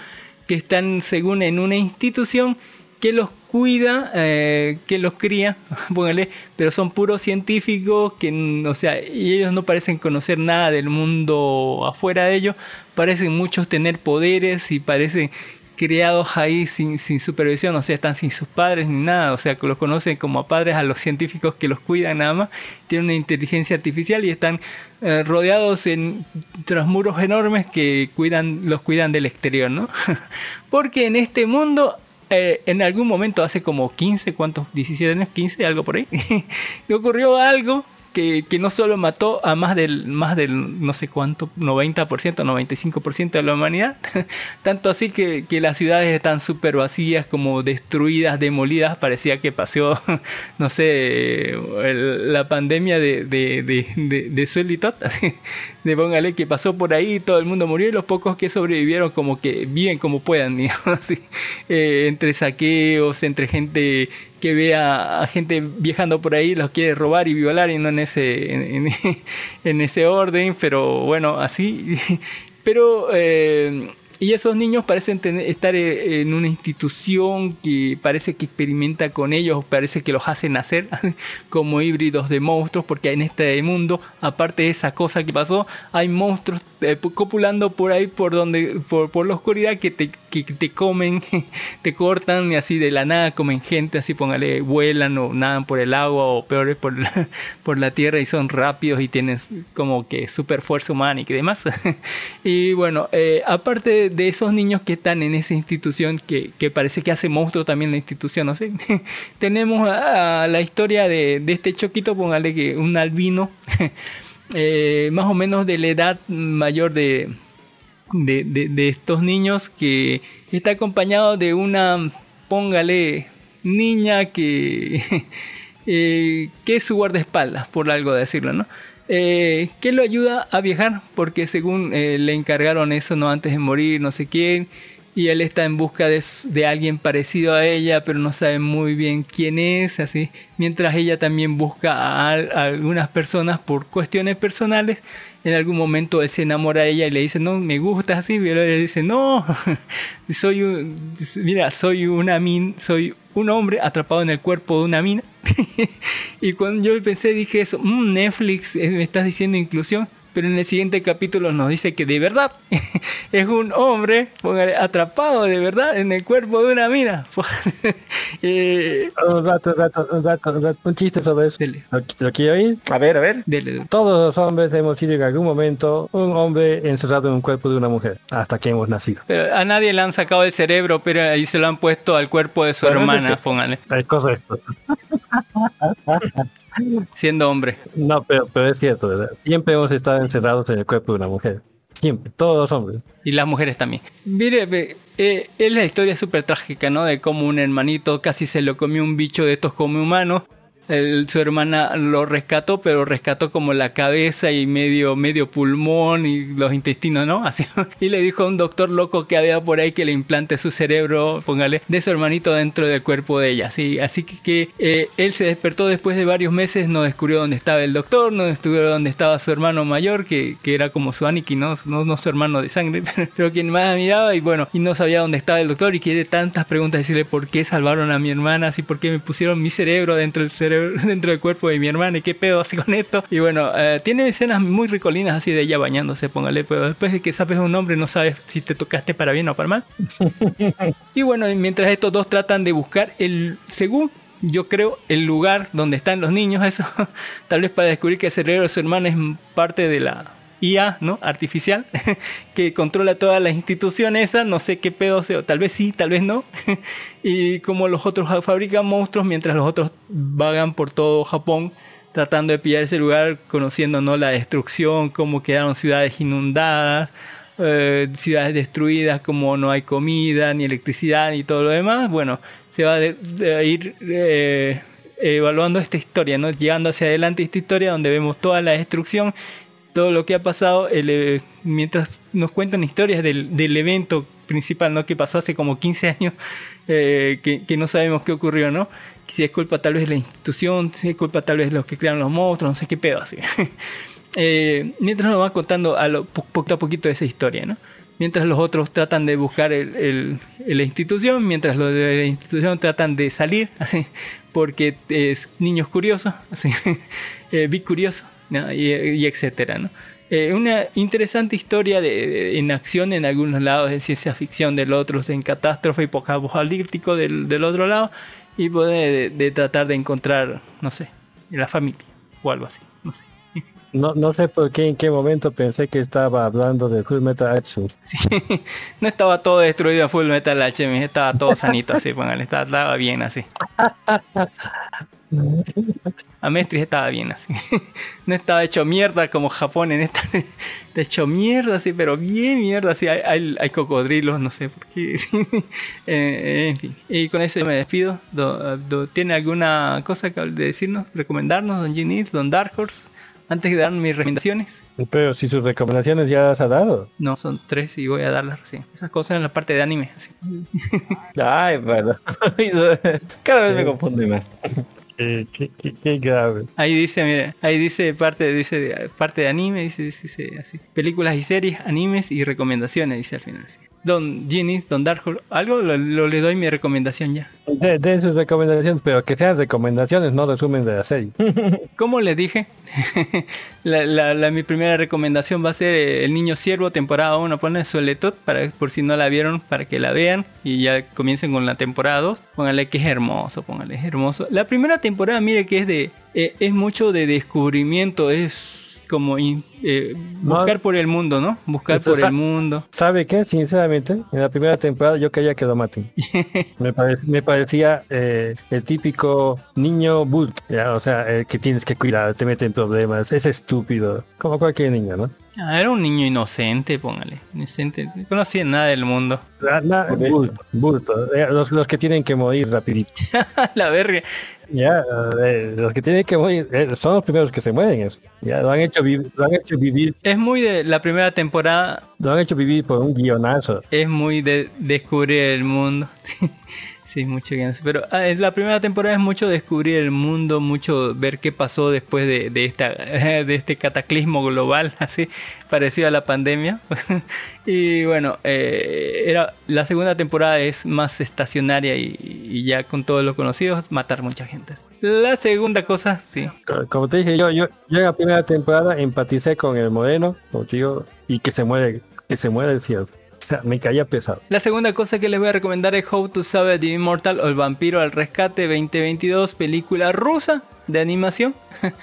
que están, según en una institución, que los cuida, eh, que los cría, póngale, pero son puros científicos que, o sea, y ellos no parecen conocer nada del mundo afuera de ellos, parecen muchos tener poderes y parecen criados ahí sin, sin supervisión, o sea, están sin sus padres ni nada, o sea, que los conocen como padres a los científicos que los cuidan nada más, tienen una inteligencia artificial y están eh, rodeados en tras muros enormes que cuidan, los cuidan del exterior, ¿no? Porque en este mundo eh, en algún momento, hace como 15, ¿cuántos? 17 años, 15, algo por ahí, ocurrió algo que, que, no solo mató a más del, más del no sé cuánto, 90%, 95% de la humanidad, tanto así que, que las ciudades están súper vacías, como destruidas, demolidas, parecía que pasó, no sé, el, la pandemia de, de, de, de, de Suelitot, así, de póngale que pasó por ahí, todo el mundo murió y los pocos que sobrevivieron como que bien como puedan, digamos así, eh, entre saqueos, entre gente que ve a, gente viajando por ahí, los quiere robar y violar y no en ese, en ese orden, pero bueno, así. Pero, eh, y esos niños parecen tener- estar eh, en una institución que parece que experimenta con ellos, parece que los hace nacer como híbridos de monstruos, porque en este mundo, aparte de esa cosa que pasó, hay monstruos eh, copulando por ahí, por donde, por, por la oscuridad que te, que te comen, te cortan y así de la nada comen gente, así póngale, vuelan o nadan por el agua o peores por la, por la tierra y son rápidos y tienes como que super fuerza humana y que demás. y bueno, eh, aparte de esos niños que están en esa institución que, que parece que hace monstruo también la institución, no sé, tenemos a, a la historia de, de este choquito, póngale que un albino, eh, más o menos de la edad mayor de, de, de- estos niños que está acompañado de una, póngale, niña que, eh, que es su guardaespaldas, por algo decirlo, ¿no? Eh, que lo ayuda a viajar, porque según eh, le encargaron eso, no antes de morir, no sé quién, y él está en busca de, de alguien parecido a ella, pero no sabe muy bien quién es, así, mientras ella también busca a, al- a algunas personas por cuestiones personales. En algún momento él se enamora de ella y le dice, no, me gustas así, pero ella dice, no, soy un, mira, soy una min, soy un hombre atrapado en el cuerpo de una mina. y cuando yo pensé, dije eso, "Mm, Netflix, eh, me estás diciendo inclusión. Pero en el siguiente capítulo nos dice que de verdad es un hombre póngale, atrapado de verdad en el cuerpo de una mina. Eh, Un rato, un rato, un rato, un rato, un chiste sobre eso. ¿Lo, lo quiero oír? A ver, a ver. Todos los hombres hemos sido en algún momento un hombre encerrado en un cuerpo de una mujer, hasta que hemos nacido. pero a nadie le han sacado el cerebro, pero ahí se lo han puesto al cuerpo de su Bueno, hermana, póngale, Es correcto. siendo hombre. No, pero, pero es cierto, ¿verdad? Siempre hemos estado encerrados en el cuerpo de una mujer. Siempre, todos los hombres. Y las mujeres también. Mire, eh, es la historia súper trágica, ¿no? De cómo un hermanito casi se lo comió un bicho de estos como humanos. Su hermana lo rescató, pero rescató como la cabeza y medio, medio pulmón y los intestinos, ¿no? Así. Y le dijo a un doctor loco que había por ahí que le implante su cerebro, póngale, de su hermanito dentro del cuerpo de ella. ¿sí? Así que, eh, él se despertó después de varios meses, no descubrió dónde estaba el doctor, no descubrió dónde estaba su hermano mayor, que, que era como su Aniki, ¿no? No, no su hermano de sangre, pero quien más miraba y bueno, y no sabía dónde estaba el doctor y quiere tantas preguntas decirle por qué salvaron a mi hermana, así por qué me pusieron mi cerebro dentro del cerebro, dentro del cuerpo de mi hermana y qué pedo así con esto. Y bueno, eh, tiene escenas muy ricolinas así de ella bañándose, póngale, pero después de que sabes un nombre no sabes si te tocaste para bien o para mal. Y bueno, mientras estos dos tratan de buscar el, según yo creo, el lugar donde están los niños, eso, tal vez para descubrir que el cerebro de su hermana es parte de la IA, ¿no? Artificial, que controla todas las instituciones esas, no sé qué pedo sea, tal vez sí, tal vez no. y como los otros fabrican monstruos, mientras los otros vagan por todo Japón tratando de pillar ese lugar, conociendo ¿no? la destrucción, cómo quedaron ciudades inundadas, eh, ciudades destruidas, como no hay comida, ni electricidad, ni todo lo demás, bueno, se va de ir eh, evaluando esta historia, ¿no? Llegando hacia adelante esta historia donde vemos toda la destrucción, todo lo que ha pasado, eh, mientras nos cuentan historias del, del evento principal, ¿no? Que pasó hace como 15 años, eh, que, que no sabemos qué ocurrió, ¿no? Si es culpa tal vez de la institución, si es culpa tal vez de los que crearon los monstruos, no sé qué pedo así. Eh, mientras nos va contando a lo, po- poquito a poquito esa historia, ¿no? Mientras los otros tratan de buscar el, el- la institución, mientras los de la institución tratan de salir, así, porque es niños curiosos, así, eh, big curioso, ¿no? y, y etcétera, ¿no? Eh, una interesante historia de, de- en acción en algunos lados de ciencia ficción, del otro en catástrofe y apocalíptico del, del otro lado, y poder de, de tratar de encontrar, no sé, la familia o algo así, no sé. No, no sé por qué en qué momento pensé que estaba hablando de Full Metal Alchemist. No estaba todo destruido Full Metal Alchemist, estaba todo sanito así, póngale, estaba, estaba bien así. Amestris estaba bien así. No estaba hecho mierda como Japón en esta. Está hecho mierda así, pero bien mierda así. Hay, hay, hay cocodrilos, no sé por qué. Eh, en fin. Y con eso yo me despido. Do- do- ¿Tiene alguna cosa que decirnos, recomendarnos, Don Ginny, Don Dark Horse? Antes de dar mis recomendaciones. Pero si sus recomendaciones ya las ha dado. No, son tres y voy a darlas recién. Esas cosas en la parte de anime. así. Ay, bueno. Cada vez me confunde más. Qué, grave. Ahí dice, mira, ahí dice parte, dice parte de anime, dice, dice, así. Películas y series, animes y recomendaciones, dice al final. Don Genies, Don Darkhold, algo lo, lo- le doy mi recomendación ya. De, de sus recomendaciones, pero que sean recomendaciones, no resumen de la serie. Como les dije, la, la- la- mi primera recomendación va a ser El Niño Siervo, temporada 1. Ponen Soletot, para, por si no la vieron, para que la vean y ya comiencen con la temporada 2. Póngale que es hermoso, póngale, es hermoso. La primera temporada, mire que es de eh, es mucho de descubrimiento, es como in- eh, buscar por el mundo, ¿no? Buscar por el mundo. ¿Sabe qué? Sinceramente, en la primera temporada yo quería que lo maten. me, pare- me parecía eh, el típico niño ¿ya? o sea, el que tienes que cuidar, te mete en problemas, es estúpido, como cualquier niño, ¿no? Ah, era un niño inocente, póngale. Inocente, no conocía nada del mundo. La- la- bulto, bulto, eh, los, los que tienen que morir rapidito. la verga. Ya, eh, los que tienen que morir eh, son los primeros que se mueren. eso. Ya lo han hecho vivir, lo han hecho vivir, Es muy de la primera temporada lo han hecho vivir por un guionazo. es muy de descubrir el mundo. sí, mucho sé, Pero ah, la primera temporada es mucho descubrir el mundo, mucho ver qué pasó después de, de esta, de este cataclismo global, así parecido a la pandemia. y bueno, eh, era la segunda temporada es más estacionaria y, y ya con todos los conocidos matar mucha gente. La segunda cosa, sí. Co- Como te dije, yo, yo, yo en la primera temporada empaticé con el moreno, contigo, y que se muere, que se muere el cielo. Me caía pesado. La segunda cosa que les voy a recomendar es How to Save the Immortal o El Vampiro al Rescate 2022, película rusa de animación.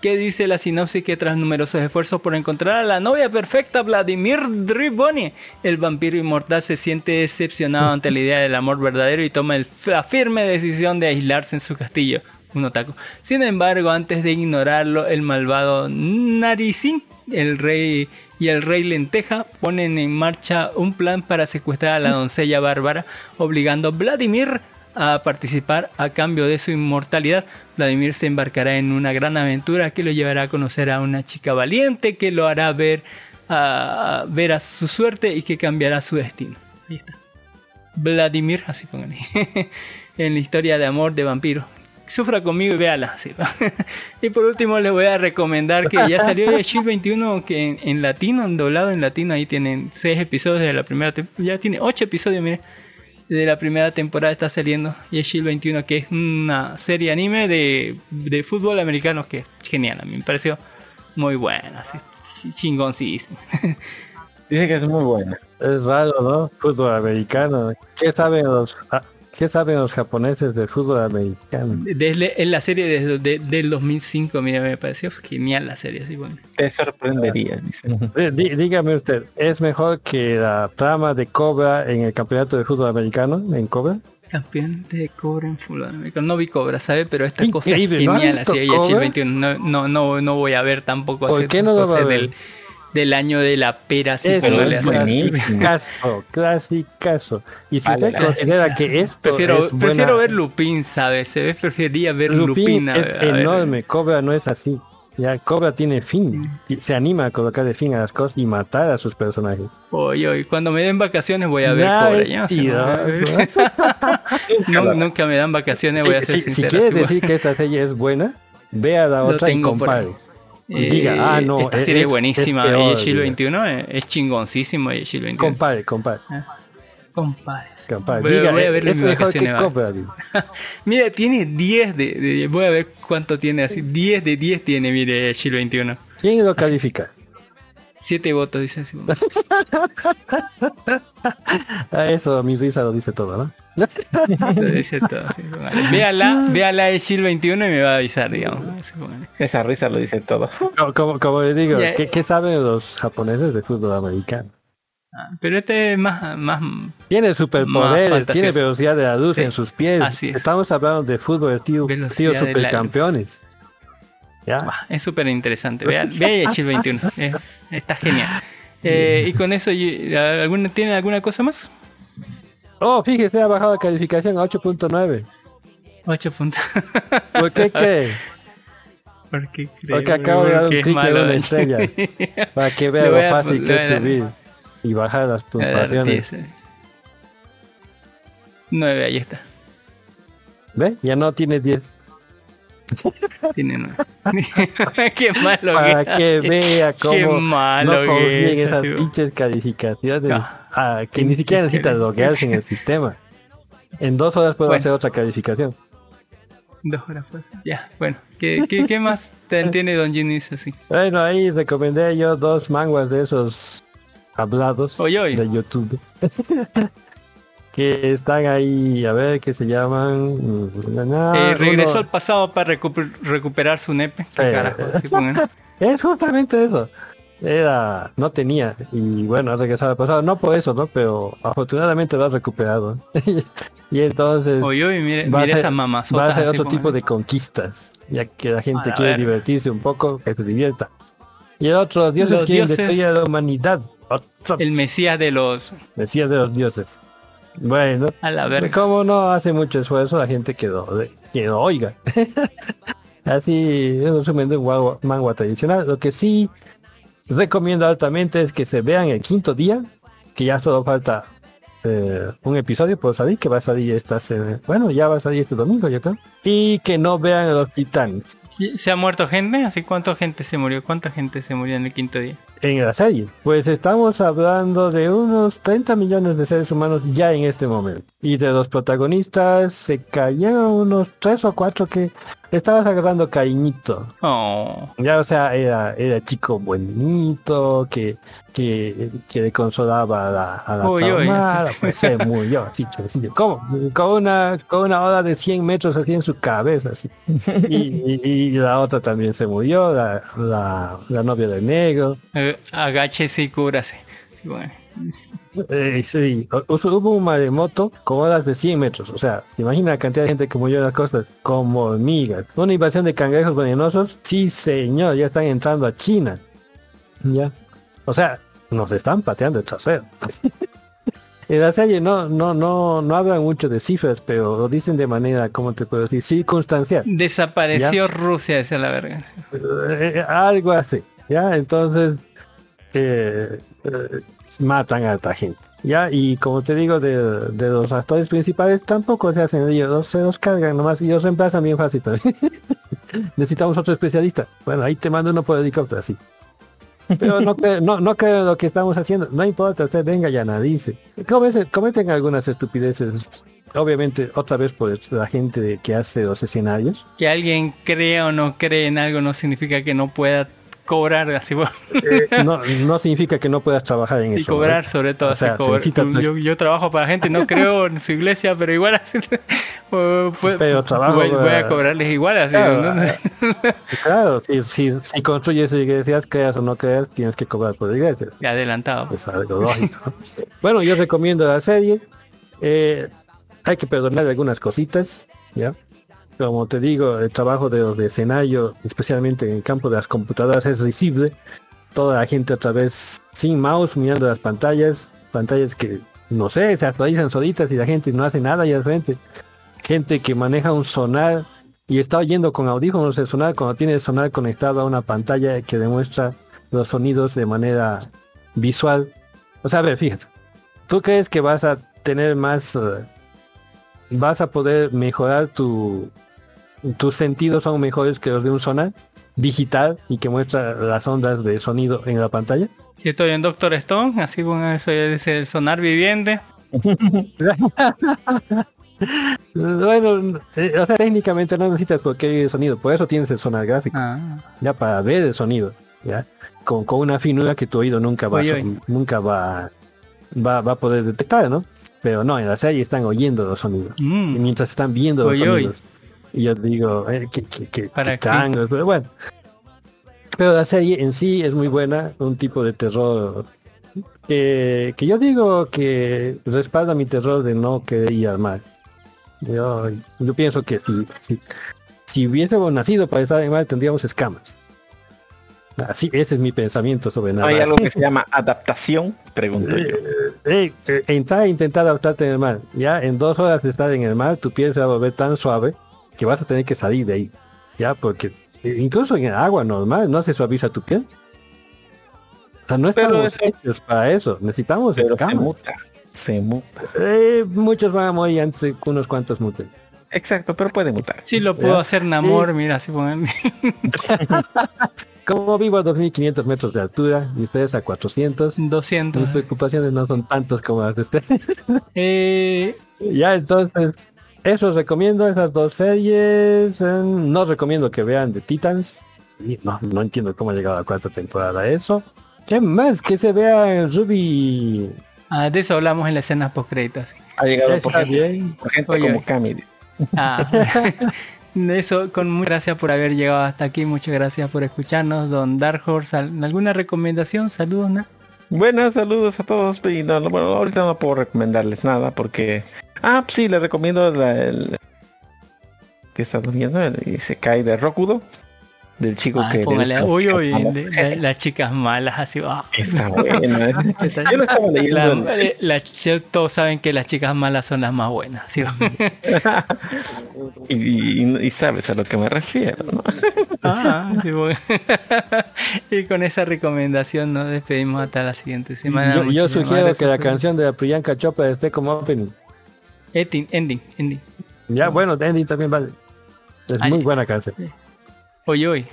que dice la sinopsis que tras numerosos esfuerzos por encontrar a la novia perfecta Vladimir Driboni, el vampiro inmortal se siente decepcionado ante la idea del amor verdadero y toma el- la firme decisión de aislarse en su castillo. Un otaku. Sin embargo, antes de ignorarlo, el malvado Naricin, el rey y el rey Lenteja ponen en marcha un plan para secuestrar a la doncella bárbara, obligando a Vladimir a participar a cambio de su inmortalidad. Vladimir se embarcará en una gran aventura que lo llevará a conocer a una chica valiente que lo hará ver a, ver a su suerte y que cambiará su destino. Ahí está. Vladimir, así pónganle. en la historia de amor de vampiro. Sufra conmigo y véala. así. y por último les voy a recomendar que ya salió de Shield 21 que en, latino, en doblado en latino, ahí tienen 6 episodios de la primera temporada. Ya tiene 8 episodios, mire. De la primera temporada está saliendo. Y es Shield 21 que es una serie anime de, de fútbol americano que es genial. A mí me pareció muy buena. Así, ch- chingoncísimo. Dice que es muy buena. Es raro, ¿no? Fútbol americano. ¿Qué saben los, ah, ¿qué saben los japoneses del fútbol americano? Desde, en la serie desde de- del 2005, mira, me pareció genial la serie. Así, bueno. Te sorprendería, dice. Eh, dí- dígame usted, ¿es mejor que la trama de Cobra en el campeonato de fútbol americano, en Cobra? Campeón de Cobra en fútbol americano. No vi Cobra, ¿sabe? Pero esta cosa es ¿no genial. visto Así, ella Cobra? 21. No, no, no, no voy a ver tampoco ¿Por así qué no lo va a ver? del, del año de la pera. Así, Es póngale así. clasicazo, clasicazo. Y si usted la- considera que esto Prefiero, es prefiero buena- ver Lupin, ¿sabes? Se ve, preferiría ver Lupin Lupin. a- es a ver. enorme, Cobra no es así. Ya Cobra tiene fin. Y se anima a colocar de fin a las cosas y matar a sus personajes. Oye, oye, cuando me den vacaciones voy a ver Nah, Cobra. ya, si no- No, nunca me dan vacaciones, voy a Si- ser si, si quieres decir que esta serie es buena, vea la otra y compare. Y Eh, diga, ah, no, esta es- serie es es- buenísima. es peor, y Shield diga. 21 es, es chingoncísimo. Y Shield 21. Compare, compare. Compare. compare. Voy, Diga, voy a eh, ver es mejor que diga. Mira, tiene 10 de, de- Voy a ver cuánto tiene así. 10 de 10 tiene, mire, Shield 21. ¿Quién lo califica? 7 votos, dice así. Ah, eso, mi risa lo dice todo, ¿no? Lo dice todo, sí, póngale. Véala, véala de Shield 21 y me va a avisar, digamos. Esa risa lo dice todo. Como, como, como le digo, Ya. ¿qué, qué saben los japoneses de fútbol americano? Ah, Pero este es más, más Tiene superpoderes, tiene velocidad de la luz Sí, en sus pies. así es. Estamos hablando de fútbol de la supercampeones. ¿Ya? Bah, es súper interesante. Vea, vea Shield 21. eh, está genial. Eh, y con eso, ¿alguna, ¿tiene alguna cosa más? Oh, fíjese, ha bajado la calificación a 8.9. 8 puntos. ¿Por qué qué? ¿Por qué creo Porque acabo de dar un clic en malo? una estrella. para que vea lo fácil que es subir y bajar las puntuaciones. 10. 9, ahí está. ¿Ve? Ya no tiene 10. Tiene 9. Qué malo Para que vea cómo Qué malo no esas pinches calificaciones No. ah, que ni siquiera necesitas Pinches loguearse en el sistema. En dos horas puedo Bueno. hacer otra calificación. Dos horas pues. Ya, bueno. ¿Qué, qué, qué más te- tiene Don Ginis así? Bueno, ahí recomendé yo dos manguas de esos hablados de YouTube. que están ahí, a ver, que se llaman... mm, na, na, Eh, regresó uno- al pasado para recuper- recuperar su nepe. ¿Qué Eh, carajo? Pongan. Es justamente eso. Era, no tenía. Y bueno, ha regresado al pasado. No por eso, ¿no? Pero afortunadamente lo ha recuperado. y entonces. Oye, oye, mire- va a mire ser- esas mamazotas Va a ser otro tipo de conquistas. Ya que la gente A quiere divertirse un poco, que se divierta. Y el otro, dioses Los quieren dioses- destruir a la humanidad. Otro El mesías de los... Mesías de los dioses. Bueno, A la verga. como no hace mucho esfuerzo, la gente quedó, quedó oiga. Así, es de un manga tradicional. Lo que sí recomiendo altamente es que se vean el quinto día, que ya solo falta eh, un episodio por salir, que va a salir esta se- bueno, ya va a salir este domingo, yo creo. Y que no vean a los titanes ¿Se ha muerto gente? ¿Así cuánta gente se murió? ¿Cuánta gente se murió en el quinto día? en la serie. Pues estamos hablando de unos 30 millones de seres humanos ya en este momento. Y de los protagonistas se cayeron unos 3 o 4 que estabas agarrando cariñito. Oh. Ya, o sea, era, era chico buenito, que, que, que le consolaba a la, a la Uy, así. pues se murió, así sencillo. ¿Cómo? Con una, con una ola de 100 metros así en su cabeza, así. Y, y- y la otra también se murió, la, la, la novia del negro. Eh, agáchese y cúbrase. Sí, bueno. Eh, sí, o- hubo un maremoto con olas de 100 metros. O sea, imagina la cantidad de gente que murió en las costas como hormigas. Una invasión de cangrejos venenosos. Sí, señor, ya están entrando a China. Ya. O sea, nos están pateando el trasero. En la serie no, no, no, no hablan mucho de cifras, pero lo dicen de manera, ¿cómo te puedo decir? Circunstancial. Desapareció Rusia, esa es la verga. Eh, algo así, ¿ya? Entonces, eh, eh, matan a esta gente, ¿ya? Y como te digo, de, de los actores principales tampoco se hacen ellos, se los cargan nomás y los reemplazan bien fácil también. Necesitamos otro especialista. Bueno, ahí te mando uno por helicóptero, así. Pero no, cre- no, no creo lo que estamos haciendo. No importa, usted venga y analice. Cometen, cometen algunas estupideces. Obviamente, otra vez por la gente que hace los escenarios. Que alguien crea o no cree en algo no significa que no pueda cobrar así Eh, no, no significa que no puedas trabajar en y eso. cobrar ¿no? sobre todo O sea, cobrar. yo, yo trabajo para gente no creo en su iglesia pero igual así pues, Pero trabajo voy, voy a para- cobrarles igual así Claro, ¿no? Claro, si, si, si construyes iglesias, creas o no creas, tienes que cobrar por iglesia. Ya adelantado Es algo lógico. ¿no? bueno, yo recomiendo la serie. Eh, hay que perdonar algunas cositas, ¿ya? Como te digo, el trabajo de los de escenario, especialmente en el campo de las computadoras, es visible. Toda la gente otra vez sin mouse mirando las pantallas, pantallas que, no sé, se actualizan solitas y la gente no hace nada y al frente. Gente que maneja un sonar y está oyendo con audífonos el sonar cuando tiene el sonar conectado a una pantalla que demuestra los sonidos de manera visual. O sea, a ver, fíjate. ¿Tú crees que vas a tener más... eh, vas a poder mejorar tu... Tus sentidos son mejores que los de un sonar digital y que muestra las ondas de sonido en la pantalla? si estoy en Doctor Stone así bueno eso es el sonar viviente bueno, eh, o sea, técnicamente no necesitas el sonido, por eso tienes el sonar gráfico. Ah. Ya para ver el sonido, ya. Con, con una finura que tu oído nunca va, a nunca va, va, va a poder detectar, ¿no? Pero no, en la serie están oyendo los sonidos. Mm. Y mientras están viendo los sonidos. Y yo digo, eh, ¿Para que qué? changos, pero bueno. Pero la serie en sí es muy buena, un tipo de terror que, que yo digo que respalda mi terror de no querer ir al mar. Yo, yo pienso que si, si, si hubiésemos nacido para estar en el mar tendríamos escamas. Así, ese es mi pensamiento sobre nada. ¿Hay algo que se llama adaptación? Pregunto yo. Eh, eh, entrar e intentar adaptarte en el mar. Ya en dos horas de estar en el mar, tu piel se va a volver tan suave que vas a tener que salir de ahí. Ya, porque E- Incluso en el agua normal no se suaviza tu piel. O sea, no Pero estamos hechos para eso. Necesitamos Pero se escamas. muta. Se muta. Eh, muchos van a morir antes de que unos cuantos muten. Exacto, pero puede mutar. Sí, lo puedo Ya. hacer Namor, mira, así ponen. Como vivo a 2500 metros de altura y ustedes a 400, 200. mis preocupaciones no son tantas como las de ustedes. Eh, ya, entonces, eso os recomiendo, esas dos series. eh, no recomiendo que vean The Titans. Y no, no entiendo cómo ha llegado a la cuarta temporada eso. ¿Qué más? Que se vea en Ruby. ah, de eso hablamos en la escena post créditos. Ha llegado por bien. por gente Oye. como Cami. Ah, de eso, con muchas gracias por haber llegado hasta aquí, muchas gracias por escucharnos, Don Dark Horse. ¿al- ¿Alguna recomendación? Saludos, ¿no? Buenas, saludos a todos. Y no, no, bueno, ahorita no puedo recomendarles nada porque... Ah, pues sí, les recomiendo la, el... que está durmiendo el- y se cae de Rokudo. Del chico Ah, que... le póngale, gusta- uy, las chicas malas, así va. Está bueno. ¿eh? Yo lo estaba leyendo. La- la- ya todos saben que las chicas malas son las más buenas. ¿sí? Y, y- y sabes a lo que me refiero, ¿no? Ah, sí, bueno. y con esa recomendación nos despedimos hasta la siguiente semana. Yo, yo sugiero que la canción de la Priyanka Chopra esté como opening. Ending, ending, ending. Ya, bueno, ending también vale. Es Ay. muy buena canción. Hoy, hoy.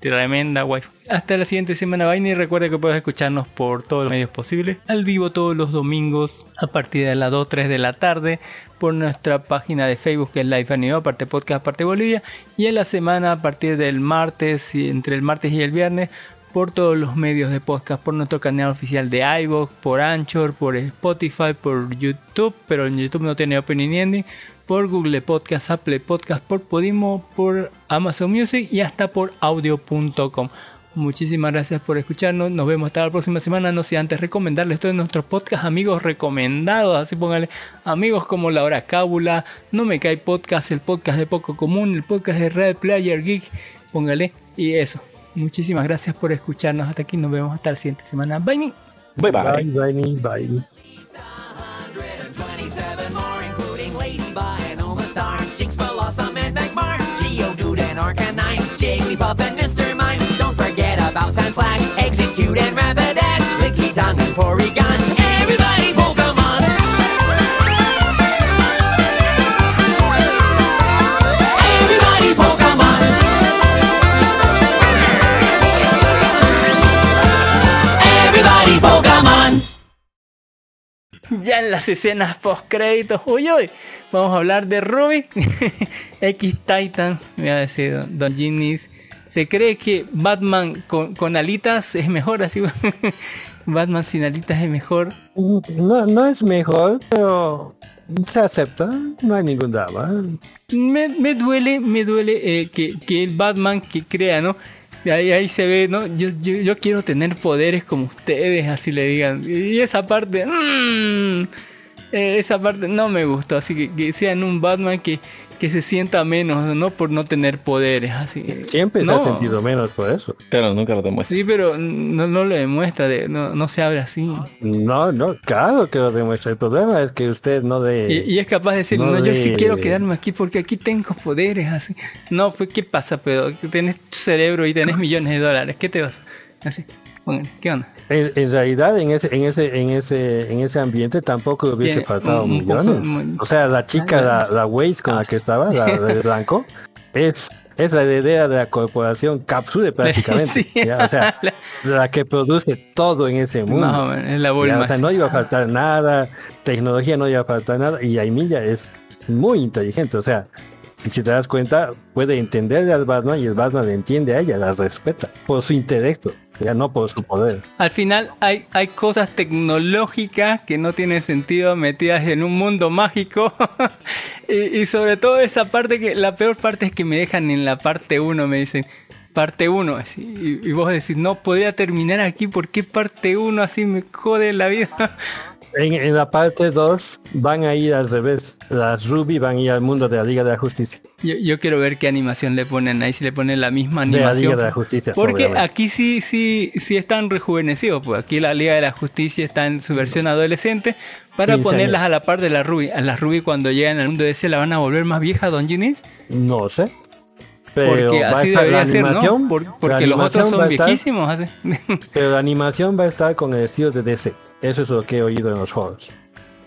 Tremenda wifi. Hasta la siguiente semana, Vaina. Y recuerda que puedes escucharnos por todos los medios posibles. Al vivo todos los domingos a partir de las 2, 3 de la tarde. Por nuestra página de Facebook que es Live Anime, aparte podcast, aparte Bolivia. Y en la semana a partir del martes, entre el martes y el viernes. Por todos los medios de podcast, por nuestro canal oficial de iVoox, por Anchor, por Spotify, por YouTube, pero en YouTube no tiene ending, por Google Podcast, Apple Podcast, por Podimo, por Amazon Music y hasta por audio.com. Muchísimas gracias por escucharnos. Nos vemos hasta la próxima semana. No sé antes recomendarles todos nuestros podcast amigos recomendados. Así póngale amigos como La Hora Cábula, No Me Cae Podcast, el podcast de Poco Común, el podcast de Red Player Geek. Póngale y eso. Muchísimas gracias por escucharnos hasta aquí. Nos vemos hasta la siguiente semana. Bye. Bye bye. Bye, bye, bye. 27 more, Ya en las escenas post créditos, uy, uy, vamos a hablar de Ruby X Titan. Me va a decir Don, Don Ginnis. Se cree que Batman con, con alitas es mejor, así. Batman sin alitas es mejor. No, no es mejor, pero se acepta. No hay ningún drama. Me, me duele, me duele eh, que, que el Batman que crea, ¿no? Ahí, ahí se ve, ¿no? Yo, yo, yo quiero tener poderes como ustedes, así le digan. Y esa parte, mm, eh, esa parte no me gustó. Así que, que sean un Batman que, que se sienta menos, ¿no? Por no tener poderes, así. Siempre se no. ha sentido menos por eso. Pero nunca lo demuestra. Sí, pero no, no lo demuestra, de, no, no se abre así. No, no, claro que lo demuestra. El problema es que usted no de... Y, y es capaz de decir, no no, yo sí quiero quedarme aquí porque aquí tengo poderes así. No, pues ¿qué pasa, pero tenés tu cerebro y tenés millones de dólares, ¿qué te vas? Así. Póngale, ¿qué onda? En, en realidad en ese, en ese, en ese, en ese ambiente tampoco hubiese faltado un- un poco- millones. muy- O sea, la chica, la, la Waze con la que estaba, la de blanco, es, es la idea de la corporación Capsule prácticamente. Sí. ¿ya? O sea, la que produce todo en ese mundo. Más o menos, es la ¿ya? O sea, no iba a faltar nada, tecnología no iba a faltar nada, y Aimilla es muy inteligente, o sea, y si te das cuenta, puede entender al Batman y el Batman le entiende a ella, la respeta por su intelecto, ya no por su poder. Al final hay, hay cosas tecnológicas que no tienen sentido metidas en un mundo mágico. y, sobre todo esa parte que la peor parte es que me dejan en la parte 1, me dicen parte 1 así. Y, y vos decís, no podría terminar aquí, ¿por qué parte 1 así me jode la vida? En, en la parte 2 van a ir al revés. Las Ruby van a ir al mundo de la Liga de la Justicia. Yo, yo quiero ver qué animación le ponen ahí, si le ponen la misma De la animación. Liga de la Justicia. Porque obviamente. aquí sí, sí, sí están rejuvenecidos, pues aquí la Liga de la Justicia está en su versión adolescente para 15 ponerlas años. a la par de la Ruby. A las Ruby cuando llegan al mundo de ese la van a volver más vieja, Don Ginis. No sé. Pero porque va a así estar debería la ser, ¿no? animación, Por- porque los otros son estar- viejísimos. Pero la animación va a estar con el estilo de DC. Eso es lo que he oído en los foros.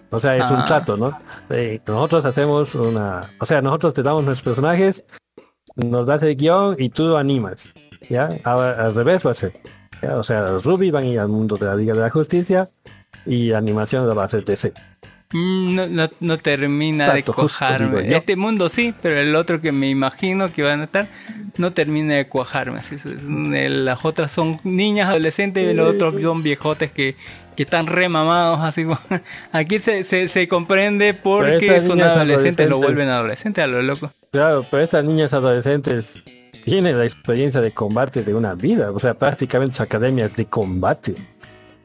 O sea, es un Ah. trato, ¿no? Eh, nosotros hacemos una... O sea, nosotros te damos nuestros personajes, nos das el guion y tú lo animas. ¿Ya? Ahora al revés va a ser. ¿ya? O sea, los Ruby van a ir al mundo de la Liga de la Justicia y la animación la va a hacer DC. Mm, No, no, no termina Exacto, de justo cuajarme. Este mundo sí, pero el otro que me imagino que van a estar no termina de cuajarme. Así es, es- el- las otras son niñas adolescentes y los otros son viejotes que, que están remamados. Así aquí se, se, se comprende porque son adolescentes, lo vuelven adolescentes a lo loco. Claro, pero estas niñas adolescentes tienen la experiencia de combate de una vida. O sea, prácticamente su academia es de combate.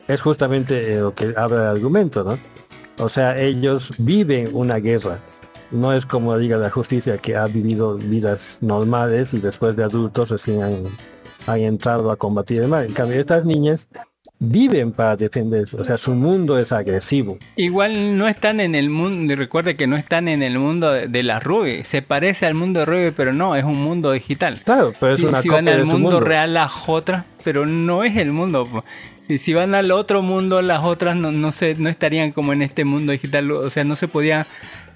Es justamente eh, lo que habla el argumento, ¿no? O sea, ellos viven una guerra. No es como de la Justicia que ha vivido vidas normales y después de adultos recién han, han entrado a combatir el mal. En cambio, estas niñas viven para defenderse. O sea, su mundo es agresivo. Igual no están en el mundo, recuerde que no están en el mundo de, de la Ruby. Se parece al mundo de Ruby, pero no, es un mundo digital. Claro, pero es si, una si van al de su mundo, mundo. real las otras, pero no es el mundo. Si, si van al otro mundo, las otras no, no se, no estarían como en este mundo digital. O sea, no se podía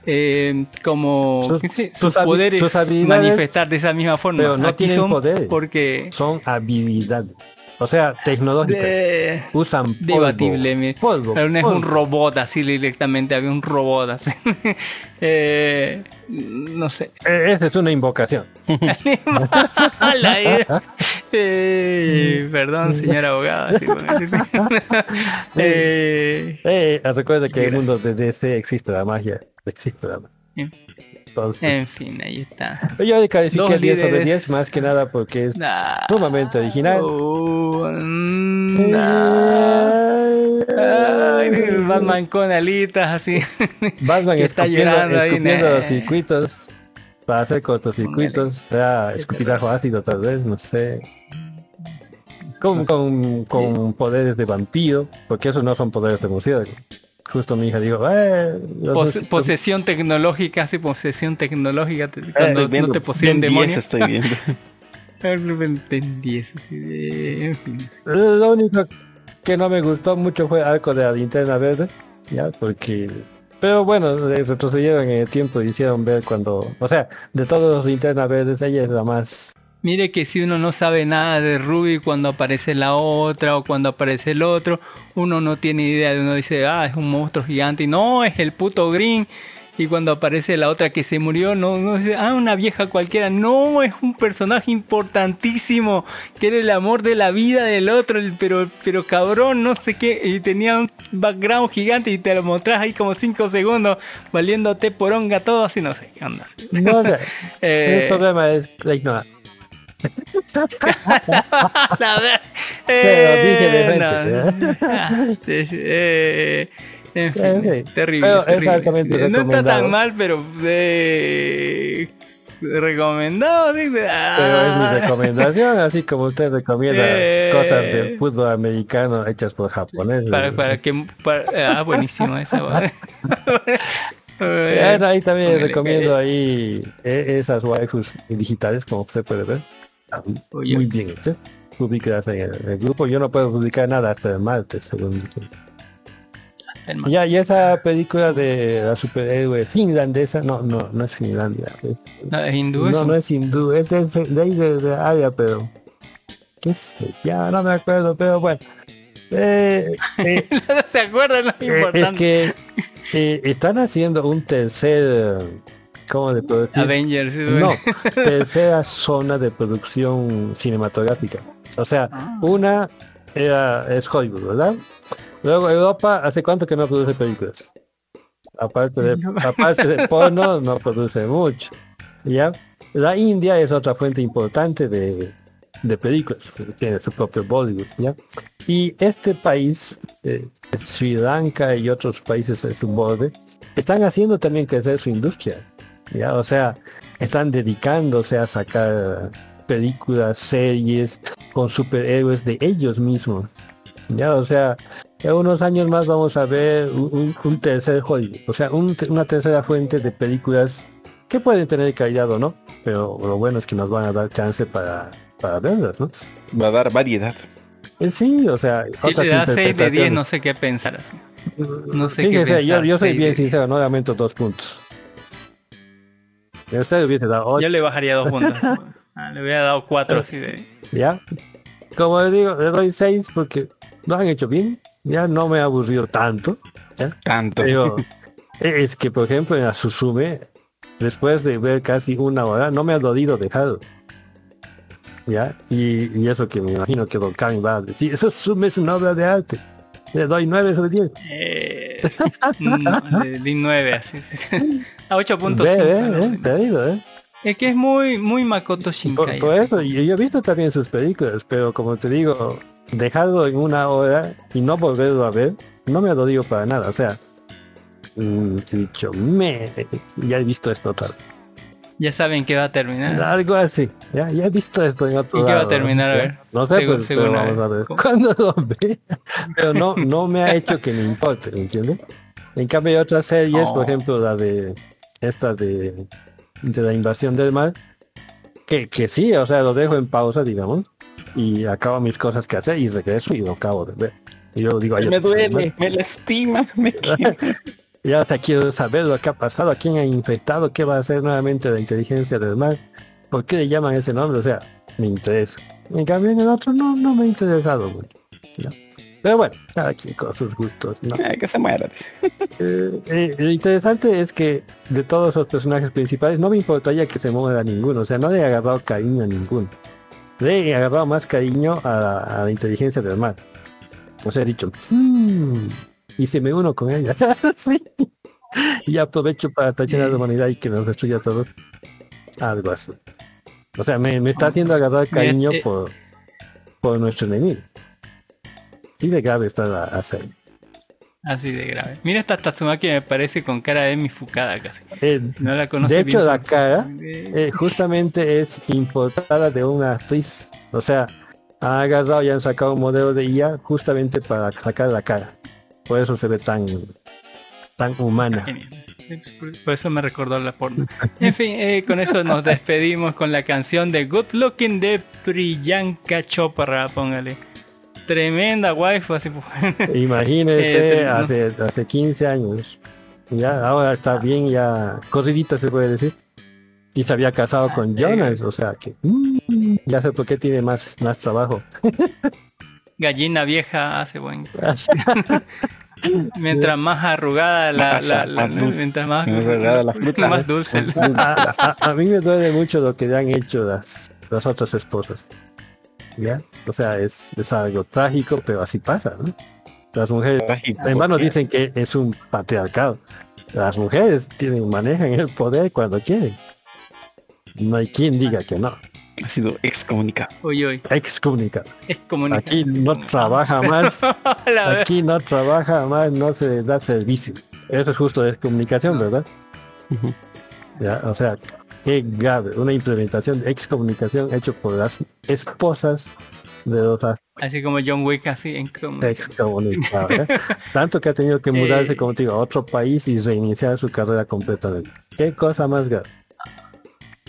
eh, como Sus- ¿qué sé? sus sus habi- poderes sus manifestar de esa misma forma. Pero no Aquí tienen son poderes. porque Son habilidades. O sea, tecnológicas. Eh, Usan polvo. debatible. Polvo, pero no es un polvo. robot así directamente, había un robot así. Eh, no sé. Eh, Esa es una invocación. Eh, perdón, señor abogado. Eh, recuerda que en el mundo de DC existe la magia. Existe la magia. Entonces, en fin, ahí está. yo le califiqué Dos 10 sobre líderes. 10 más que nada porque es Nah. sumamente original. Uh, nah. Ay, Batman con alitas así. Batman que está escupiendo, llorando ahí. escupiendo nah. los circuitos para hacer cortocircuitos. O sea, escupitajo ácido tal vez, no sé. Con, con, con poderes de vampiro, porque esos no son poderes de murciélago. Justo mi hija dijo, eh, posesión tecnológica, sí, posesión tecnológica, te- cuando viendo- no te poseen Ben 10 demonios. estoy viendo. Ben 10, así de- en fin, así. Lo único que no me gustó mucho fue arco de la linterna verde, ya, porque... Pero bueno, eh, retrocedieron en el tiempo y hicieron ver cuando... O sea, de todos los linternas verdes, ella es la más... Mire que si uno no sabe nada de Ruby cuando aparece la otra o cuando aparece el otro, uno no tiene idea de uno dice, ah, es un monstruo gigante y no, es el puto Green. Y cuando aparece la otra que se murió, no, no dice, ah, una vieja cualquiera, no, es un personaje importantísimo, que era el amor de la vida del otro, pero, pero cabrón, no sé qué, y tenía un background gigante y te lo mostrás ahí como 5 segundos, valiéndote poronga todo así, no sé, qué onda. así. No sé, Eh, el problema es la ignorancia. en fin, En fin, terrible. pero terrible, altamente sí. No está tan mal, pero eh, recomendado. sí, ah. Pero es mi recomendación, así como usted recomienda Eh. cosas del fútbol americano hechas por japoneses. Para, para que para- ah, buenísimo esa. Eh, ahí también recomiendo ahí eh, esas waifus digitales, como usted puede ver. Oye. Muy bien, usted. Publicadas en el, grupo. Yo no puedo publicar nada hasta el martes, según dicen. el martes. Ya, y esa película de la superhéroe finlandesa, no, no, no es Finlandia. es- No, es hindú no, eso. no es hindú, es de, de ahí de, de área, pero... ¿Qué sé? Ya no me acuerdo, pero bueno. Eh, eh, no se acuerdan, no es eh, es que están haciendo un tercer... ¿Cómo le puedo decir? Avengers. sí, No, tercera zona de producción cinematográfica. O sea, una era, es Hollywood, ¿verdad? Luego Europa, ¿hace cuánto que no produce películas? Aparte de, aparte de porno, no produce mucho. ¿Ya? La India es otra fuente importante de, de películas, tiene su propio Bollywood, ¿ya? Y este país, eh, Sri Lanka y otros países de su borde, están haciendo también crecer su industria. ¿Ya? O sea, están dedicándose a sacar películas, series con superhéroes de ellos mismos. Ya, o sea, en unos años más vamos a ver un, tercer Hollywood, o sea, un una tercera fuente de películas que pueden tener calidad o no, pero lo bueno es que nos van a dar chance para, para verlas, ¿no? Va a dar variedad. Eh, sí, o sea, Si otras le da 6 de 10 interpretaciones. no sé qué pensar así. No sé qué pensar. yo, yo soy bien de- sincero, no le aumento dos puntos. Y a usted hubiese dado ocho. Yo le bajaría dos puntos. Ah, le hubiera dado 4 así de... ¿Ya? Como le digo, le doy seis porque lo han hecho bien. Ya no me ha aburrido tanto. ¿ya? Tanto. Pero es que, por ejemplo, en Asusume, después de ver casi una hora, no me ha dolido dejarlo. ¿Ya? Y, y eso que me imagino que Don Kami va a decir, eso Sume es una obra de arte. Le doy nueve sobre diez. Eh, le di 9 así. sí. A 8.5. Ve, ve, ¿no? ve, te digo, ¿eh? Es que es muy, muy Makoto Shinkai. por eso, yo, yo he visto también sus películas, pero como te digo, dejarlo en una hora y no volverlo a ver, no me ha dolido para nada. O sea, mm, he dicho, me, ya he visto esto otra vez. Ya saben que va a terminar. Algo así, ya, ya he visto esto en otro ¿Y qué va a lado, terminar? A ¿ya? ver. No sé, Según- pero, según pero a ver. vamos a ver. ¿Cómo? Cuando lo ve, pero no, no me ha hecho que me importe, ¿me entiendes? En cambio hay otras series, por Oh. ejemplo, la de esta de, de la invasión del mar, que, que sí, o sea, lo dejo en pausa, digamos, y acabo mis cosas que hacer y regreso y lo acabo de ver. Y yo digo, ay, me duele, me lastima, me ya hasta quiero saber lo que ha pasado, a quién ha infectado, qué va a hacer nuevamente la inteligencia del mar, por qué le llaman ese nombre, o sea, me interesa. En cambio en el otro no, no me ha interesado mucho. ¿no? Pero bueno, cada quien con sus gustos, ¿no? que se muera. Eh, eh, lo interesante es que de todos los personajes principales no me importaría que se muera ninguno, o sea, no le he agarrado cariño a ninguno. Le he agarrado más cariño a la, a la inteligencia del mar. O sea, he dicho, "Hmm", y se me uno con ella. Y aprovecho para tachar a la humanidad y que nos destruya a todos. Algo así. O sea, me, me está haciendo agarrar cariño eh, por, por nuestro enemigo. Y de grave está la la serie. Así de grave. Mira esta Tatsumaki me parece con cara de mi Fukada casi. Eh, Si no la conoce de hecho, bien, la pues, cara eh, justamente es importada de una actriz. O sea, han agarrado y han sacado un modelo de IA justamente para sacar la cara. Por eso se ve tan tan humana. Sí, por- eso me recordó la porno. En fin, eh, con eso nos despedimos con la canción de Good Looking de Priyanka Chopra, póngale. Tremenda waifu, así pues. Imagínese Eh, hace, hace 15 años. Ya, ahora está bien, ya corridita se puede decir. Y se había casado con Jonas, o sea que mm, ya sé por qué tiene más, más trabajo. Gallina vieja hace buen. Mientras más arrugada la, la, la- Más dulce. mientras más, Más arrugada la fruta. más dulce. a, a- a mí me duele mucho lo que le han hecho las, las otras esposas. ¿Ya? O sea, es, es algo trágico, pero así pasa, ¿no? Las mujeres, hermanos ¿por qué dicen que es un patriarcado. Las mujeres tienen, manejan el poder cuando quieren. No hay quien diga que no. Ha sido excomunicado. Uy, uy, Excomunicado. es comunica- Aquí no trabaja más. Aquí no trabaja más, no se da servicio. Eso es justo de comunicación, ¿verdad? Ya, o sea, qué grave. Una implementación de excomunicación hecho por las esposas de los Así como John Wick, así en excomunicados. ¿eh? Tanto que ha tenido que mudarse, Eh. como te digo, a otro país y reiniciar su carrera completamente. Qué cosa más grave.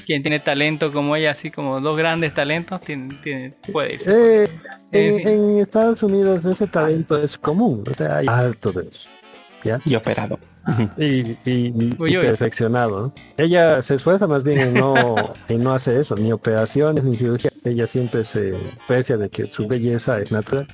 Quien tiene talento como ella, así como dos grandes talentos, tiene, tiene, puede irse. Eh, en, en Estados Unidos ese talento es común, o sea, hay harto de eso. ¿ya? Y operado. y, y- y- Uy, y uy. perfeccionado. ¿no? Ella se esfuerza más bien en no, en no hacer eso, ni operaciones, ni cirugía. Ella siempre se precia de que su belleza es natural.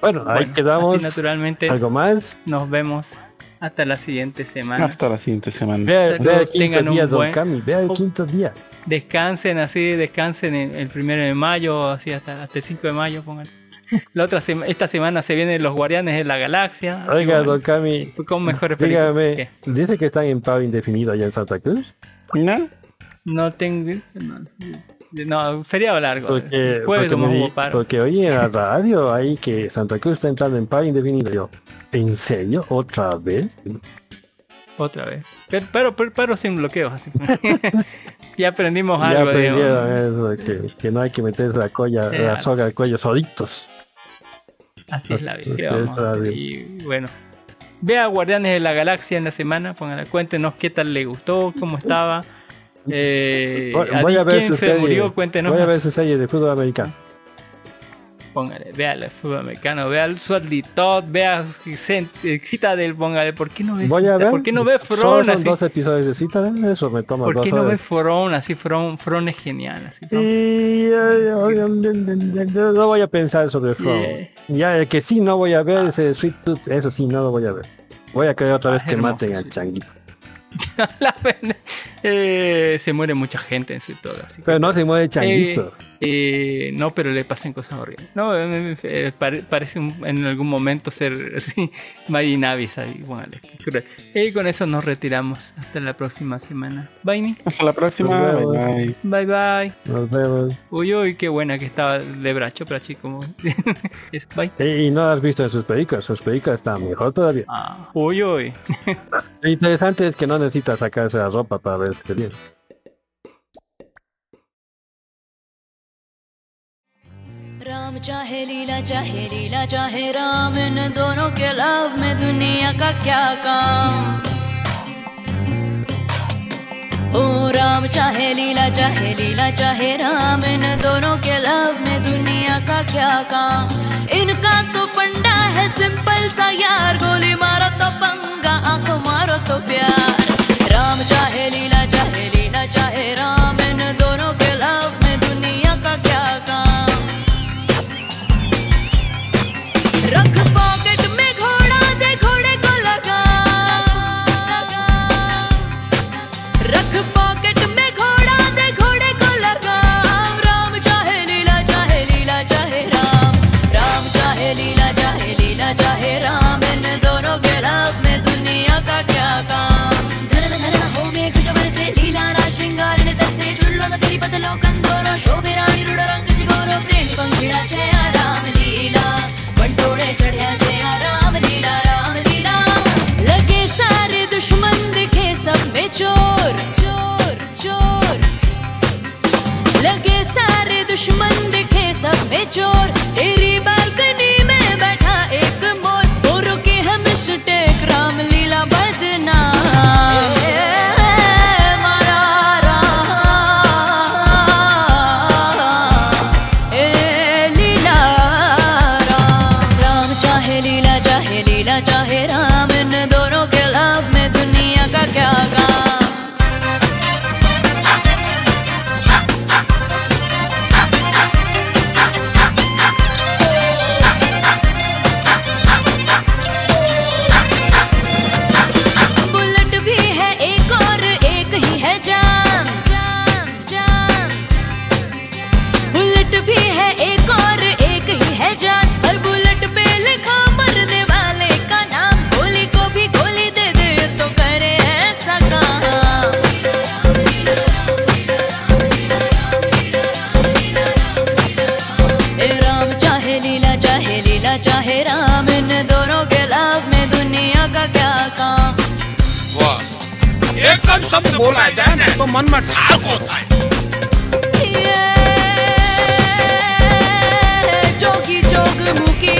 Bueno, ahí Bueno, quedamos. así naturalmente ¿Algo más? nos vemos hasta la siguiente semana. Hasta la siguiente semana. Vea, el tengan quinto un día, Don buen- Cami, vea el quinto día. Descansen así, descansen el, el primero de mayo, así hasta, hasta el 5 de mayo, pongan. La otra sema- esta semana se vienen los Guardianes de la Galaxia. Oiga, Don Cami, con mejores películas. dígame, dice que están en paro indefinido allá en Santa Cruz. ¿No? No tengo. No, no, feriado largo. Porque, Jueves porque, me tomamos di- paro. porque oí en la radio ahí que Santa Cruz está entrando en paro indefinido. Yo, ¿en serio? ¿Otra vez? Otra vez. Pero, pero, pero, pero sin bloqueos, así. ya aprendimos Ya algo, eso, que, que no hay que meterse la, colla, la soga al cuello solitos. Así es la vida. Y bueno, Vea Guardianes de la Galaxia en la semana, póngale, cuéntenos qué tal le gustó, cómo estaba. Eh, Voy, a ver quién se murió, cuéntenos. Voy a ver su serie de fútbol americano. Póngale, vea el fútbol americano, vea el Todd, vea eh, Citadel, póngale, ¿por qué no ve Voy a Cita- ver. ¿Por qué no ve Frone son dos episodios de Citadel, eso me toma ¿Por qué no ve. Frone así? Frone, Frone es genial así. ¿no? Eh, eh, voy a pensar sobre From. Ya el que sí no voy a ver ese Sweet Tooth, eso sí no lo voy a ver. Voy a querer otra vez Ah, que maten al Sweet changuito. Eh, se muere mucha gente en todo así. Pero no se muere changuito. Eh, eh, no, pero le pasan cosas horribles. No, eh, eh, pare- parece un- en algún momento ser así, Maggie Navis ahí. Bueno, qué cruel. Y con eso nos retiramos. Hasta la próxima semana. Bye. Hasta la próxima. Bye, bye. Bye, bye. Nos vemos. Uy, uy, qué buena que estaba de bracho, brachi, como. Es- bye. Y no has visto en sus películas, sus películas están mejor todavía. Ah, uy, uy. Lo interesante es que no necesitas sacarse la ropa para verse bien. Ram, चाहे लीला चाहे लीला, चाहे राम, इन दोनों के लव में दुनिया का क्या काम? ओ राम, चाहे लीला चाहे लीला, चाहे राम, इन दोनों के लव में दुनिया का क्या काम? इनका तो फंडा है सिंपल सा यार, गोली मारो तो पंगा, आँख मारो तो प्यार। राम, चाहे लीला चाहे लीला, चाहे राम एकदम शब्द बोला जाए ना तो मन में ठाक होता है। जोगी जोग मुकी